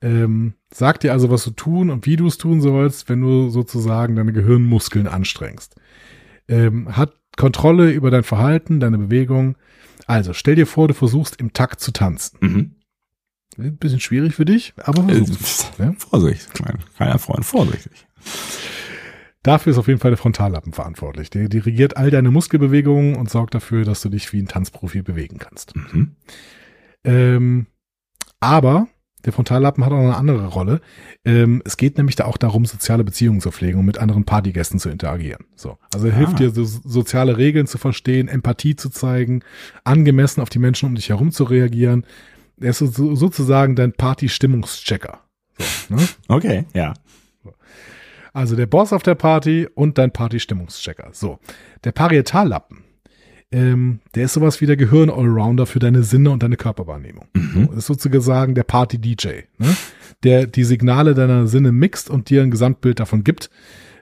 Ähm, sagt dir also, was du tun und wie du es tun sollst, wenn du sozusagen deine Gehirnmuskeln anstrengst. Ähm, hat Kontrolle über dein Verhalten, deine Bewegung. Also stell dir vor, du versuchst im Takt zu tanzen. Mhm. Ein bisschen schwierig für dich, aber Äh, versuch's. ja? Vorsicht, mein kleiner Freund, vorsichtig. Dafür ist auf jeden Fall der Frontallappen verantwortlich. Der dirigiert all deine Muskelbewegungen und sorgt dafür, dass du dich wie ein Tanzprofi bewegen kannst. Mhm. Ähm, aber der Frontallappen hat auch eine andere Rolle. Ähm, es geht nämlich da auch darum, soziale Beziehungen zu pflegen und mit anderen Partygästen zu interagieren. So. Also er Ah. hilft dir, so, soziale Regeln zu verstehen, Empathie zu zeigen, angemessen auf die Menschen um dich herum zu reagieren. Er ist so, so, sozusagen dein Party-Stimmungschecker. So, ne? Okay, ja. Also der Boss auf der Party und dein Party-Stimmungschecker. So. Der Parietallappen, ähm, der ist sowas wie der Gehirn-Allrounder für deine Sinne und deine Körperwahrnehmung. Mhm. Das ist sozusagen der Party-DJ, ne? der die Signale deiner Sinne mixt und dir ein Gesamtbild davon gibt,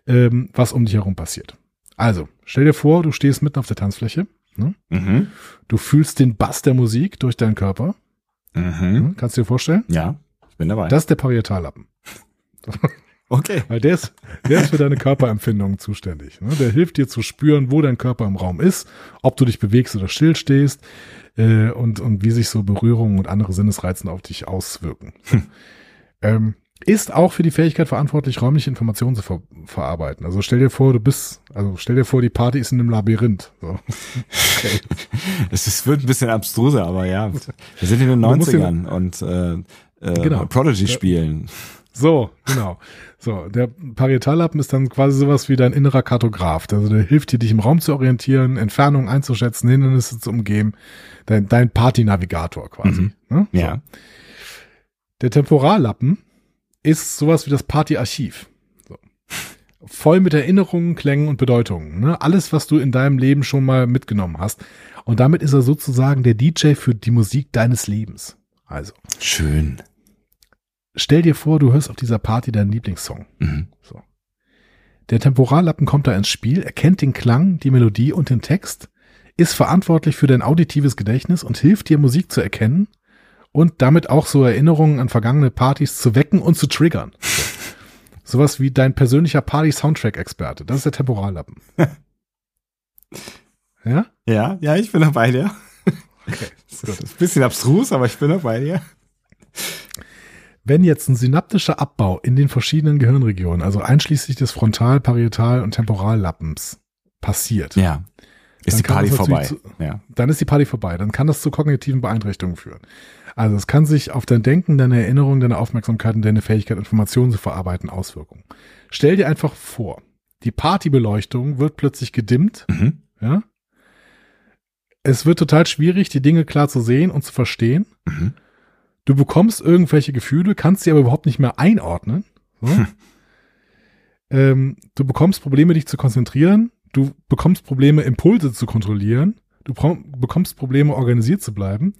ähm, was um dich herum passiert. Also, stell dir vor, du stehst mitten auf der Tanzfläche, ne? Mhm. du fühlst den Bass der Musik durch deinen Körper, Mhm. kannst du dir vorstellen? Ja, ich bin dabei. Das ist der Parietallappen. okay. Weil der ist, der ist für deine Körperempfindungen zuständig. Ne? Der hilft dir zu spüren, wo dein Körper im Raum ist, ob du dich bewegst oder still stehst äh, und, und wie sich so Berührungen und andere Sinnesreizen auf dich auswirken. ähm, ist auch für die Fähigkeit verantwortlich, räumliche Informationen zu ver verarbeiten. Also stell dir vor, du bist, also stell dir vor, die Party ist in einem Labyrinth. So. Okay. Es ist, wird ein bisschen abstruser, aber ja. Wir sind in den Du musst 90ern und äh, äh, Genau. Prodigy spielen. So, genau. So, der Parietallappen ist dann quasi sowas wie dein innerer Kartograf. Also der hilft dir, dich im Raum zu orientieren, Entfernungen einzuschätzen, Hindernisse zu umgehen. Dein, dein Party-Navigator quasi. Mhm. Ne? So. Ja. Der Temporallappen ist sowas wie das Partyarchiv. So. Voll mit Erinnerungen, Klängen und Bedeutungen. Ne? Alles, was du in deinem Leben schon mal mitgenommen hast. Und damit ist er sozusagen der DJ für die Musik deines Lebens. Also, Schön. stell dir vor, du hörst auf dieser Party deinen Lieblingssong. Mhm. So. Der Temporallappen kommt da ins Spiel, erkennt den Klang, die Melodie und den Text, ist verantwortlich für dein auditives Gedächtnis und hilft dir, Musik zu erkennen und damit auch so Erinnerungen an vergangene Partys zu wecken und zu triggern. So. Sowas wie dein persönlicher Party-Soundtrack-Experte. Das ist der Temporallappen. ja? Ja, ja, ich bin dabei dir. Okay. Das ist ein bisschen abstrus, aber ich bin dabei dir. Wenn jetzt ein synaptischer Abbau in den verschiedenen Gehirnregionen, also einschließlich des Frontal-, Parietal- und Temporallappens passiert, Ja. Ist Dann die Party vorbei. natürlich Ja. dann ist die Party vorbei. Dann kann das zu kognitiven Beeinträchtigungen führen. Also es kann sich auf dein Denken, deine Erinnerung, deine Aufmerksamkeit und deine Fähigkeit, Informationen zu verarbeiten, auswirken. Stell dir einfach vor, die Partybeleuchtung wird plötzlich gedimmt, Mhm. ja. Es wird total schwierig, die Dinge klar zu sehen und zu verstehen. Mhm. Du bekommst irgendwelche Gefühle, kannst sie aber überhaupt nicht mehr einordnen. So. Hm. Ähm, du bekommst Probleme, dich zu konzentrieren. Du bekommst Probleme, Impulse zu kontrollieren. Du bekommst Probleme, organisiert zu bleiben.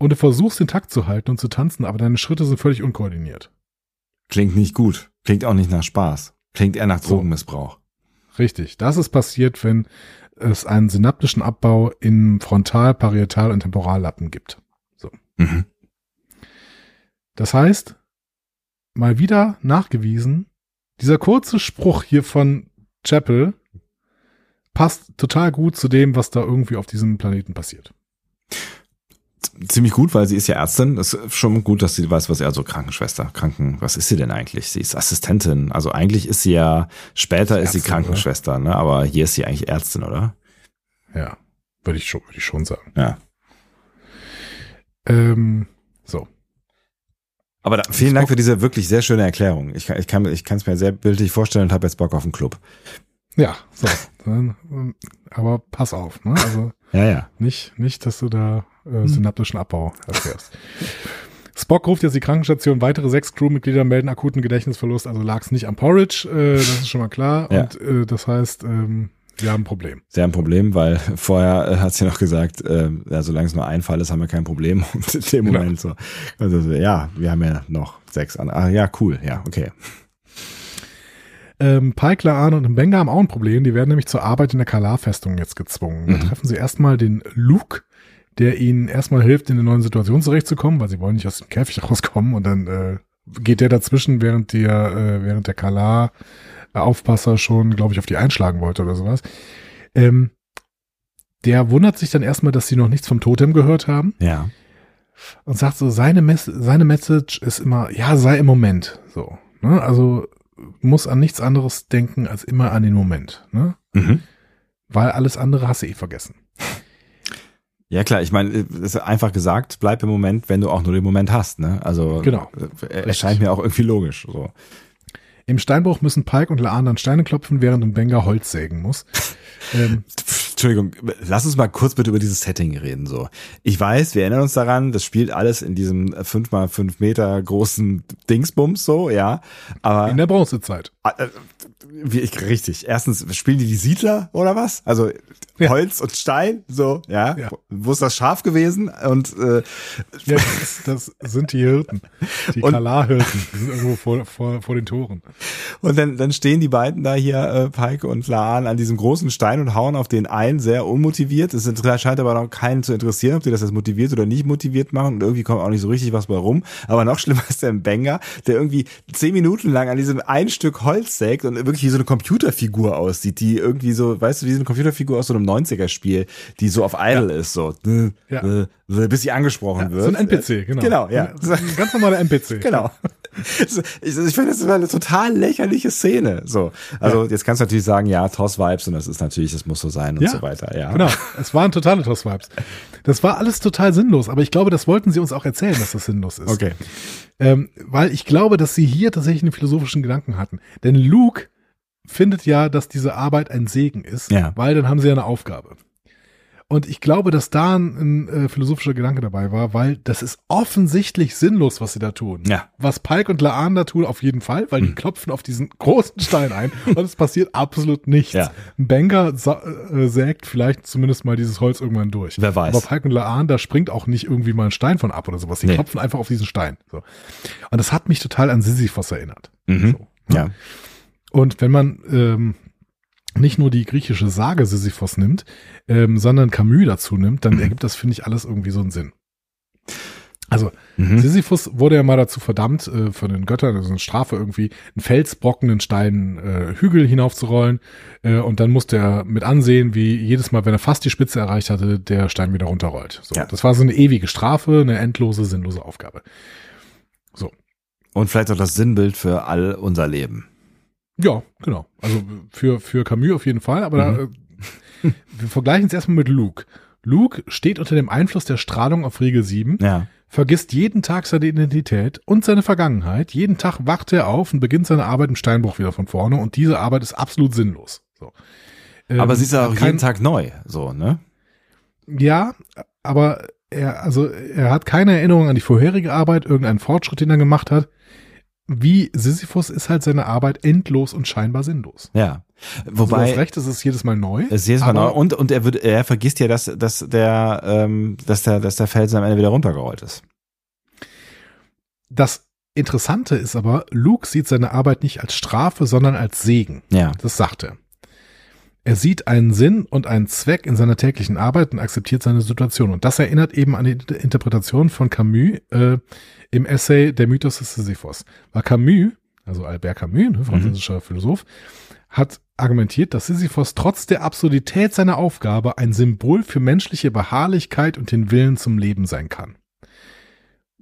Und du versuchst, den Takt zu halten und zu tanzen, aber deine Schritte sind völlig unkoordiniert. Klingt nicht gut. Klingt auch nicht nach Spaß. Klingt eher nach So. Drogenmissbrauch. Richtig. Das ist passiert, wenn es einen synaptischen Abbau im Frontal-, Parietal- und Temporallappen gibt. Mhm. Das heißt, mal wieder nachgewiesen, dieser kurze Spruch hier von Chapel passt total gut zu dem, was da irgendwie auf diesem Planeten passiert. Ziemlich gut, weil sie ist ja Ärztin. Das ist schon gut, dass sie weiß, was er also Krankenschwester, Kranken, was ist sie denn eigentlich? Sie ist Assistentin. Also eigentlich ist sie ja, später ist sie Ärztin, Krankenschwester, ne? Aber hier ist sie eigentlich Ärztin, oder? Ja, würde ich schon, würde ich schon sagen. Ja. Ähm, so. Aber da, vielen Dank für diese wirklich sehr schöne Erklärung. Ich kann ich kann ich kann es mir sehr bildlich vorstellen und habe jetzt Bock auf einen Club. Ja, so. Dann, ähm, aber pass auf, ne? Also Ja, ja. nicht, nicht, dass du da äh, synaptischen Abbau erfährst. Spock ruft jetzt die Krankenstation, weitere sechs Crewmitglieder melden akuten Gedächtnisverlust, also lag es nicht am Porridge, äh, das ist schon mal klar. Ja. Und äh, das heißt, ähm, wir haben ein Problem. Sie haben ein Problem, weil vorher äh, hat sie noch gesagt, äh, ja, solange es nur ein Fall ist, haben wir kein Problem. Und in dem Genau. Moment so, also, so, ja, wir haben ja noch sechs an. Ah, ja, cool, ja, okay. Ähm, Pike, Laan und Mbenga haben auch ein Problem. Die werden nämlich zur Arbeit in der Kalar-Festung jetzt gezwungen. Da Mhm. treffen sie erstmal den Luke, der ihnen erstmal hilft, in der neuen Situation zurechtzukommen, weil sie wollen nicht aus dem Käfig rauskommen und dann äh, geht der dazwischen, während der, äh, während der Kalar-Aufpasser schon, glaube ich, auf die einschlagen wollte oder sowas. Ähm, der wundert sich dann erstmal, dass sie noch nichts vom Totem gehört haben Ja. und sagt so, seine, Mess seine Message ist immer, ja, sei im Moment. So. Ne? Also muss an nichts anderes denken als immer an den Moment. Ne? Mhm. Weil alles andere hast du eh vergessen. Ja klar, ich meine, es ist einfach gesagt, bleib im Moment, wenn du auch nur den Moment hast, ne? Also Genau. äh, erscheint mir auch irgendwie logisch. So. Im Steinbruch müssen Pike und Laan dann Steine klopfen, während ein Benga Holz sägen muss. ähm, Entschuldigung, lass uns mal kurz bitte über dieses Setting reden. So, ich weiß, wir erinnern uns daran, das spielt alles in diesem fünf mal fünf Meter großen Dingsbums so, ja. Aber in der Bronzezeit. Ah, äh, wie ich, richtig. Erstens, spielen die die Siedler oder was? Also Ja. Holz und Stein, so, ja. Ja. Wo ist das Schaf gewesen? Und äh, Ja, das, das sind die Hirten. Die Kalar-Hirten. Die sind irgendwo vor, vor, vor den Toren. Und dann, dann stehen die beiden da hier, äh, Pike und Laan, an diesem großen Stein und hauen auf den einen sehr unmotiviert. Es scheint aber noch keinen zu interessieren, ob die das jetzt motiviert oder nicht motiviert machen. Und irgendwie kommt auch nicht so richtig was bei rum. Aber noch schlimmer ist der Banger, der irgendwie zehn Minuten lang an diesem ein Stück Holz sägt und wirklich wie so eine Computerfigur aussieht, die irgendwie so, weißt du, wie so eine Computerfigur aus so einem 90er-Spiel, die so auf Idle ist, so, äh, Ja. äh, äh, bis sie angesprochen wird. So ein NPC, genau. Genau, ja. Ein ganz normaler NPC. Genau. Ich, ich finde, das war eine total lächerliche Szene. So, also jetzt kannst du natürlich sagen, ja, Toss-Vibes und das ist natürlich, das muss so sein und Ja, so weiter. Ja, Genau, es waren totale Toss-Vibes. Das war alles total sinnlos, aber ich glaube, das wollten sie uns auch erzählen, dass das sinnlos ist. Okay. Ähm, weil ich glaube, dass sie hier tatsächlich einen philosophischen Gedanken hatten. Denn Luke findet ja, dass diese Arbeit ein Segen ist, Ja. weil dann haben sie ja eine Aufgabe. Und ich glaube, dass da ein, ein äh, philosophischer Gedanke dabei war, weil das ist offensichtlich sinnlos, was sie da tun. Ja. Was Pike und Laan da tun, auf jeden Fall, weil die Hm. klopfen auf diesen großen Stein ein und es passiert absolut nichts. Ja. Ein Banker sa äh, sägt vielleicht zumindest mal dieses Holz irgendwann durch. Wer weiß. Aber Pike und Laan, da springt auch nicht irgendwie mal ein Stein von ab oder sowas. Die Nee. klopfen einfach auf diesen Stein. So. Und das hat mich total an Sisyphos erinnert. Mhm. So. Ja. Und wenn man ähm, nicht nur die griechische Sage Sisyphos nimmt, ähm, sondern Camus dazu nimmt, dann ergibt das, finde ich, alles irgendwie so einen Sinn. Also, Mhm. Sisyphus wurde ja mal dazu verdammt, äh, von den Göttern, also eine Strafe irgendwie, einen Felsbrocken, einen Stein, äh, Hügel hinaufzurollen. Äh, und dann musste er mit ansehen, wie jedes Mal, wenn er fast die Spitze erreicht hatte, der Stein wieder runterrollt. So, Ja. Das war so eine ewige Strafe, eine endlose, sinnlose Aufgabe. Und vielleicht auch das Sinnbild für all unser Leben. Ja, genau. Also für, für Camus auf jeden Fall, aber Mhm. da, äh, wir vergleichen es erstmal mit Luke. Luke steht unter dem Einfluss der Strahlung auf Riegel 7, Ja. vergisst jeden Tag seine Identität und seine Vergangenheit. Jeden Tag wacht er auf und beginnt seine Arbeit im Steinbruch wieder von vorne und diese Arbeit ist absolut sinnlos. So. Ähm, Aber sie ist ja auch kein- jeden Tag neu, so, ne? Ja, aber er, also er hat keine Erinnerung an die vorherige Arbeit, irgendeinen Fortschritt, den er gemacht hat. Wie Sisyphus ist halt seine Arbeit endlos und scheinbar sinnlos. Ja. Also du Wobei, hast recht, es ist jedes Mal neu. es ist jedes Mal neu. Und, und er wird, er vergisst ja, dass, dass der, ähm, dass der, dass der Felsen am Ende wieder runtergerollt ist. Das Interessante ist aber, Luke sieht seine Arbeit nicht als Strafe, sondern als Segen. Ja. Das sagt er. Er sieht einen Sinn und einen Zweck in seiner täglichen Arbeit und akzeptiert seine Situation. Und das erinnert eben an die Interpretation von Camus äh, im Essay Der Mythos des Sisyphos. Weil Camus, also Albert Camus, ne, französischer Philosoph, hat argumentiert, dass Sisyphos trotz der Absurdität seiner Aufgabe ein Symbol für menschliche Beharrlichkeit und den Willen zum Leben sein kann.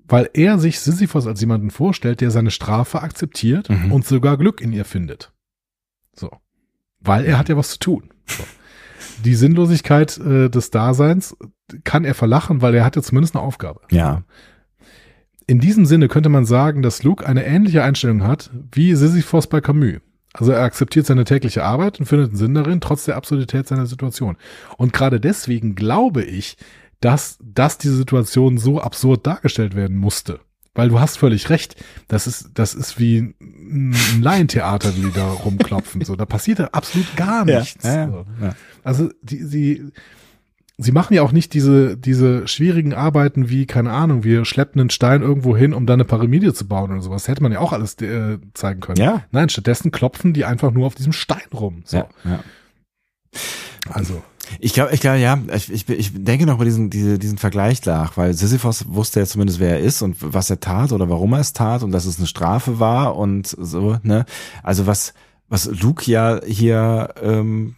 Weil er sich Sisyphos als jemanden vorstellt, der seine Strafe akzeptiert Mhm. und sogar Glück in ihr findet. So. Weil er hat ja was zu tun. So. Die Sinnlosigkeit äh, des Daseins kann er verlachen, weil er hat ja zumindest eine Aufgabe. Ja. In diesem Sinne könnte man sagen, dass Luke eine ähnliche Einstellung hat wie Sisyphos bei Camus. Also er akzeptiert seine tägliche Arbeit und findet einen Sinn darin, trotz der Absurdität seiner Situation. Und gerade deswegen glaube ich, dass, dass diese Situation so absurd dargestellt werden musste. Weil du hast völlig recht. Das ist, das ist wie ein Laientheater, wie die da rumklopfen. So, da passiert absolut gar nichts. Ja, ja, So. ja. Also die, sie, sie machen ja auch nicht diese, diese schwierigen Arbeiten wie, keine Ahnung, wir schleppen einen Stein irgendwo hin, um dann eine Pyramide zu bauen oder sowas. Hätte man ja auch alles äh, zeigen können. Ja. Nein, stattdessen klopfen die einfach nur auf diesem Stein rum. So. Ja, ja. Also, Ich glaube, ich glaube, ja, ich, ich, ich denke noch über diesen, diese, diesen Vergleich nach, weil Sisyphos wusste ja zumindest, wer er ist und was er tat oder warum er es tat und dass es eine Strafe war und so, ne? Also was, was Luke ja hier ähm,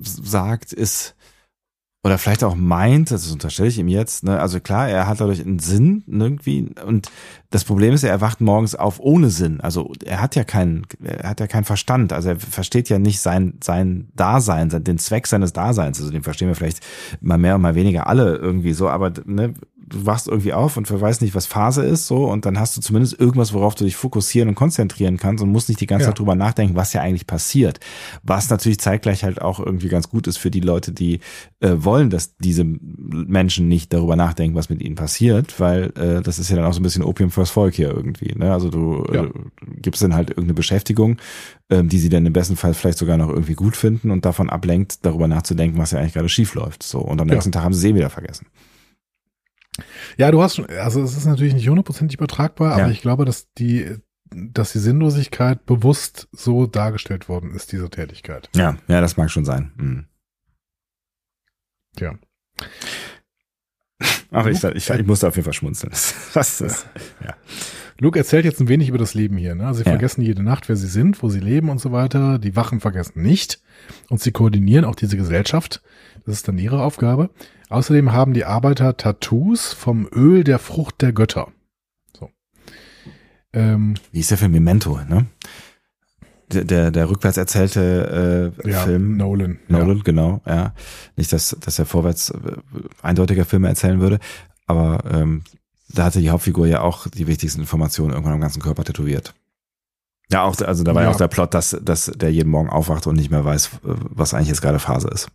sagt, ist, oder vielleicht auch meint, das unterstelle ich ihm jetzt, ne? Also klar, er hat dadurch einen Sinn irgendwie und das Problem ist, er wacht morgens auf ohne Sinn. Also er hat ja keinen, er hat ja keinen Verstand. Also er versteht ja nicht sein, sein Dasein, sein- den Zweck seines Daseins. Also den verstehen wir vielleicht mal mehr und mal weniger alle irgendwie so, aber ne, du wachst irgendwie auf und weißt nicht, was Phase ist, so, und dann hast du zumindest irgendwas, worauf du dich fokussieren und konzentrieren kannst und musst nicht die ganze Ja. Zeit drüber nachdenken, was ja eigentlich passiert. Was natürlich zeitgleich halt auch irgendwie ganz gut ist für die Leute, die äh, wollen, dass diese Menschen nicht darüber nachdenken, was mit ihnen passiert, weil äh, das ist ja dann auch so ein bisschen Opium fürs Volk hier irgendwie. Ne? Also du Ja. äh, gibst dann halt irgendeine Beschäftigung, ähm, die sie dann im besten Fall vielleicht sogar noch irgendwie gut finden und davon ablenkt, darüber nachzudenken, was ja eigentlich gerade schief läuft. So und am Ja. nächsten Tag haben sie es eh wieder vergessen. Ja, du hast schon, also es ist natürlich nicht hundertprozentig übertragbar, aber Ja. ich glaube, dass die, dass die Sinnlosigkeit bewusst so dargestellt worden ist, diese Tätigkeit. Ja, ja, das mag schon sein. Mhm. Ja. Aber ich, ich, ich musste auf jeden Fall schmunzeln. Das ist, Luke erzählt jetzt ein wenig über das Leben hier. Ne? Sie Ja. vergessen jede Nacht, wer sie sind, wo sie leben und so weiter. Die Wachen vergessen nicht. Und sie koordinieren auch diese Gesellschaft. Das ist dann ihre Aufgabe. Außerdem haben die Arbeiter Tattoos vom Öl der Frucht der Götter. So. Ähm, wie ist der Film Memento, ne? Der, der, der rückwärts erzählte äh, ja, Film. Nolan. Nolan, genau, ja. Nicht, dass, dass er vorwärts äh, eindeutiger Filme erzählen würde, aber ähm, da hatte die Hauptfigur ja auch die wichtigsten Informationen irgendwann am ganzen Körper tätowiert. Ja, auch, also da war ja Ja. auch der Plot, dass, dass der jeden Morgen aufwacht und nicht mehr weiß, äh, was eigentlich jetzt gerade Phase ist.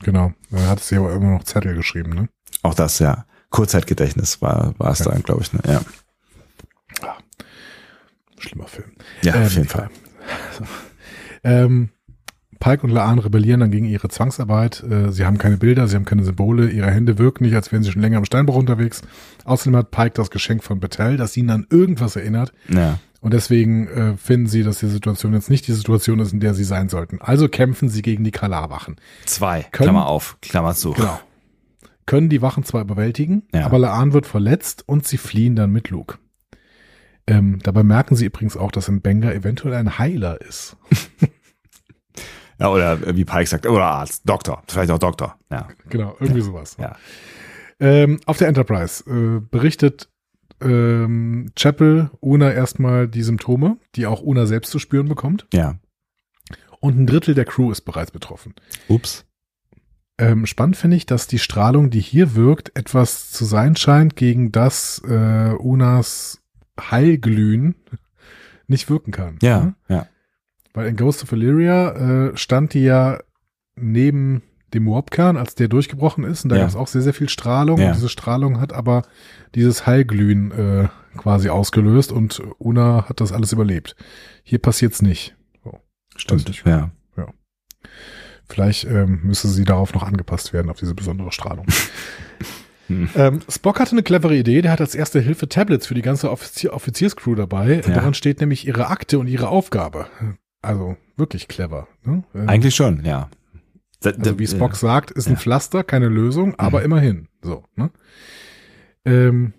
Ja, genau. Da hat sie aber immer noch Zettel geschrieben. Ne? Auch das, ja. Kurzzeitgedächtnis war, war es Ja. da, glaube ich. Ne? Ja, Schlimmer Film. ja Ähm, auf jeden Fall. So. Ähm, Pike und Laan rebellieren dann gegen ihre Zwangsarbeit. Äh, sie haben keine Bilder, sie haben keine Symbole, ihre Hände wirken nicht, als wären sie schon länger im Steinbruch unterwegs. Außerdem hat Pike das Geschenk von Bethel, das ihnen an irgendwas erinnert. Ja, Und deswegen äh, finden sie, dass die Situation jetzt nicht die Situation ist, in der sie sein sollten. Also kämpfen sie gegen die Kalarwachen. zwei, Können- Klammer auf, Klammer zu. Genau. Können die Wachen zwar überwältigen, Ja. aber Laan wird verletzt und sie fliehen dann mit Luke. Ähm, dabei merken sie übrigens auch, dass in Benga eventuell ein Heiler ist. Ja, oder wie Pike sagt, oder Arzt, Doktor, vielleicht auch Doktor. Ja, Genau, irgendwie sowas. ja. Ähm, auf der Enterprise äh, berichtet ähm, Chapel Una erstmal die Symptome, die auch Una selbst zu spüren bekommt. Ja. Und ein Drittel der Crew ist bereits betroffen. Ups. Ähm, spannend finde ich, dass die Strahlung, die hier wirkt, etwas zu sein scheint, gegen das äh, Unas Heilglühen nicht wirken kann. Ja, Ne? ja. Weil in Ghost of Illyria äh, stand die ja neben dem Warpkern, als der durchgebrochen ist. Und da Ja. gab es auch sehr, sehr viel Strahlung. Ja. Und diese Strahlung hat aber dieses Heilglühen äh, quasi ausgelöst und Una hat das alles überlebt. Hier passiert's nicht. So. Stimmt. nicht. Ja. Vielleicht ähm, müsste sie darauf noch angepasst werden, auf diese besondere Strahlung. Hm. ähm, Spock hatte eine clevere Idee. Der hat als erste Hilfe Tablets für die ganze Offizier Offizierscrew dabei. Ja. Daran steht nämlich ihre Akte und ihre Aufgabe. Also wirklich clever. Ne? Ähm, Eigentlich schon, ja. Also wie Spock sagt, ist ein ja. Pflaster, keine Lösung, aber Mhm. immerhin. So. Ne? Ähm,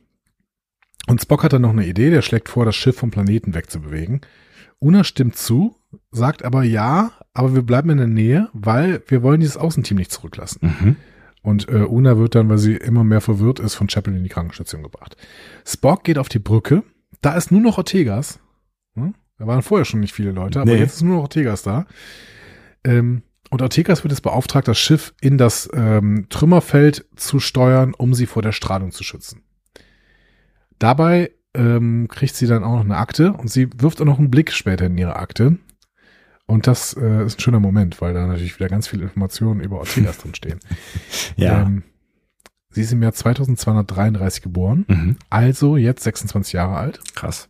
und Spock hat dann noch eine Idee. Der schlägt vor, das Schiff vom Planeten wegzubewegen. Una stimmt zu, sagt aber ja, aber wir bleiben in der Nähe, weil wir wollen dieses Außenteam nicht zurücklassen. Mhm. Und äh, Una wird dann, weil sie immer mehr verwirrt ist, von Chapel in die Krankenstation gebracht. Spock geht auf die Brücke. Da ist nur noch Ortegas. Da waren vorher schon nicht viele Leute, aber Nee. jetzt ist nur noch Ortegas da. Ähm, und Ortegas wird jetzt beauftragt, das Schiff in das ähm, Trümmerfeld zu steuern, um sie vor der Strahlung zu schützen. Dabei ähm, kriegt sie dann auch noch eine Akte und sie wirft auch noch einen Blick später in ihre Akte. Und das äh, ist ein schöner Moment, weil da natürlich wieder ganz viele Informationen über Ortegas drin stehen. Ja. Ähm, Sie ist im Jahr 2233 geboren, Mhm. also jetzt 26 Jahre alt. Krass.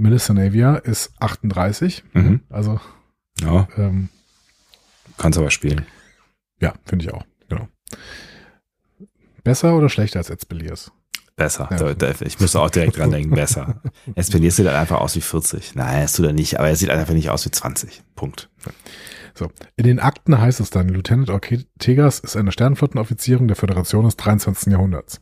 Melissa Navia ist 38, Mhm. also Ja, ähm, kannst aber spielen. ja, finde ich auch. Genau. Besser oder schlechter als Ed Speliers? Besser. Ja. Da- da- Ich müsste auch direkt dran denken, besser. Espelier sieht halt einfach aus wie 40. Nein, das tut er nicht, aber er sieht einfach nicht aus wie 20. Punkt. So. In den Akten heißt es dann, Lieutenant Ortegas ist eine Sternenflottenoffizierung der Föderation des 23. Jahrhunderts.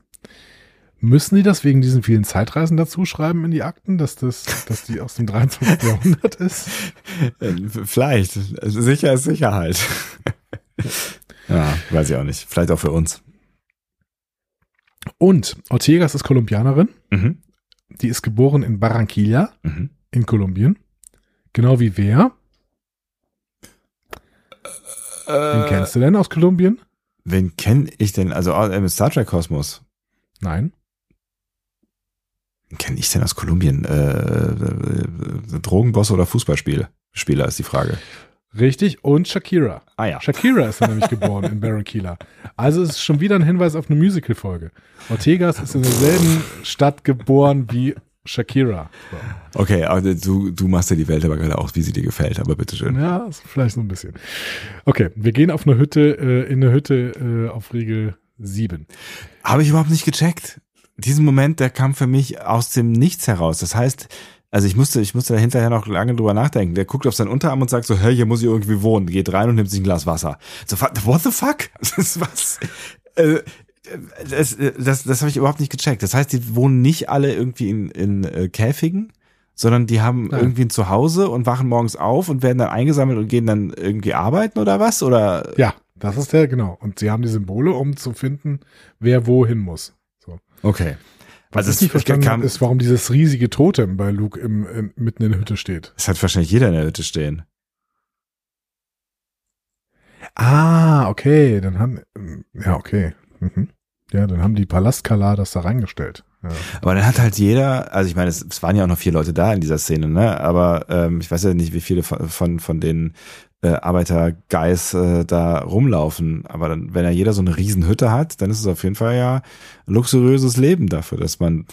Müssen die das wegen diesen vielen Zeitreisen dazu schreiben in die Akten, dass das, dass die aus dem 23. Jahrhundert ist? Äh, Vielleicht. Sicher ist Sicherheit. ja, weiß ich auch nicht. Vielleicht auch für uns. Und Ortegas ist Kolumbianerin. Mhm. Die ist geboren in Barranquilla Mhm. in Kolumbien. Genau wie wer? Wen Äh, kennst du denn aus Kolumbien? wen kenne ich denn? Also äh, im Star Trek Kosmos. Nein. Kenne ich denn aus Kolumbien? Äh, äh, Drogenboss oder Fußballspieler? Spieler ist die Frage. Richtig. Und Shakira. Ah ja. Shakira ist nämlich geboren in Barranquilla. Also es ist schon wieder ein Hinweis auf eine Musical-Folge. Ortegas ist in derselben Stadt geboren wie Shakira. So. Okay, aber du, du machst dir die Welt aber gerade auch, wie sie dir gefällt, aber bitteschön. Ja, vielleicht so ein bisschen. Okay, wir gehen auf eine Hütte, äh, in eine Hütte äh, auf Riegel 7. Habe ich überhaupt nicht gecheckt. Diesen Moment, der kam für mich aus dem Nichts heraus. Das heißt, also ich musste, ich musste da hinterher noch lange drüber nachdenken. Der guckt auf seinen Unterarm und sagt so, hey, hier muss ich irgendwie wohnen. Geht rein und nimmt sich ein Glas Wasser. So, what the fuck? Das ist was? Äh, das, das, das habe ich überhaupt nicht gecheckt. Das heißt, die wohnen nicht alle irgendwie in, in äh, Käfigen, sondern die haben Nein. irgendwie ein Zuhause und wachen morgens auf und werden dann eingesammelt und gehen dann irgendwie arbeiten oder was? Oder Ja, das ist der, genau. Und sie haben die Symbole, um zu finden, wer wohin muss. Okay. Was Also ich nicht verstanden kam- ist, warum dieses riesige Totem bei Luke im, im, mitten in der Hütte steht. Das hat wahrscheinlich jeder in der Hütte stehen. Ah, okay, dann haben, ja, okay. Mhm. Ja, dann haben die Palastkalar das da reingestellt. Ja. Aber dann hat halt jeder, also ich meine, es, es waren ja auch noch vier Leute da in dieser Szene, ne? Aber ähm, ich weiß ja nicht, wie viele von, von, von den äh, Arbeiterguys äh, da rumlaufen. Aber dann, wenn ja jeder so eine Riesenhütte hat, dann ist es auf jeden Fall ja ein luxuriöses Leben dafür, dass man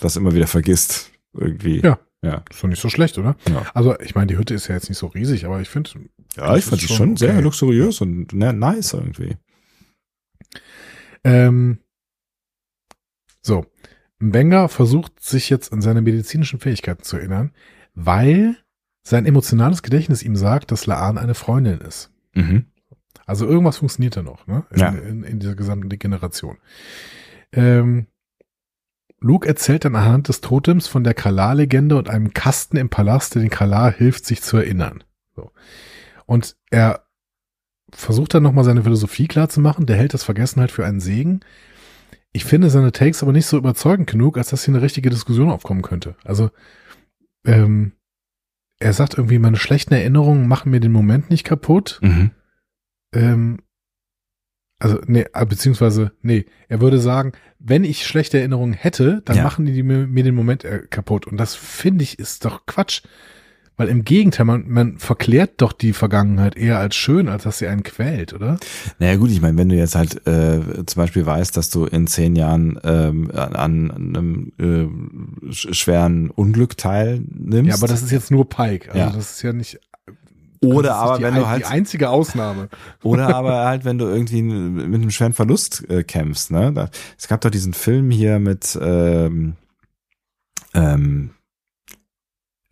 das immer wieder vergisst. Irgendwie. Ja. Ja. Ist doch nicht so schlecht, oder? Ja. Also, ich meine, die Hütte ist ja jetzt nicht so riesig, aber ich finde, Ja, ich fand ist die schon schon sehr okay. luxuriös und ne, nice irgendwie. ähm, so. Mbenga versucht sich jetzt an seine medizinischen Fähigkeiten zu erinnern, weil sein emotionales Gedächtnis ihm sagt, dass Laan eine Freundin ist. Mhm. Also irgendwas funktioniert da noch, ne? In, Ja. in, in dieser gesamten Generation. Ähm, Luke erzählt dann anhand des Totems von der Kalar-Legende und einem Kasten im Palast, der den Kalar hilft, sich zu erinnern. So. Und er versucht dann nochmal seine Philosophie klar zu machen. Der hält das Vergessenheit für einen Segen. Ich finde seine Takes aber nicht so überzeugend genug, als dass hier eine richtige Diskussion aufkommen könnte. Also, ähm, er sagt irgendwie, meine schlechten Erinnerungen machen mir den Moment nicht kaputt. Mhm. Ähm, also, nee, äh, beziehungsweise, nee, er würde sagen, wenn ich schlechte Erinnerungen hätte, dann Ja. machen die mir, mir den Moment äh, kaputt. Und das finde ich ist doch Quatsch. Weil im Gegenteil, man, man verklärt doch die Vergangenheit eher als schön, als dass sie einen quält, oder? Naja gut, ich meine, wenn du jetzt halt äh, zum Beispiel weißt, dass du in zehn Jahren ähm, an, an einem äh, sch- schweren Unglück teilnimmst. Ja, aber das ist jetzt nur Pike. Also Ja. das ist ja nicht. oder aber wenn du halt Die einzige Ausnahme. oder aber halt wenn du irgendwie mit einem schweren Verlust äh, kämpfst, ne? Es gab doch diesen Film hier mit ähm, ähm,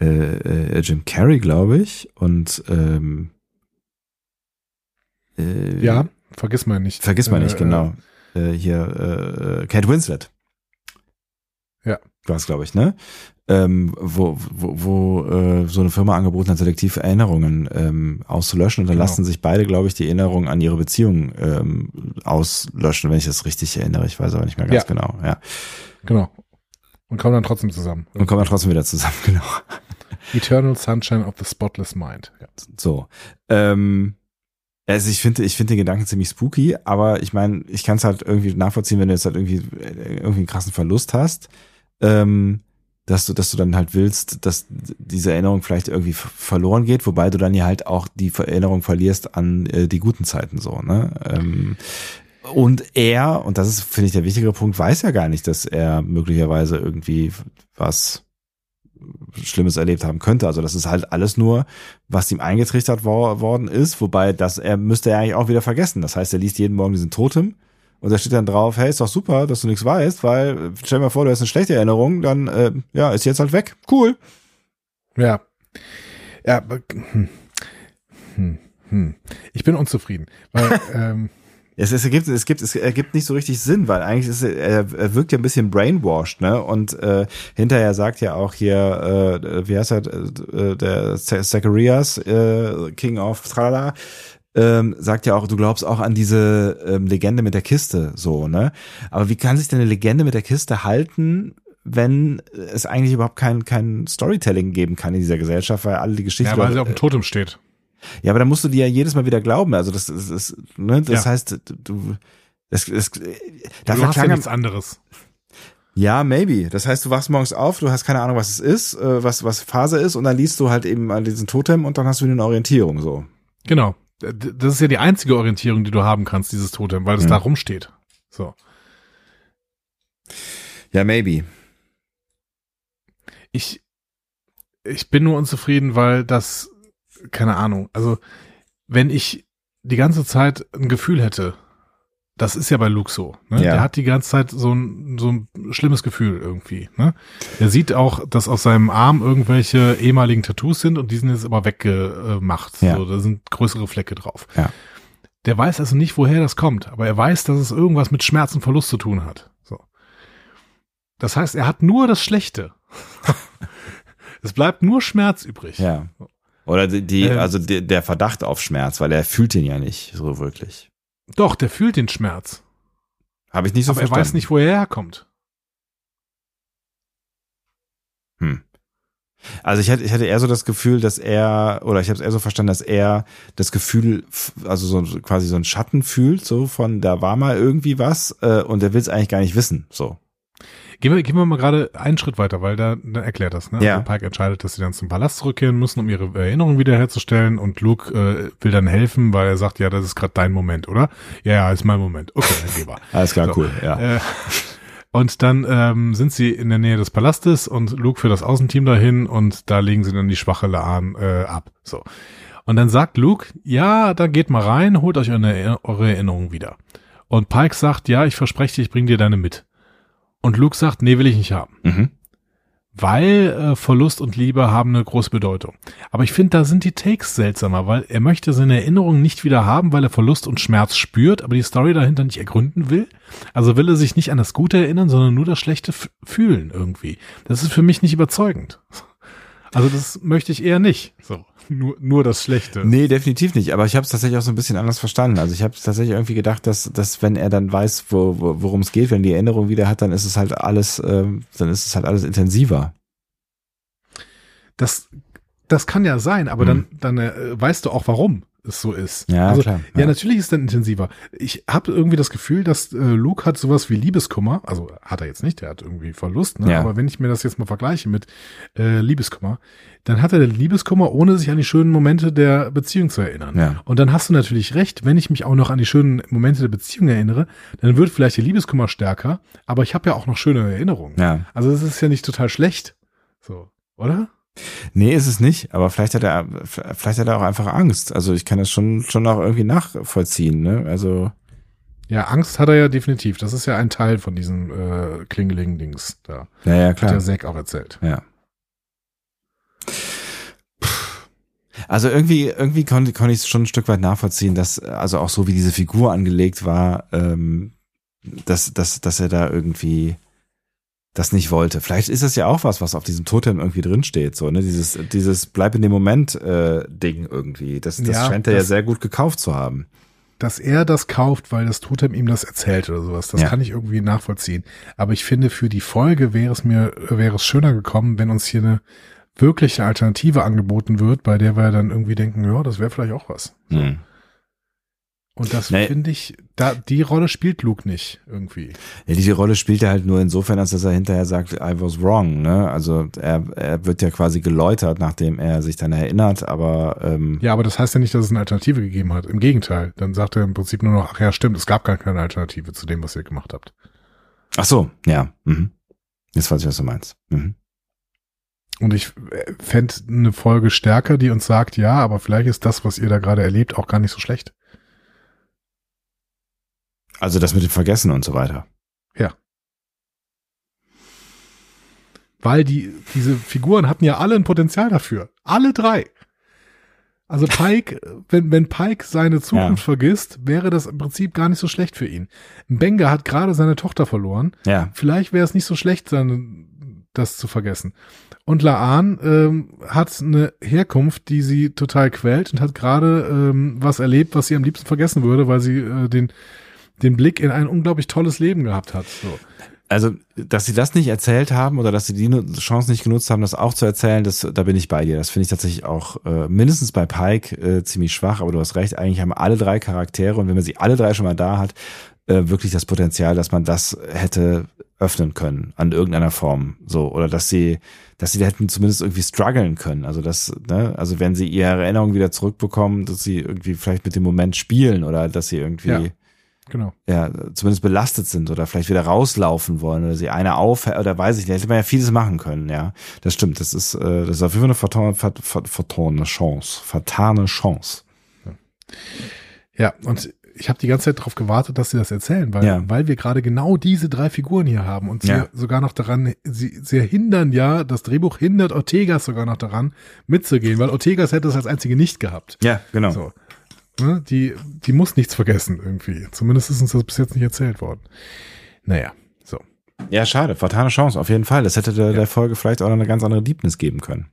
äh, äh, Jim Carrey, glaube ich, und ähm, äh, Ja, vergiss mal nicht. Vergiss mal nicht, Äh, genau. Äh, hier, äh, Kate Winslet. Ja. War es, glaube ich, ne? Ähm, wo wo, wo äh, so eine Firma angeboten hat, selektiv Erinnerungen ähm, auszulöschen und dann Genau. lassen sich beide, glaube ich, die Erinnerungen an ihre Beziehung ähm, auslöschen, wenn ich das richtig erinnere. Ich weiß aber nicht mehr ganz Ja. genau. Ja. Genau. Und kommen dann trotzdem zusammen. Und kommen dann trotzdem wieder zusammen, genau. Eternal Sunshine of the Spotless Mind. Ja. So. Ähm, also ich finde, ich finde den Gedanken ziemlich spooky, aber ich meine, ich kann es halt irgendwie nachvollziehen, wenn du jetzt halt irgendwie irgendwie einen krassen Verlust hast, ähm, dass du, dass du dann halt willst, dass diese Erinnerung vielleicht irgendwie verloren geht, wobei du dann ja halt auch die Erinnerung verlierst an äh, die guten Zeiten so, ne? Ähm, Und er, und das ist, finde ich, der wichtigere Punkt, weiß ja gar nicht, dass er möglicherweise irgendwie was Schlimmes erlebt haben könnte. Also das ist halt alles nur, was ihm eingetrichtert wor worden ist, wobei das er müsste er eigentlich auch wieder vergessen. Das heißt, er liest jeden Morgen diesen Totem und da steht dann drauf, hey, ist doch super, dass du nichts weißt, weil stell dir mal vor, du hast eine schlechte Erinnerung, dann äh, ja, ist jetzt halt weg. Cool. Ja. Ja, aber, hm, hm, hm. ich bin unzufrieden, weil ähm, Es, es, ergibt, es, gibt, es ergibt nicht so richtig Sinn, weil eigentlich ist er, er wirkt ja ein bisschen brainwashed, ne? Und äh, hinterher sagt ja auch hier, äh, wie heißt er, äh, der Zacharias, äh, King of Tralala, ähm, sagt ja auch, du glaubst auch an diese ähm, Legende mit der Kiste, so, ne? Aber wie kann sich denn eine Legende mit der Kiste halten, wenn es eigentlich überhaupt kein, kein Storytelling geben kann in dieser Gesellschaft, weil alle die Geschichte. ja, weil sie auf dem Totem steht. Ja, aber dann musst du dir ja jedes Mal wieder glauben. Also das, das, das, ne, das Ja. heißt, du, das, das, da du hast ja nichts anderes. ja, maybe. Das heißt, du wachst morgens auf, du hast keine Ahnung, was es ist, äh, was, was Phase ist, und dann liest du halt eben an diesen Totem und dann hast du eine Orientierung, so. Genau. Das ist ja die einzige Orientierung, die du haben kannst, dieses Totem, weil es Ja. da rumsteht. So. Ja, maybe. Ich, ich bin nur unzufrieden, weil das, keine Ahnung, also wenn ich die ganze Zeit ein Gefühl hätte, das ist ja bei Luke so, ne? Ja. Der hat die ganze Zeit so ein, so ein schlimmes Gefühl irgendwie, ne? Er sieht auch, dass auf seinem Arm irgendwelche ehemaligen Tattoos sind und die sind jetzt aber weggemacht. Ja. So, da sind größere Flecke drauf. Ja. Der weiß also nicht, woher das kommt, aber er weiß, dass es irgendwas mit Schmerz und Verlust zu tun hat. So. Das heißt, er hat nur das Schlechte. es bleibt nur Schmerz übrig. Ja. Oder die, die Ähm. also die, der Verdacht auf Schmerz, weil er fühlt den ja nicht so wirklich. Doch, der fühlt den Schmerz. Habe ich nicht so aber er verstanden. weiß nicht, woher er herkommt. Hm. Also ich hatte, ich hatte eher so das Gefühl, dass er, oder ich habe es eher so verstanden, dass er das Gefühl, also so quasi so ein Schatten fühlt, so von da war mal irgendwie was äh, und er will es eigentlich gar nicht wissen. So. Gehen wir, gehen wir mal gerade einen Schritt weiter, weil da, da erklärt das. Ne? Ja. Also Pike entscheidet, dass sie dann zum Palast zurückkehren müssen, um ihre Erinnerung wiederherzustellen und Luke äh, will dann helfen, weil er sagt, ja, das ist gerade dein Moment, oder? Ja, ja, ist mein Moment. Okay, dann geh mal. Alles klar, So. cool. Ja. Äh, und dann ähm, sind sie in der Nähe des Palastes und Luke für das Außenteam dahin und da legen sie dann die schwache Laan äh, ab. So. Und dann sagt Luke, ja, dann geht mal rein, holt euch eure, eure Erinnerungen wieder. Und Pike sagt, ja, ich verspreche dir, ich bring dir deine mit. Und Luke sagt, nee, will ich nicht haben. Mhm. Weil äh, Verlust und Liebe haben eine große Bedeutung. Aber ich finde, da sind die Takes seltsamer, weil er möchte seine Erinnerungen nicht wieder haben, weil er Verlust und Schmerz spürt, aber die Story dahinter nicht ergründen will. Also will er sich nicht an das Gute erinnern, sondern nur das Schlechte fühlen irgendwie. Das ist für mich nicht überzeugend. Also das möchte ich eher nicht. So, nur, nur das Schlechte. Nee, definitiv nicht. Aber ich habe es tatsächlich auch so ein bisschen anders verstanden. Also ich habe tatsächlich irgendwie gedacht, dass, dass wenn er dann weiß, wo, wo, worum es geht, wenn die Erinnerung wieder hat, dann ist es halt alles, ähm, dann ist es halt alles intensiver. Das, das kann ja sein, aber dann, dann äh, weißt du auch, warum es so ist. Ja, also, klar. Ja, natürlich ist es dann intensiver. Ich habe irgendwie das Gefühl, dass äh, Luke hat sowas wie Liebeskummer. Also hat er jetzt nicht, der hat irgendwie Verlust. Ne? Ja. Aber wenn ich mir das jetzt mal vergleiche mit äh, Liebeskummer, dann hat er den Liebeskummer, ohne sich an die schönen Momente der Beziehung zu erinnern. Ja. Und dann hast du natürlich recht, wenn ich mich auch noch an die schönen Momente der Beziehung erinnere, dann wird vielleicht der Liebeskummer stärker, aber ich habe ja auch noch schöne Erinnerungen. Ja. Also es ist ja nicht total schlecht. So, oder? Nee, ist es nicht, aber vielleicht hat er, vielleicht hat er auch einfach Angst. Also ich kann das schon, schon auch irgendwie nachvollziehen, ne? Also, Ja, Angst hat er ja definitiv. Das ist ja ein Teil von diesem äh, Klingeling-Dings da. ja, ja, Hat klar. der Zack auch erzählt. Ja. Also irgendwie, irgendwie konnte, konnte ich es schon ein Stück weit nachvollziehen, dass, also auch so wie diese Figur angelegt war, ähm, dass, dass, dass er da irgendwie das nicht wollte. Vielleicht ist es ja auch was, was auf diesem Totem irgendwie drinsteht, so, ne? Dieses, dieses Bleib in dem Moment äh, Ding irgendwie. Das, das Ja, scheint er ja das- sehr gut gekauft zu haben. Dass er das kauft, weil das Totem ihm das erzählt oder sowas, das Ja. kann ich irgendwie nachvollziehen. Aber ich finde, für die Folge wäre es mir, wäre es schöner gekommen, wenn uns hier eine wirkliche Alternative angeboten wird, bei der wir dann irgendwie denken, ja, das wäre vielleicht auch was. Hm. Und das Nee. finde ich, da, die Rolle spielt Luke nicht irgendwie. Ja, diese Rolle spielt er halt nur insofern, als dass er hinterher sagt, I was wrong, ne? Also er, er wird ja quasi geläutert, nachdem er sich dann erinnert, aber ähm, Ja, aber das heißt ja nicht, dass es eine Alternative gegeben hat. Im Gegenteil. Dann sagt er im Prinzip nur noch, ach ja, stimmt, es gab gar keine Alternative zu dem, was ihr gemacht habt. ach so, ja. Mhm. Jetzt weiß ich, was du meinst. Mhm. Und ich fände eine Folge stärker, die uns sagt, ja, aber vielleicht ist das, was ihr da gerade erlebt, auch gar nicht so schlecht. Also das mit dem Vergessen und so weiter. Weil die, diese Figuren hatten ja alle ein Potenzial dafür. Alle drei. Also Pike, wenn, wenn Pike seine Zukunft vergisst, wäre das im Prinzip gar nicht so schlecht für ihn. Benga hat gerade seine Tochter verloren. Ja. Vielleicht wäre es nicht so schlecht, seine, das zu vergessen. Und Laan ähm, hat eine Herkunft, die sie total quält und hat gerade ähm, was erlebt, was sie am liebsten vergessen würde, weil sie äh, den, den Blick in ein unglaublich tolles Leben gehabt hat. So. Also, dass sie das nicht erzählt haben oder dass sie die Chance nicht genutzt haben, das auch zu erzählen, das, da bin ich bei dir. Das finde ich tatsächlich auch äh, mindestens bei Pike äh, ziemlich schwach, aber du hast recht, eigentlich haben alle drei Charaktere und wenn man sie alle drei schon mal da hat, äh, wirklich das Potenzial, dass man das hätte öffnen können an irgendeiner Form. So, oder dass sie, dass sie da hätten zumindest irgendwie strugglen können. Also das, ne, also wenn sie ihre Erinnerung wieder zurückbekommen, dass sie irgendwie vielleicht mit dem Moment spielen oder dass sie irgendwie Ja. Genau. ja, zumindest belastet sind oder vielleicht wieder rauslaufen wollen oder sie eine auf oder weiß ich nicht, hätte man ja vieles machen können, ja. Das stimmt, das ist, äh, das ist auf jeden Fall eine vertane, vert, vert, vertane Chance, vertane Chance. Ja, und ich habe die ganze Zeit darauf gewartet, dass sie das erzählen, weil, Ja. weil wir gerade genau diese drei Figuren hier haben und sie Ja. sogar noch daran, sie, sie hindern ja, das Drehbuch hindert Ortegas sogar noch daran, mitzugehen, weil Ortegas hätte es als einzige nicht gehabt. Ja, genau. So. Ne, die, die muss nichts vergessen irgendwie. Zumindest ist uns das bis jetzt nicht erzählt worden. Naja, so. Ja, schade, vertane Chance, auf jeden Fall. Das hätte der, der Folge vielleicht auch noch eine ganz andere Deepness geben können.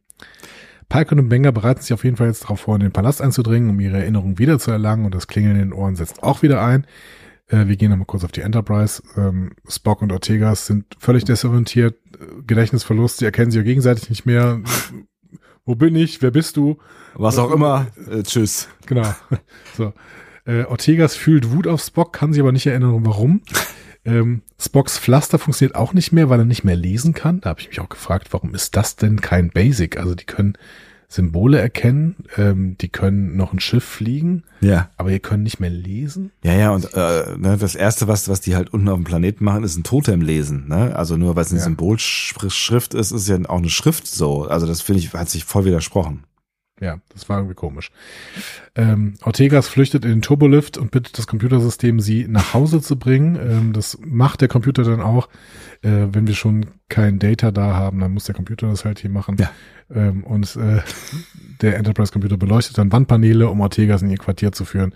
Pike und Benga bereiten sich auf jeden Fall jetzt darauf vor, in den Palast einzudringen, um ihre Erinnerung wiederzuerlangen und das Klingeln in den Ohren setzt auch wieder ein. Äh, wir gehen nochmal kurz auf die Enterprise. Ähm, Spock und Ortegas sind völlig desorientiert, Gedächtnisverlust, sie erkennen sich ja gegenseitig nicht mehr. Wo bin ich? Wer bist du? Was auch immer, äh, tschüss. Genau. So. Äh, Ortegas fühlt Wut auf Spock, kann sich aber nicht erinnern, warum. Ähm, Spocks Pflaster funktioniert auch nicht mehr, weil er nicht mehr lesen kann. Da habe ich mich auch gefragt, warum ist das denn kein Basic? Also die können Symbole erkennen, ähm, die können noch ein Schiff fliegen, Ja. aber die können nicht mehr lesen. Ja, ja, und äh, ne, das Erste, was, was die halt unten auf dem Planeten machen, ist ein Totem lesen. Ne? Also nur weil es eine Ja. Symbolschrift ist, ist ja auch eine Schrift so. Also das finde ich, hat sich voll widersprochen. Ja, das war irgendwie komisch. Ähm, Ortegas flüchtet in den Turbolift und bittet das Computersystem, sie nach Hause zu bringen. Ähm, das macht der Computer dann auch. Äh, wenn wir schon kein Data da haben, dann muss der Computer das halt hier machen. Ja. Ähm, und äh, der Enterprise-Computer beleuchtet dann Wandpaneele, um Ortegas in ihr Quartier zu führen.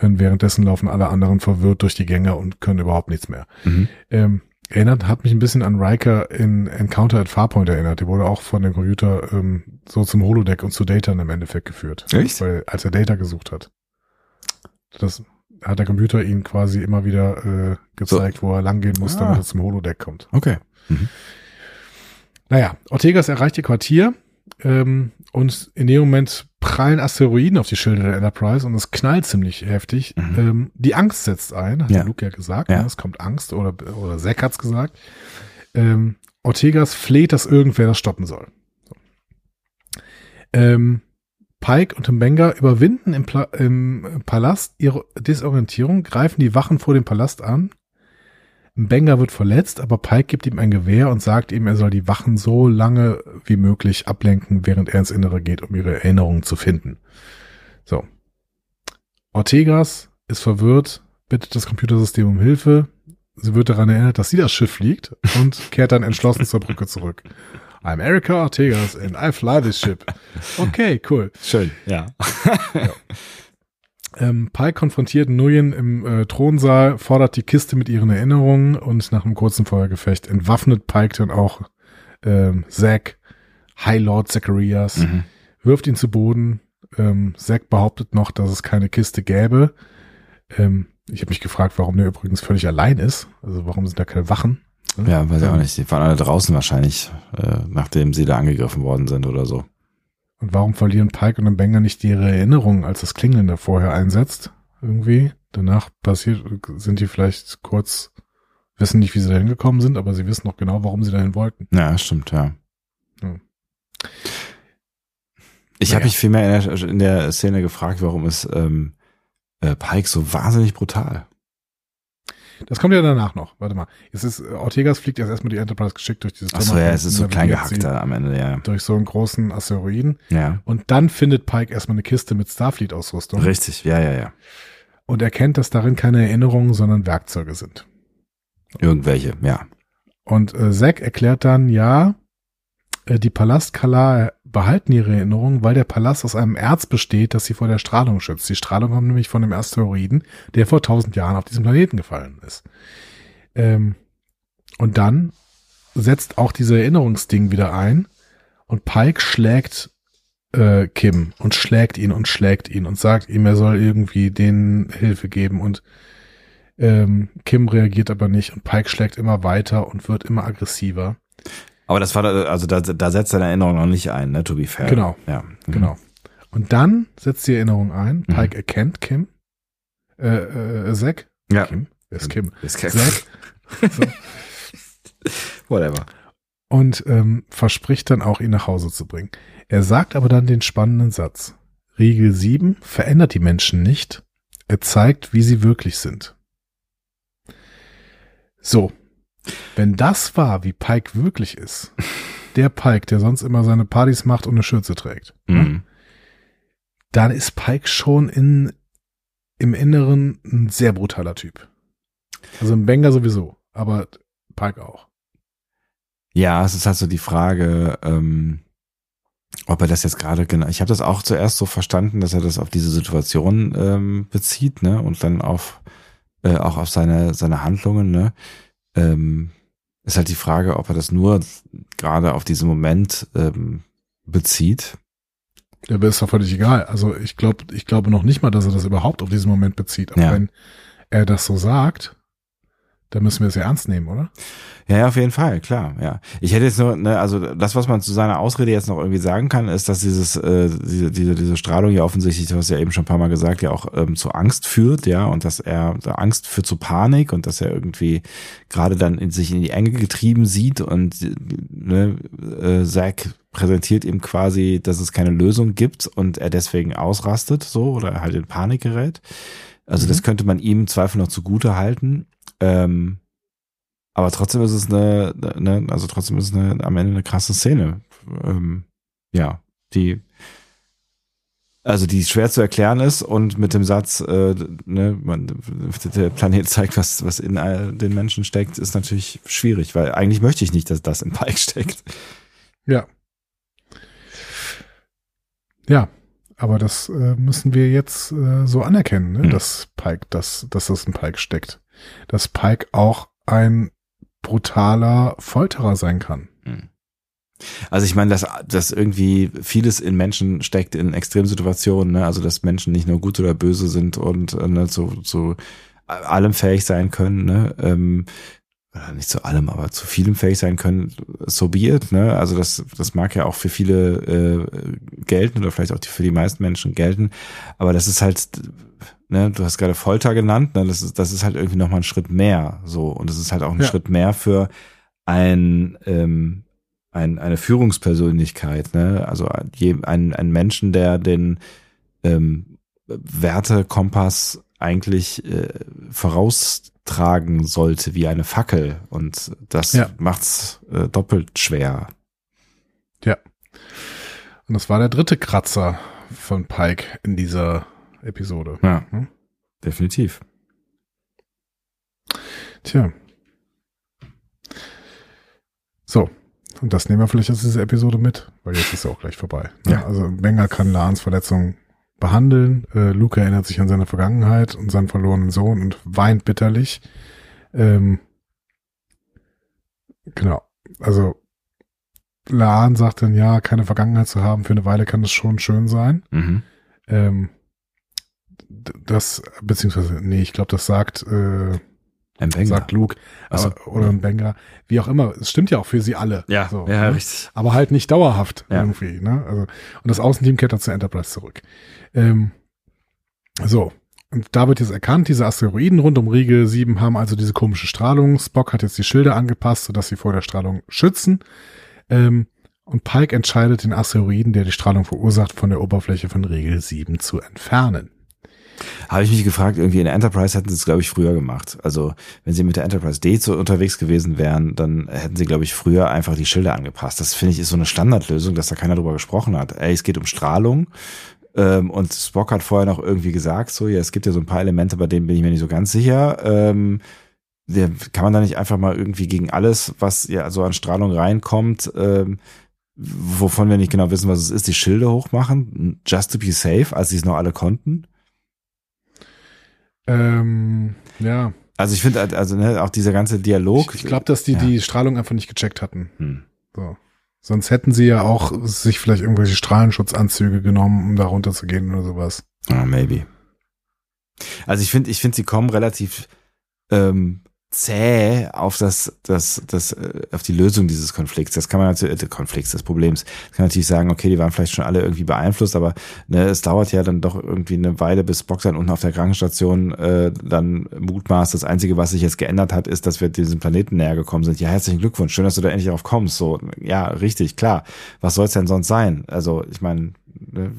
Und währenddessen laufen alle anderen verwirrt durch die Gänge und können überhaupt nichts mehr. Mhm. Ähm, erinnert, hat mich ein bisschen an Riker in Encounter at Farpoint erinnert. Der wurde auch von dem Computer ähm, so zum Holodeck und zu Data im Endeffekt geführt. Echt? Weil, als er Data gesucht hat. Das hat der Computer ihn quasi immer wieder äh, gezeigt, wo er langgehen muss, Ah. damit er zum Holodeck kommt. Okay. Naja, Ortegas erreicht ihr Quartier ähm, und in dem Moment prallen Asteroiden auf die Schilde der Enterprise und es knallt ziemlich heftig. Mhm. Ähm, die Angst setzt ein, hat Ja. Luke ja gesagt. Ja. Ne? Es kommt Angst oder, oder Zack hat's gesagt. Ähm, Ortegas fleht, dass irgendwer das stoppen soll. So. Ähm, Pike und Mbenga überwinden im, Pla im Palast ihre Desorientierung, greifen die Wachen vor dem Palast an. Mbenga wird verletzt, aber Pike gibt ihm ein Gewehr und sagt ihm, er soll die Wachen so lange wie möglich ablenken, während er ins Innere geht, um ihre Erinnerungen zu finden. So. Ortegas ist verwirrt, bittet das Computersystem um Hilfe. Sie wird daran erinnert, dass sie das Schiff fliegt und kehrt dann entschlossen zur Brücke zurück. I'm Erika Ortegas and I fly this ship. Okay, cool. Schön, ja. Ähm, Pike konfrontiert Nguyen im äh, Thronsaal, fordert die Kiste mit ihren Erinnerungen und nach einem kurzen Feuergefecht entwaffnet Pike dann auch ähm, Zack, High Lord Zacharias, Mhm. wirft ihn zu Boden. Ähm, Zack behauptet noch, dass es keine Kiste gäbe. Ähm, ich habe mich gefragt, warum der übrigens völlig allein ist. Also warum sind da keine Wachen? Ja, weiß ich auch nicht. Die waren alle draußen wahrscheinlich, äh, nachdem sie da angegriffen worden sind oder so. Und warum verlieren Pike und Mbenga nicht ihre Erinnerungen, als das Klingeln da vorher einsetzt? irgendwie. Danach passiert, sind die vielleicht kurz, wissen nicht, wie sie dahin gekommen sind, aber sie wissen noch genau, warum sie dahin wollten. Ja, stimmt, ja. Hm. Ich Naja. habe mich vielmehr in der, in der Szene gefragt, warum ist ähm, äh, Pike so wahnsinnig brutal? Das kommt ja danach noch. Warte mal. Jetzt ist, äh, Ortegas fliegt jetzt erstmal die Enterprise geschickt durch dieses Achso, ja, es ist so klein gehackter am Ende, ja. Durch so einen großen Asteroiden. Ja, Und dann findet Pike erstmal eine Kiste mit Starfleet-Ausrüstung. richtig, ja, ja, ja. Und erkennt, dass darin keine Erinnerungen, sondern Werkzeuge sind. Irgendwelche, ja. Und äh, Zack erklärt dann, ja, äh, die Palastkalar behalten ihre Erinnerungen, weil der Palast aus einem Erz besteht, das sie vor der Strahlung schützt. Die Strahlung kommt nämlich von dem Asteroiden, der vor tausend Jahren auf diesem Planeten gefallen ist. Ähm, und dann setzt auch dieser Erinnerungsding wieder ein und Pike schlägt äh, Kim und schlägt ihn und schlägt ihn und sagt ihm, er soll irgendwie denen Hilfe geben und ähm, Kim reagiert aber nicht und Pike schlägt immer weiter und wird immer aggressiver. Aber das war, da- also da, da setzt seine Erinnerung noch nicht ein, ne, to be fair. Genau. Ja. Mhm. Genau. Und dann setzt die Erinnerung ein. Pike erkennt Kim. Äh, äh, Zack. Ja. Kim. Wer ist Kim? Ist kein- Zack. So. Whatever. Und ähm, verspricht dann auch, ihn nach Hause zu bringen. Er sagt aber dann den spannenden Satz. Regel 7 verändert die Menschen nicht. Er zeigt, wie sie wirklich sind. So. Wenn das war, wie Pike wirklich ist, der Pike, der sonst immer seine Partys macht und eine Schürze trägt, Mhm. dann ist Pike schon in, im Inneren ein sehr brutaler Typ. Also ein Banger sowieso, aber Pike auch. Ja, es ist halt so die Frage, ähm, ob er das jetzt gerade genau. Ich habe das auch zuerst so verstanden, dass er das auf diese Situation ähm, bezieht, ne, und dann auf äh, auch auf seine seine Handlungen, ne. Ähm, ist halt die Frage, ob er das nur gerade auf diesen Moment ähm, bezieht. Ja, aber ist doch völlig egal. Also ich glaube, ich glaube noch nicht mal, dass er das überhaupt auf diesen Moment bezieht. Aber Ja. wenn er das so sagt, dann müssen wir es ja ernst nehmen, oder? Ja, ja, auf jeden Fall, klar, ja. Ich hätte jetzt nur, ne, also das, was man zu seiner Ausrede jetzt noch irgendwie sagen kann, ist, dass dieses, äh, diese, diese, diese Strahlung ja offensichtlich, du hast ja eben schon ein paar Mal gesagt, ja auch ähm, zu Angst führt, ja, und dass er Angst führt zu Panik und dass er irgendwie gerade dann in sich in die Enge getrieben sieht und ne, äh, Zack präsentiert ihm quasi, dass es keine Lösung gibt und er deswegen ausrastet, so, oder halt in Panik gerät. Also das könnte man ihm im Zweifel noch zugute halten. Ähm, aber trotzdem ist es eine, eine also trotzdem ist es eine, am Ende eine krasse Szene. Ähm, ja, die, also die schwer zu erklären ist und mit dem Satz, äh, ne, man, der Planet zeigt, was, was in all den Menschen steckt, ist natürlich schwierig, weil eigentlich möchte ich nicht, dass das in Pike steckt. Ja. Ja, aber das äh, müssen wir jetzt äh, so anerkennen, ne? Mhm. dass Pike, dass, dass das in Pike steckt. Dass Pike auch ein brutaler Folterer sein kann. Also ich meine, dass, dass irgendwie vieles in Menschen steckt in Extremsituationen, ne? also dass Menschen nicht nur gut oder böse sind und äh, ne, zu, zu allem fähig sein können, ne? ähm, oder nicht zu allem, aber zu vielem fähig sein können, so be it, ne? Also das, das mag ja auch für viele äh, gelten oder vielleicht auch für die meisten Menschen gelten, aber das ist halt, ne, du hast gerade Folter genannt, ne? Das ist, das ist halt irgendwie nochmal ein Schritt mehr so. Und das ist halt auch ein Ja. Schritt mehr für ein, ähm, ein, eine Führungspersönlichkeit, ne? Also je, ein, ein Menschen, der den ähm, Wertekompass eigentlich äh, voraustragen sollte wie eine Fackel. Und das Ja. macht's äh, doppelt schwer. Und das war der dritte Kratzer von Pike in dieser Episode. Ja, Hm? definitiv. Tja. So. Und das nehmen wir vielleicht aus dieser Episode mit, weil jetzt ist ja auch gleich vorbei. ne? Ja. Also Wenger kann Lahns Verletzung behandeln. Äh, Luke erinnert sich an seine Vergangenheit und seinen verlorenen Sohn und weint bitterlich. Ähm, genau. Also Lahn sagt dann, ja, keine Vergangenheit zu haben, für eine Weile kann das schon schön sein. Mhm. Ähm, das, beziehungsweise, nee, ich glaube, das sagt, äh, Ein Wenger. sagt Luke Ach so. aber, oder ein Benga, wie auch immer. Es stimmt ja auch für sie alle. Ja, so, ja, ne? richtig. aber halt nicht dauerhaft Ja. irgendwie. Ne? Also, und das Außenteam kehrt dann zur Enterprise zurück. Ähm, so, und da wird jetzt erkannt, diese Asteroiden rund um Riegel 7 haben also diese komische Strahlung. Spock hat jetzt die Schilder angepasst, sodass sie vor der Strahlung schützen. Ähm, und Pike entscheidet, den Asteroiden, der die Strahlung verursacht, von der Oberfläche von Riegel 7 zu entfernen. Habe ich mich gefragt, irgendwie in der Enterprise hätten sie es, glaube ich, früher gemacht. Also, wenn sie mit der Enterprise D so unterwegs gewesen wären, dann hätten sie, glaube ich, früher einfach die Schilder angepasst. Das finde ich ist so eine Standardlösung, dass da keiner drüber gesprochen hat. Ey, es geht um Strahlung. Ähm, und Spock hat vorher noch irgendwie gesagt, so, ja, es gibt ja so ein paar Elemente, bei denen bin ich mir nicht so ganz sicher. Ähm, der, kann man da nicht einfach mal irgendwie gegen alles, was ja so an Strahlung reinkommt, ähm, wovon wir nicht genau wissen, was es ist, die Schilde hochmachen, just to be safe, als sie es noch alle konnten? Ähm, ja. Also ich finde, also ne, auch dieser ganze Dialog. Ich, ich glaube, dass die ja. die Strahlung einfach nicht gecheckt hatten. Hm. So. Sonst hätten sie ja auch sich vielleicht irgendwelche Strahlenschutzanzüge genommen, um da runterzugehen oder sowas. Ah, maybe. Also ich finde, ich finde, sie kommen relativ ähm, zäh auf das, das, das, äh, auf die Lösung dieses Konflikts. Das kann man natürlich, äh, Konflikts, des Problems. Das kann natürlich sagen, okay, die waren vielleicht schon alle irgendwie beeinflusst, aber ne, es dauert ja dann doch irgendwie eine Weile, bis Bock dann unten auf der Krankenstation äh, dann mutmaßt. Das Einzige, was sich jetzt geändert hat, ist, dass wir diesem Planeten näher gekommen sind. Ja, herzlichen Glückwunsch, schön, dass du da endlich drauf kommst. So, ja, richtig, klar. Was soll's denn sonst sein? Also, ich meine, ne,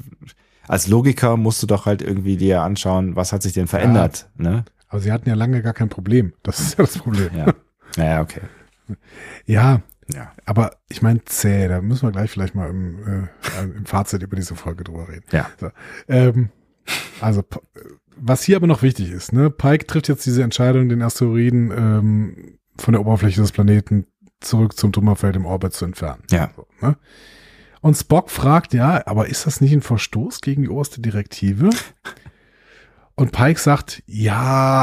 als Logiker musst du doch halt irgendwie dir anschauen, was hat sich denn verändert, ja. ne? Aber sie hatten ja lange gar kein Problem. Das ist ja das Problem. Ja, ja okay. Ja, ja. aber ich meine zäh, da müssen wir gleich vielleicht mal im, äh, im Fazit über diese Folge drüber reden. Ja. So, ähm, also, was hier aber noch wichtig ist, ne, Pike trifft jetzt diese Entscheidung, den Asteroiden ähm, von der Oberfläche des Planeten zurück zum Trümmerfeld im Orbit zu entfernen. Ja. So, ne? Und Spock fragt, ja, aber ist das nicht ein Verstoß gegen die oberste Direktive? Und Pike sagt, ja,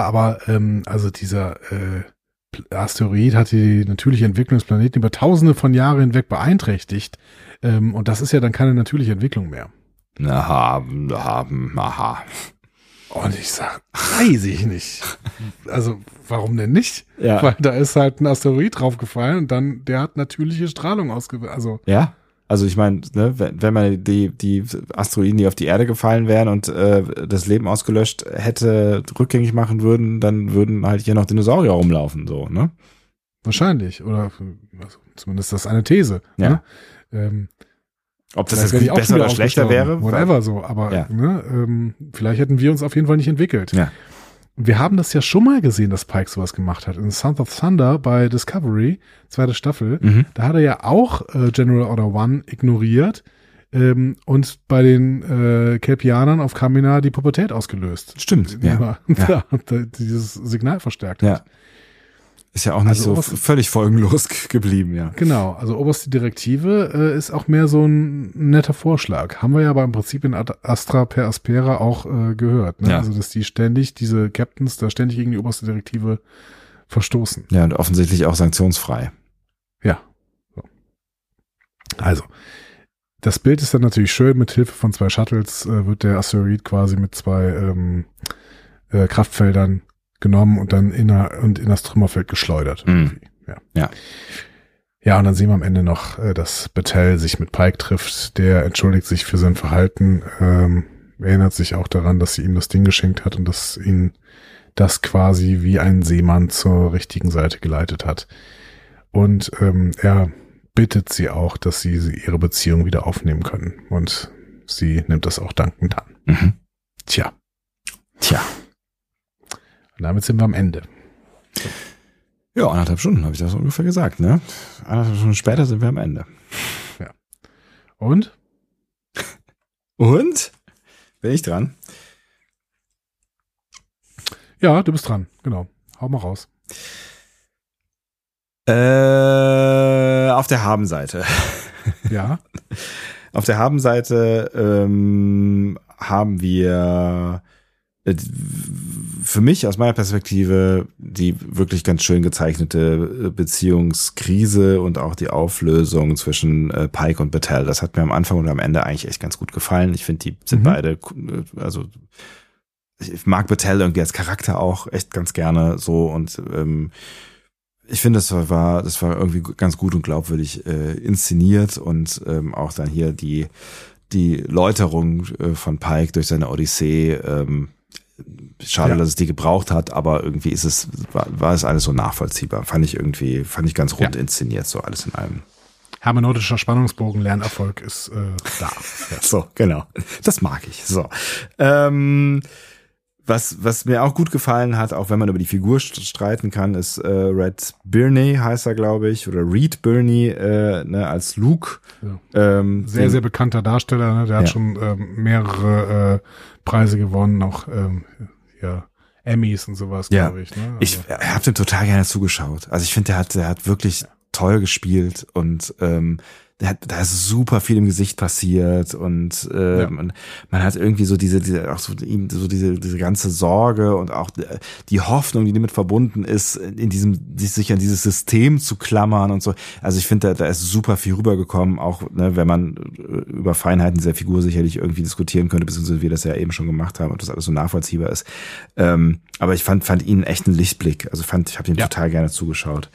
aber ähm, also dieser äh, Asteroid hat die natürliche Entwicklung des Planeten über tausende von Jahren hinweg beeinträchtigt. Ähm, und das ist ja dann keine natürliche Entwicklung mehr. Aha, haben, aha. Und ich sag, weiß ich nicht. Also, warum denn nicht? Ja. Weil da ist halt ein Asteroid draufgefallen und dann, der hat natürliche Strahlung ausgewählt. Also. Ja. Also ich meine, ne, wenn, wenn man die, die Asteroiden, die auf die Erde gefallen wären und äh, das Leben ausgelöscht hätte, rückgängig machen würden, dann würden halt hier noch Dinosaurier rumlaufen, so, ne? Wahrscheinlich. Oder also, zumindest das ist eine These. Ja. Ne? Ähm, Ob das jetzt besser oder schlechter wäre? Whatever so, aber ja. ne, ähm, vielleicht hätten wir uns auf jeden Fall nicht entwickelt. Ja. Wir haben das ja schon mal gesehen, dass Pike sowas gemacht hat. In Sound of Thunder bei Discovery, zweite Staffel, mhm. da hat er ja auch äh, General Order One ignoriert ähm, und bei den äh, Kelpianern auf Kamina die Pubertät ausgelöst. Stimmt, ja. ja. dieses Signal verstärkt ja. Ist ja auch nicht also so völlig folgenlos geblieben, ja. Genau, also oberste Direktive äh, ist auch mehr so ein netter Vorschlag. Haben wir ja aber im Prinzip in Astra per Aspera auch äh, gehört. Ne? Ja. Also, dass die ständig, diese Captains da ständig gegen die oberste Direktive verstoßen. Ja, und offensichtlich auch sanktionsfrei. Ja. So. Also, das Bild ist dann natürlich schön. Mit Hilfe von zwei Shuttles äh, wird der Asteroid quasi mit zwei ähm, äh, Kraftfeldern genommen und dann in, der, und in das Trümmerfeld geschleudert. Mhm. Ja. ja. Ja, und dann sehen wir am Ende noch, äh, dass Battelle sich mit Pike trifft. Der entschuldigt sich für sein Verhalten, ähm, erinnert sich auch daran, dass sie ihm das Ding geschenkt hat und dass ihn das quasi wie ein Seemann zur richtigen Seite geleitet hat. Und ähm, er bittet sie auch, dass sie, sie ihre Beziehung wieder aufnehmen können. Und sie nimmt das auch dankend an. Mhm. Tja. Tja. Und damit sind wir am Ende. Ja, anderthalb Stunden habe ich das ungefähr gesagt, ne? Anderthalb Stunden später sind wir am Ende. Ja. Und? Und? Bin ich dran? Ja, du bist dran, genau. Hau mal raus. Äh, auf der Habenseite. Ja. auf der Habenseite ähm, haben wir für mich aus meiner Perspektive die wirklich ganz schön gezeichnete äh, Beziehungskrise und auch die Auflösung zwischen äh, Pike und Battelle. Das hat mir am Anfang und am Ende eigentlich echt ganz gut gefallen. Ich finde, die sind mhm. beide, also ich mag Battelle irgendwie als Charakter auch echt ganz gerne so und ähm, ich finde, das war, das war irgendwie ganz gut und glaubwürdig äh, inszeniert und ähm, auch dann hier die die Läuterung äh, von Pike durch seine Odyssee ähm, schade, Ja. dass es die gebraucht hat, aber irgendwie ist es, war, war es alles so nachvollziehbar. Fand ich irgendwie, fand ich ganz rund Ja. inszeniert, so alles in allem. Hermeneutischer Spannungsbogen, Lernerfolg ist äh, da. So, genau. Das mag ich. So. Ähm, was, was mir auch gut gefallen hat, auch wenn man über die Figur st- streiten kann, ist äh, Red Birney heißt er, glaube ich, oder Reed Birney äh, ne, als Luke. Ja. Ähm, Sehr, sehr bekannter Darsteller, ne? der Ja. hat schon ähm, mehrere äh, Preise gewonnen, auch ähm, ja, Emmys und sowas, Ja. glaube ich. Ne? Ich Also, habe dem total gerne zugeschaut. Also ich finde, der hat, der hat wirklich toll gespielt und ähm, hat, da ist super viel im Gesicht passiert und äh, Ja. man, man hat irgendwie so diese, diese auch so, ihm so diese, diese ganze Sorge und auch äh, die Hoffnung, die damit verbunden ist, in diesem, sich an dieses System zu klammern und so. Also ich finde, da, da ist super viel rübergekommen, auch ne, wenn man äh, über Feinheiten dieser Figur sicherlich irgendwie diskutieren könnte, beziehungsweise wir das ja eben schon gemacht haben, ob das alles so nachvollziehbar ist. Ähm, aber ich fand, fand ihn echt einen Lichtblick. Also fand, ich habe ihm Ja. total gerne zugeschaut.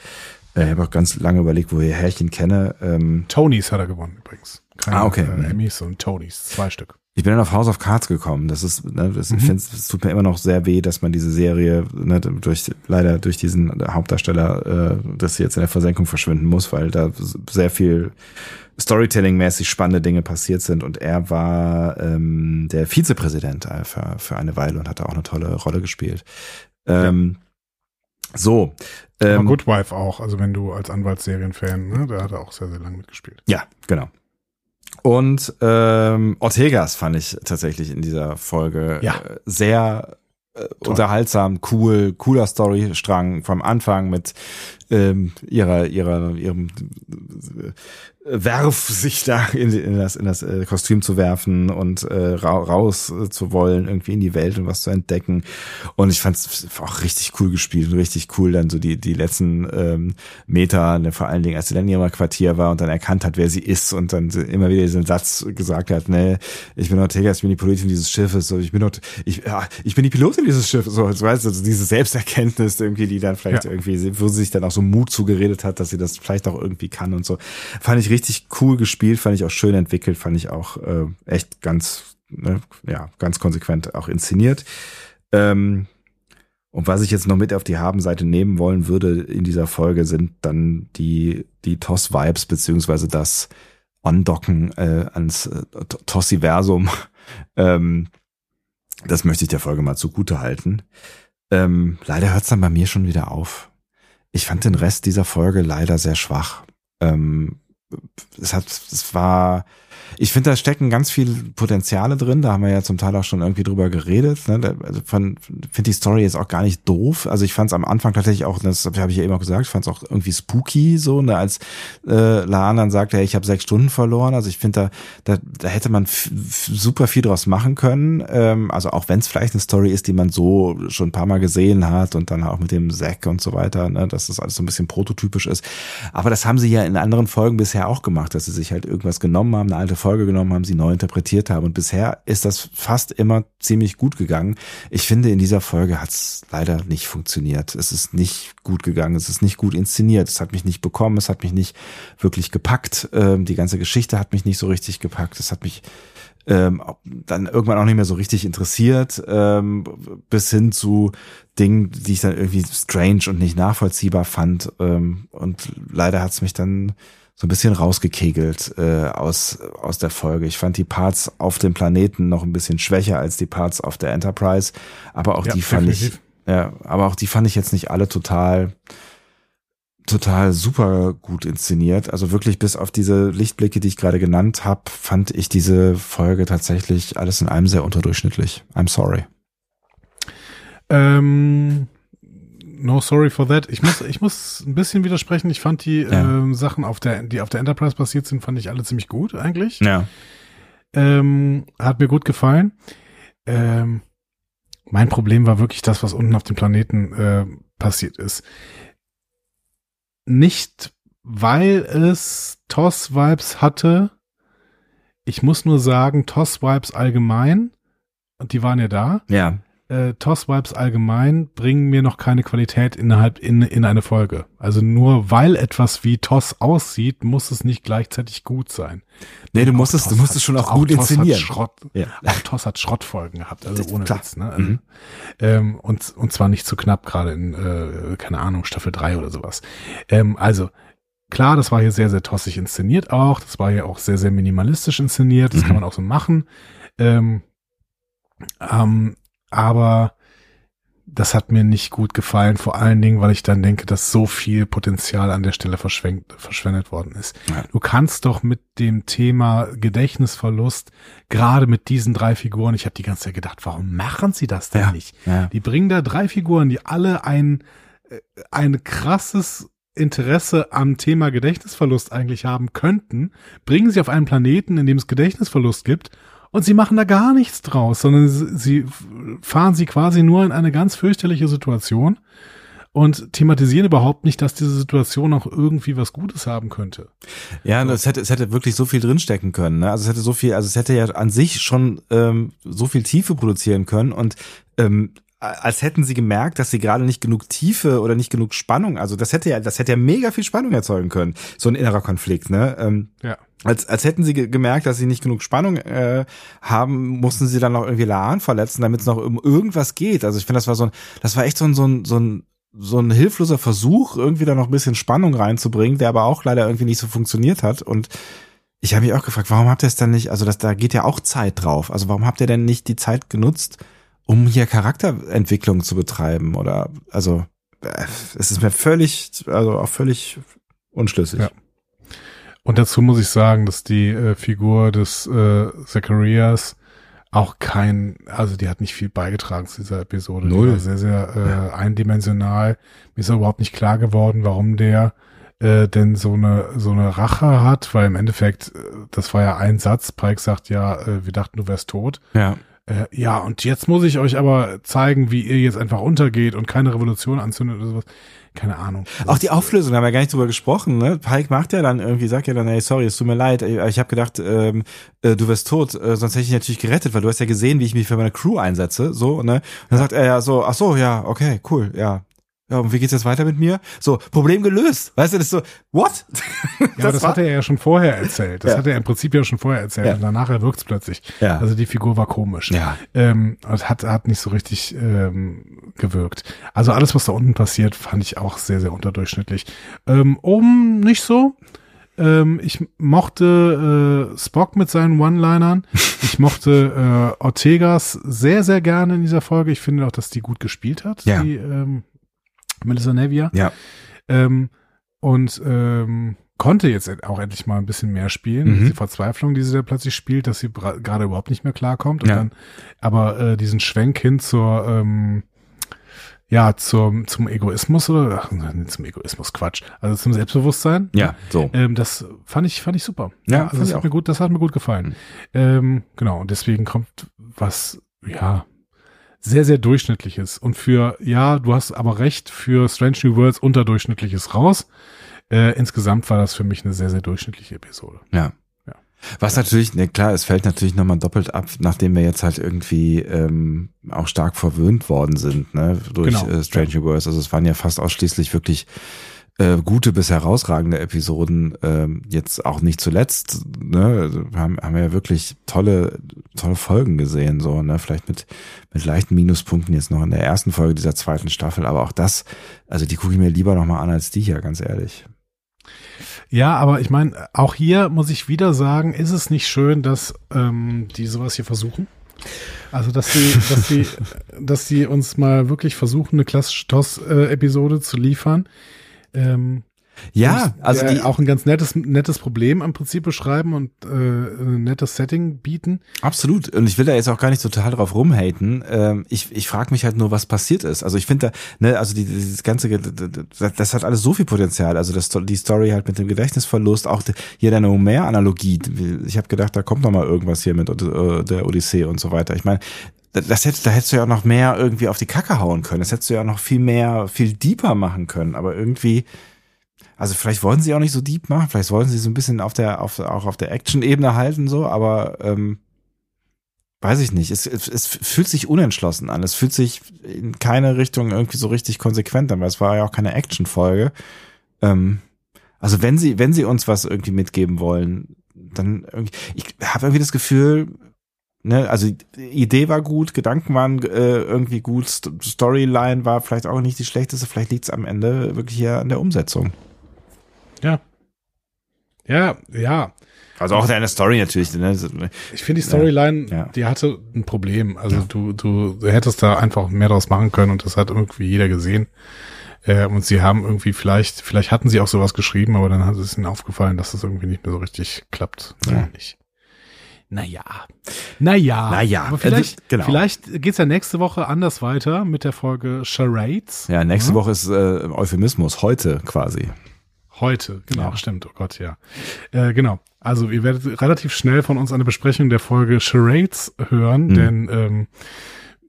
Äh, Ich habe auch ganz lange überlegt, woher ich ihn kenne. Ähm, Tonys hat er gewonnen übrigens. Keine, Ah, okay. Äh, Emmys und Tonys, zwei Stück. Ich bin dann auf House of Cards gekommen. Das ist, ne, das, Mhm. ich finde, es tut mir immer noch sehr weh, dass man diese Serie ne, durch leider durch diesen Hauptdarsteller, äh, dass sie jetzt in der Versenkung verschwinden muss, weil da sehr viel Storytelling-mäßig spannende Dinge passiert sind. Und er war ähm, der Vizepräsident äh, für, für eine Weile und hat da auch eine tolle Rolle gespielt. Ähm, So. Aber Ähm, Good Wife auch, also wenn du als Anwaltsserienfan, ne, da hat er auch sehr, sehr lange mitgespielt. Ja, genau. Und ähm, Ortegas fand ich tatsächlich in dieser Folge Ja. äh, sehr äh, unterhaltsam, cool, cooler Storystrang vom Anfang mit ähm, ihrer ihrer ihrem äh, Werf sich da in, in das in das äh, Kostüm zu werfen und äh, ra raus äh, zu wollen irgendwie in die Welt und was zu entdecken und ich fand es auch richtig cool gespielt und richtig cool dann so die die letzten ähm, Meter ne, vor allen Dingen als sie dann in ihrem Quartier war und dann erkannt hat wer sie ist und dann immer wieder diesen Satz gesagt hat ne ich bin Ortega ich bin die Pilotin dieses Schiffes so ich bin dort ich ja, ich bin die Pilotin dieses Schiffes so so weißt du also diese Selbsterkenntnis irgendwie die dann vielleicht Ja. irgendwie wo sie sich dann auch so Mut zugeredet hat dass sie das vielleicht auch irgendwie kann und so fand ich richtig cool gespielt fand ich auch schön entwickelt fand ich auch äh, echt ganz ne, ja ganz konsequent auch inszeniert ähm, und was ich jetzt noch mit auf die Habenseite nehmen wollen würde in dieser Folge sind dann die die Toss Vibes beziehungsweise das Andocken äh, ans äh, Tossiversum ähm, das möchte ich der Folge mal zugute halten. Ähm, leider hört es dann bei mir schon wieder auf. Ich fand den Rest dieser Folge leider sehr schwach. Ähm, es hat, es war, ich finde, da stecken ganz viel Potenziale drin. Da haben wir ja zum Teil auch schon irgendwie drüber geredet. Ne? Also finde die Story jetzt auch gar nicht doof. Also ich fand es am Anfang tatsächlich auch, das habe ich ja eben auch gesagt, ich fand es auch irgendwie spooky so, ne? als äh, Laan dann sagt, hey, ich habe sechs Stunden verloren. Also ich finde, da, da, da hätte man super viel draus machen können. Ähm, also auch wenn es vielleicht eine Story ist, die man so schon ein paar Mal gesehen hat und dann auch mit dem Zack und so weiter, ne? dass das alles so ein bisschen prototypisch ist. Aber das haben sie ja in anderen Folgen bisher auch gemacht, dass sie sich halt irgendwas genommen haben, eine alte Folge genommen haben, sie neu interpretiert haben. Und bisher ist das fast immer ziemlich gut gegangen. Ich finde, in dieser Folge hat es leider nicht funktioniert. Es ist nicht gut gegangen, es ist nicht gut inszeniert, es hat mich nicht bekommen, es hat mich nicht wirklich gepackt. Ähm, die ganze Geschichte hat mich nicht so richtig gepackt. Es hat mich ähm, dann irgendwann auch nicht mehr so richtig interessiert, ähm, bis hin zu Dingen, die ich dann irgendwie strange und nicht nachvollziehbar fand. Ähm, und leider hat's mich dann so ein bisschen rausgekegelt äh, aus, aus der Folge. Ich fand die Parts auf dem Planeten noch ein bisschen schwächer als die Parts auf der Enterprise, aber auch Ja, die fand definitiv. ich, ja, aber auch die fand ich jetzt nicht alle total total super gut inszeniert. Also wirklich bis auf diese Lichtblicke, die ich gerade genannt habe, fand ich diese Folge tatsächlich alles in allem sehr unterdurchschnittlich. I'm sorry. Ähm, no sorry for that. Ich muss, ich muss ein bisschen widersprechen. Ich fand die Ja. ähm, Sachen, auf der, die auf der Enterprise passiert sind, fand ich alle ziemlich gut eigentlich. Ja. Ähm, hat mir gut gefallen. Ähm, mein Problem war wirklich das, was unten auf dem Planeten äh, passiert ist. Nicht, weil es TOS-Vibes hatte. Ich muss nur sagen, TOS-Vibes allgemein, und die waren ja da, Ja. Äh, Toss-Vibes allgemein bringen mir noch keine Qualität innerhalb in, in eine Folge. Also nur weil etwas wie Toss aussieht, muss es nicht gleichzeitig gut sein. Nee, du musst es, du musst es schon auch, auch gut Toss inszenieren. Hat Schrott, ja. Auch Toss hat Schrottfolgen gehabt, also ohne Klar. Witz. Ne? Also, mhm. ähm, und, und zwar nicht zu knapp, gerade in, äh, keine Ahnung, Staffel 3 oder sowas. Ähm, also, Klar, das war hier sehr, sehr tossig inszeniert auch. Das war hier auch sehr, sehr minimalistisch inszeniert. Das mhm. kann man auch so machen. Ähm, ähm, aber das hat mir nicht gut gefallen, vor allen Dingen, weil ich dann denke, dass so viel Potenzial an der Stelle verschwendet worden ist. Ja. Du kannst doch mit dem Thema Gedächtnisverlust, gerade mit diesen drei Figuren, ich habe die ganze Zeit gedacht, warum machen sie das denn ja. nicht? Ja. Die bringen da drei Figuren, die alle ein, äh, ein krasses Interesse am Thema Gedächtnisverlust eigentlich haben könnten, bringen sie auf einen Planeten, in dem es Gedächtnisverlust gibt und sie machen da gar nichts draus, sondern sie fahren sie quasi nur in eine ganz fürchterliche Situation und thematisieren überhaupt nicht, dass diese Situation auch irgendwie was Gutes haben könnte. Ja, es hätte, es hätte wirklich so viel drinstecken können. Ne? Also es hätte so viel, also es hätte ja an sich schon ähm, so viel Tiefe produzieren können und ähm, als hätten sie gemerkt, dass sie gerade nicht genug Tiefe oder nicht genug Spannung, also das hätte ja, das hätte ja mega viel Spannung erzeugen können, so ein innerer Konflikt, ne? Ähm, ja. Als, als hätten sie gemerkt, dass sie nicht genug Spannung äh, haben, mussten sie dann noch irgendwie Laan verletzen, damit es noch um irgendwas geht. Also ich finde, das war so ein, das war echt so ein, so ein, so ein so ein hilfloser Versuch, irgendwie da noch ein bisschen Spannung reinzubringen, der aber auch leider irgendwie nicht so funktioniert hat. Und ich habe mich auch gefragt, warum habt ihr es dann nicht, also das, da geht ja auch Zeit drauf. Also warum habt ihr denn nicht die Zeit genutzt, um hier Charakterentwicklung zu betreiben oder also äh, es ist mir völlig, also auch völlig unschlüssig. Ja. Und dazu muss ich sagen, dass die äh, Figur des äh, Zacharias auch kein, also die hat nicht viel beigetragen zu dieser Episode. Null. Die war sehr, sehr äh, ja. eindimensional. Mir ist überhaupt nicht klar geworden, warum der äh, denn so eine so eine Rache hat, weil im Endeffekt, äh, das war ja ein Satz, Pike sagt ja, äh, wir dachten, du wärst tot. Ja. Äh, ja, und jetzt muss ich euch aber zeigen, wie ihr jetzt einfach untergeht und keine Revolution anzündet oder sowas. Keine Ahnung. Auch die Auflösung, da haben wir gar nicht drüber gesprochen. Ne? Pike macht ja dann irgendwie, sagt ja dann, hey, sorry, es tut mir leid. Ich habe gedacht, ähm, äh, du wirst tot, äh, sonst hätte ich dich natürlich gerettet, weil du hast ja gesehen, wie ich mich für meine Crew einsetze. So, ne? Und dann sagt er ja so, ach so, ja, okay, cool, ja, ja, und wie geht's jetzt weiter mit mir? So, Problem gelöst. Weißt du, das ist so, what? ja, das, aber das hat er ja schon vorher erzählt. Das ja. hat er im Prinzip ja schon vorher erzählt. Ja. Und danach wirkt's plötzlich. Ja. Also die Figur war komisch. Ja. Ähm, und hat, hat nicht so richtig ähm, gewirkt. Also alles, was da unten passiert, fand ich auch sehr, sehr unterdurchschnittlich. Ähm, oben nicht so. Ähm, ich mochte äh, Spock mit seinen One-Linern. Ich mochte äh, Ortegas sehr, sehr gerne in dieser Folge. Ich finde auch, dass die gut gespielt hat. Ja. Die, ähm, Melissa Nevia. Ja. Ähm, und ähm, konnte jetzt auch endlich mal ein bisschen mehr spielen. Mhm. Die Verzweiflung, die sie da plötzlich spielt, dass sie gerade überhaupt nicht mehr klarkommt. Und ja. dann aber äh, diesen Schwenk hin zur ähm, ja, zum, zum Egoismus oder ach, zum Egoismus, Quatsch. Also zum Selbstbewusstsein. Ja, so. Ähm, das fand ich, fand ich super. Ja, also das hat auch. mir gut, das hat mir gut gefallen. Mhm. Ähm, genau, und deswegen kommt was, ja, sehr, sehr durchschnittliches. Und für, ja, du hast aber recht, für Strange New Worlds unterdurchschnittliches raus. Äh, insgesamt war das für mich eine sehr, sehr durchschnittliche Episode. Ja. ja. Was natürlich, ne, klar, es fällt natürlich nochmal doppelt ab, nachdem wir jetzt halt irgendwie ähm, auch stark verwöhnt worden sind, ne, durch genau. äh, Strange New Worlds. Also es waren ja fast ausschließlich wirklich äh, gute bis herausragende Episoden, äh, jetzt auch nicht zuletzt, ne, also haben, haben wir ja wirklich tolle, tolle Folgen gesehen, so, ne, vielleicht mit, mit leichten Minuspunkten jetzt noch in der ersten Folge dieser zweiten Staffel, aber auch das, also die gucke ich mir lieber nochmal an als die hier, ganz ehrlich. Ja, aber ich meine, auch hier muss ich wieder sagen, ist es nicht schön, dass ähm, die sowas hier versuchen? Also, dass sie, dass sie, dass sie uns mal wirklich versuchen, eine klassische TOS-Episode zu liefern, ähm, ja, also die auch ein ganz nettes nettes Problem im Prinzip beschreiben und äh, ein nettes Setting bieten. Absolut. Und ich will da jetzt auch gar nicht total drauf rumhaten. Ähm, ich ich frage mich halt nur, was passiert ist. Also ich finde da, ne, also die, dieses ganze, das hat alles so viel Potenzial. Also das die Story halt mit dem Gedächtnisverlust, auch hier deine Homer-Analogie. Ich habe gedacht, da kommt noch mal irgendwas hier mit äh, der Odyssee und so weiter. Ich meine, das hätte, da hättest du ja auch noch mehr irgendwie auf die Kacke hauen können. Das hättest du ja noch viel mehr, viel deeper machen können. Aber irgendwie, also vielleicht wollen sie auch nicht so deep machen, vielleicht wollen sie so ein bisschen auf der, auf, auch auf der Action-Ebene halten, so, aber ähm, weiß ich nicht, es, es, es fühlt sich unentschlossen an. Es fühlt sich in keine Richtung irgendwie so richtig konsequent an, weil es war ja auch keine Actionfolge. Ähm, also wenn sie, wenn sie uns was irgendwie mitgeben wollen, dann irgendwie, ich habe irgendwie das Gefühl, ne, also Idee war gut, Gedanken waren äh, irgendwie gut, St Storyline war vielleicht auch nicht die schlechteste, vielleicht liegt es am Ende wirklich hier an der Umsetzung. Ja. Ja, ja. Also auch deine Story natürlich. Ne? Ich finde die Storyline, Ja. die hatte ein Problem. Also Ja. du, du hättest da einfach mehr draus machen können und das hat irgendwie jeder gesehen. Äh, und sie haben irgendwie vielleicht, vielleicht hatten sie auch sowas geschrieben, aber dann hat es ihnen aufgefallen, dass das irgendwie nicht mehr so richtig klappt. Ja. Nicht. Naja. Naja. Naja. Aber vielleicht, Also, genau. vielleicht geht's ja nächste Woche anders weiter mit der Folge Charades. Ja, nächste Mhm. Woche ist äh, Euphemismus, heute quasi. Heute, genau, Ja. stimmt, oh Gott, ja. Äh, genau. Also ihr werdet relativ schnell von uns eine Besprechung der Folge Charades hören, Mhm. denn ähm,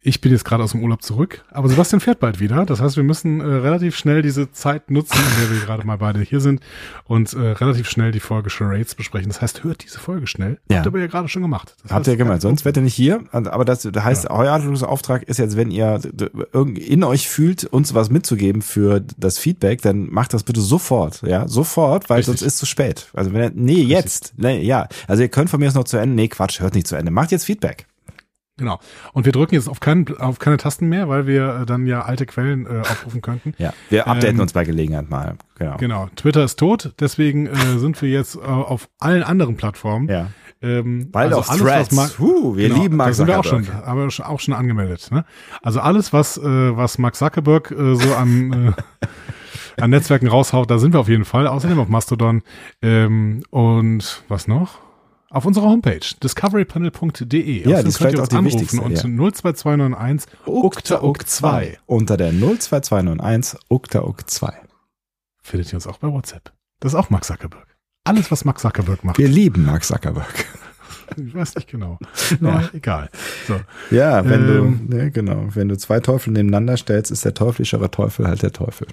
ich bin jetzt gerade aus dem Urlaub zurück, aber Sebastian fährt bald wieder. Das heißt, wir müssen äh, relativ schnell diese Zeit nutzen, in der wir gerade mal beide hier sind und äh, relativ schnell die Folge Charades besprechen. Das heißt, hört diese Folge schnell. Ja. Habt ihr aber ja gerade schon gemacht. Das Habt ihr gemeint, sonst wärt ihr nicht hier. Aber das heißt, euer Handlungsauftrag ist jetzt, wenn ihr in euch fühlt, uns was mitzugeben für das Feedback, dann macht das bitte sofort, ja, sofort, weil Richtig. sonst ist zu spät. Also wenn ihr, nee, jetzt, nee, ja. Also ihr könnt von mir aus noch zu Ende, nee, Quatsch, hört nicht zu Ende. Macht jetzt Feedback. Genau. Und wir drücken jetzt auf, keinen, auf keine Tasten mehr, weil wir äh, dann ja alte Quellen äh, aufrufen könnten. Ja, wir updaten Ähm, uns bei Gelegenheit mal. Genau. Genau, Twitter ist tot, deswegen äh, sind wir jetzt äh, auf allen anderen Plattformen. Ja. Ähm, Bald also auf alles, Threads. Was Mark, Huh, wir genau, lieben Mark da sind wir auch schon, Zuckerberg. aber auch schon angemeldet. Ne? Also alles, was äh, was Mark Zuckerberg äh, so an äh, an Netzwerken raushaut, da sind wir auf jeden Fall. Außerdem auf Mastodon ähm, und was noch? Auf unserer Homepage discoverypanel.de. Ja, ist könnt ihr uns wichtigste, und ja. 02291 uktauk 2 Unter der 02291 uktauk 2. findet ihr uns auch bei WhatsApp. Das ist auch Mark Zuckerberg. Alles, was Mark Zuckerberg macht. Wir lieben Mark Zuckerberg. Ich weiß nicht genau. Na, egal. So. Ja, wenn Ähm. du, ne, genau, wenn du zwei Teufel nebeneinander stellst, ist der teuflischere Teufel halt der Teufel.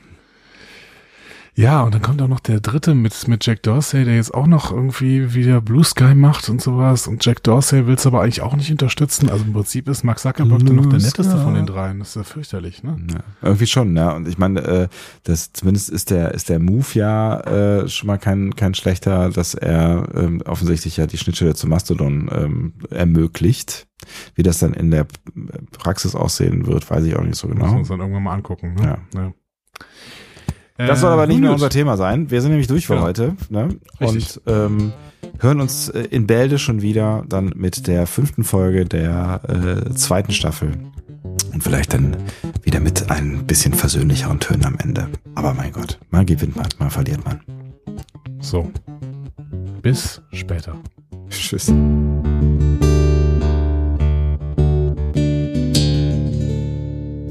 Ja, und dann kommt auch noch der dritte mit, mit Jack Dorsey, der jetzt auch noch irgendwie wieder Blue Sky macht und sowas. Und Jack Dorsey will es aber eigentlich auch nicht unterstützen. Also im Prinzip ist Mark Zuckerberg dann noch der netteste von den dreien. Das ist ja fürchterlich, ne? Ja, irgendwie schon, ne? Und ich meine, äh, das zumindest ist der ist der Move ja äh, schon mal kein kein schlechter, dass er ähm, offensichtlich ja die Schnittstelle zu Mastodon ähm, ermöglicht. Wie das dann in der Praxis aussehen wird, weiß ich auch nicht so Müssen wir genau. uns dann irgendwann mal angucken. Ne? Ja. Das soll aber nicht nun mehr unser Thema sein. Wir sind nämlich durch für Genau. heute. Ne? Und ähm, hören uns äh, in Bälde schon wieder dann mit der fünften Folge der äh, zweiten Staffel. Und vielleicht dann wieder mit ein bisschen versöhnlicheren Tönen am Ende. Aber mein Gott, mal gewinnt man, mal verliert man. So. Bis später. Tschüss.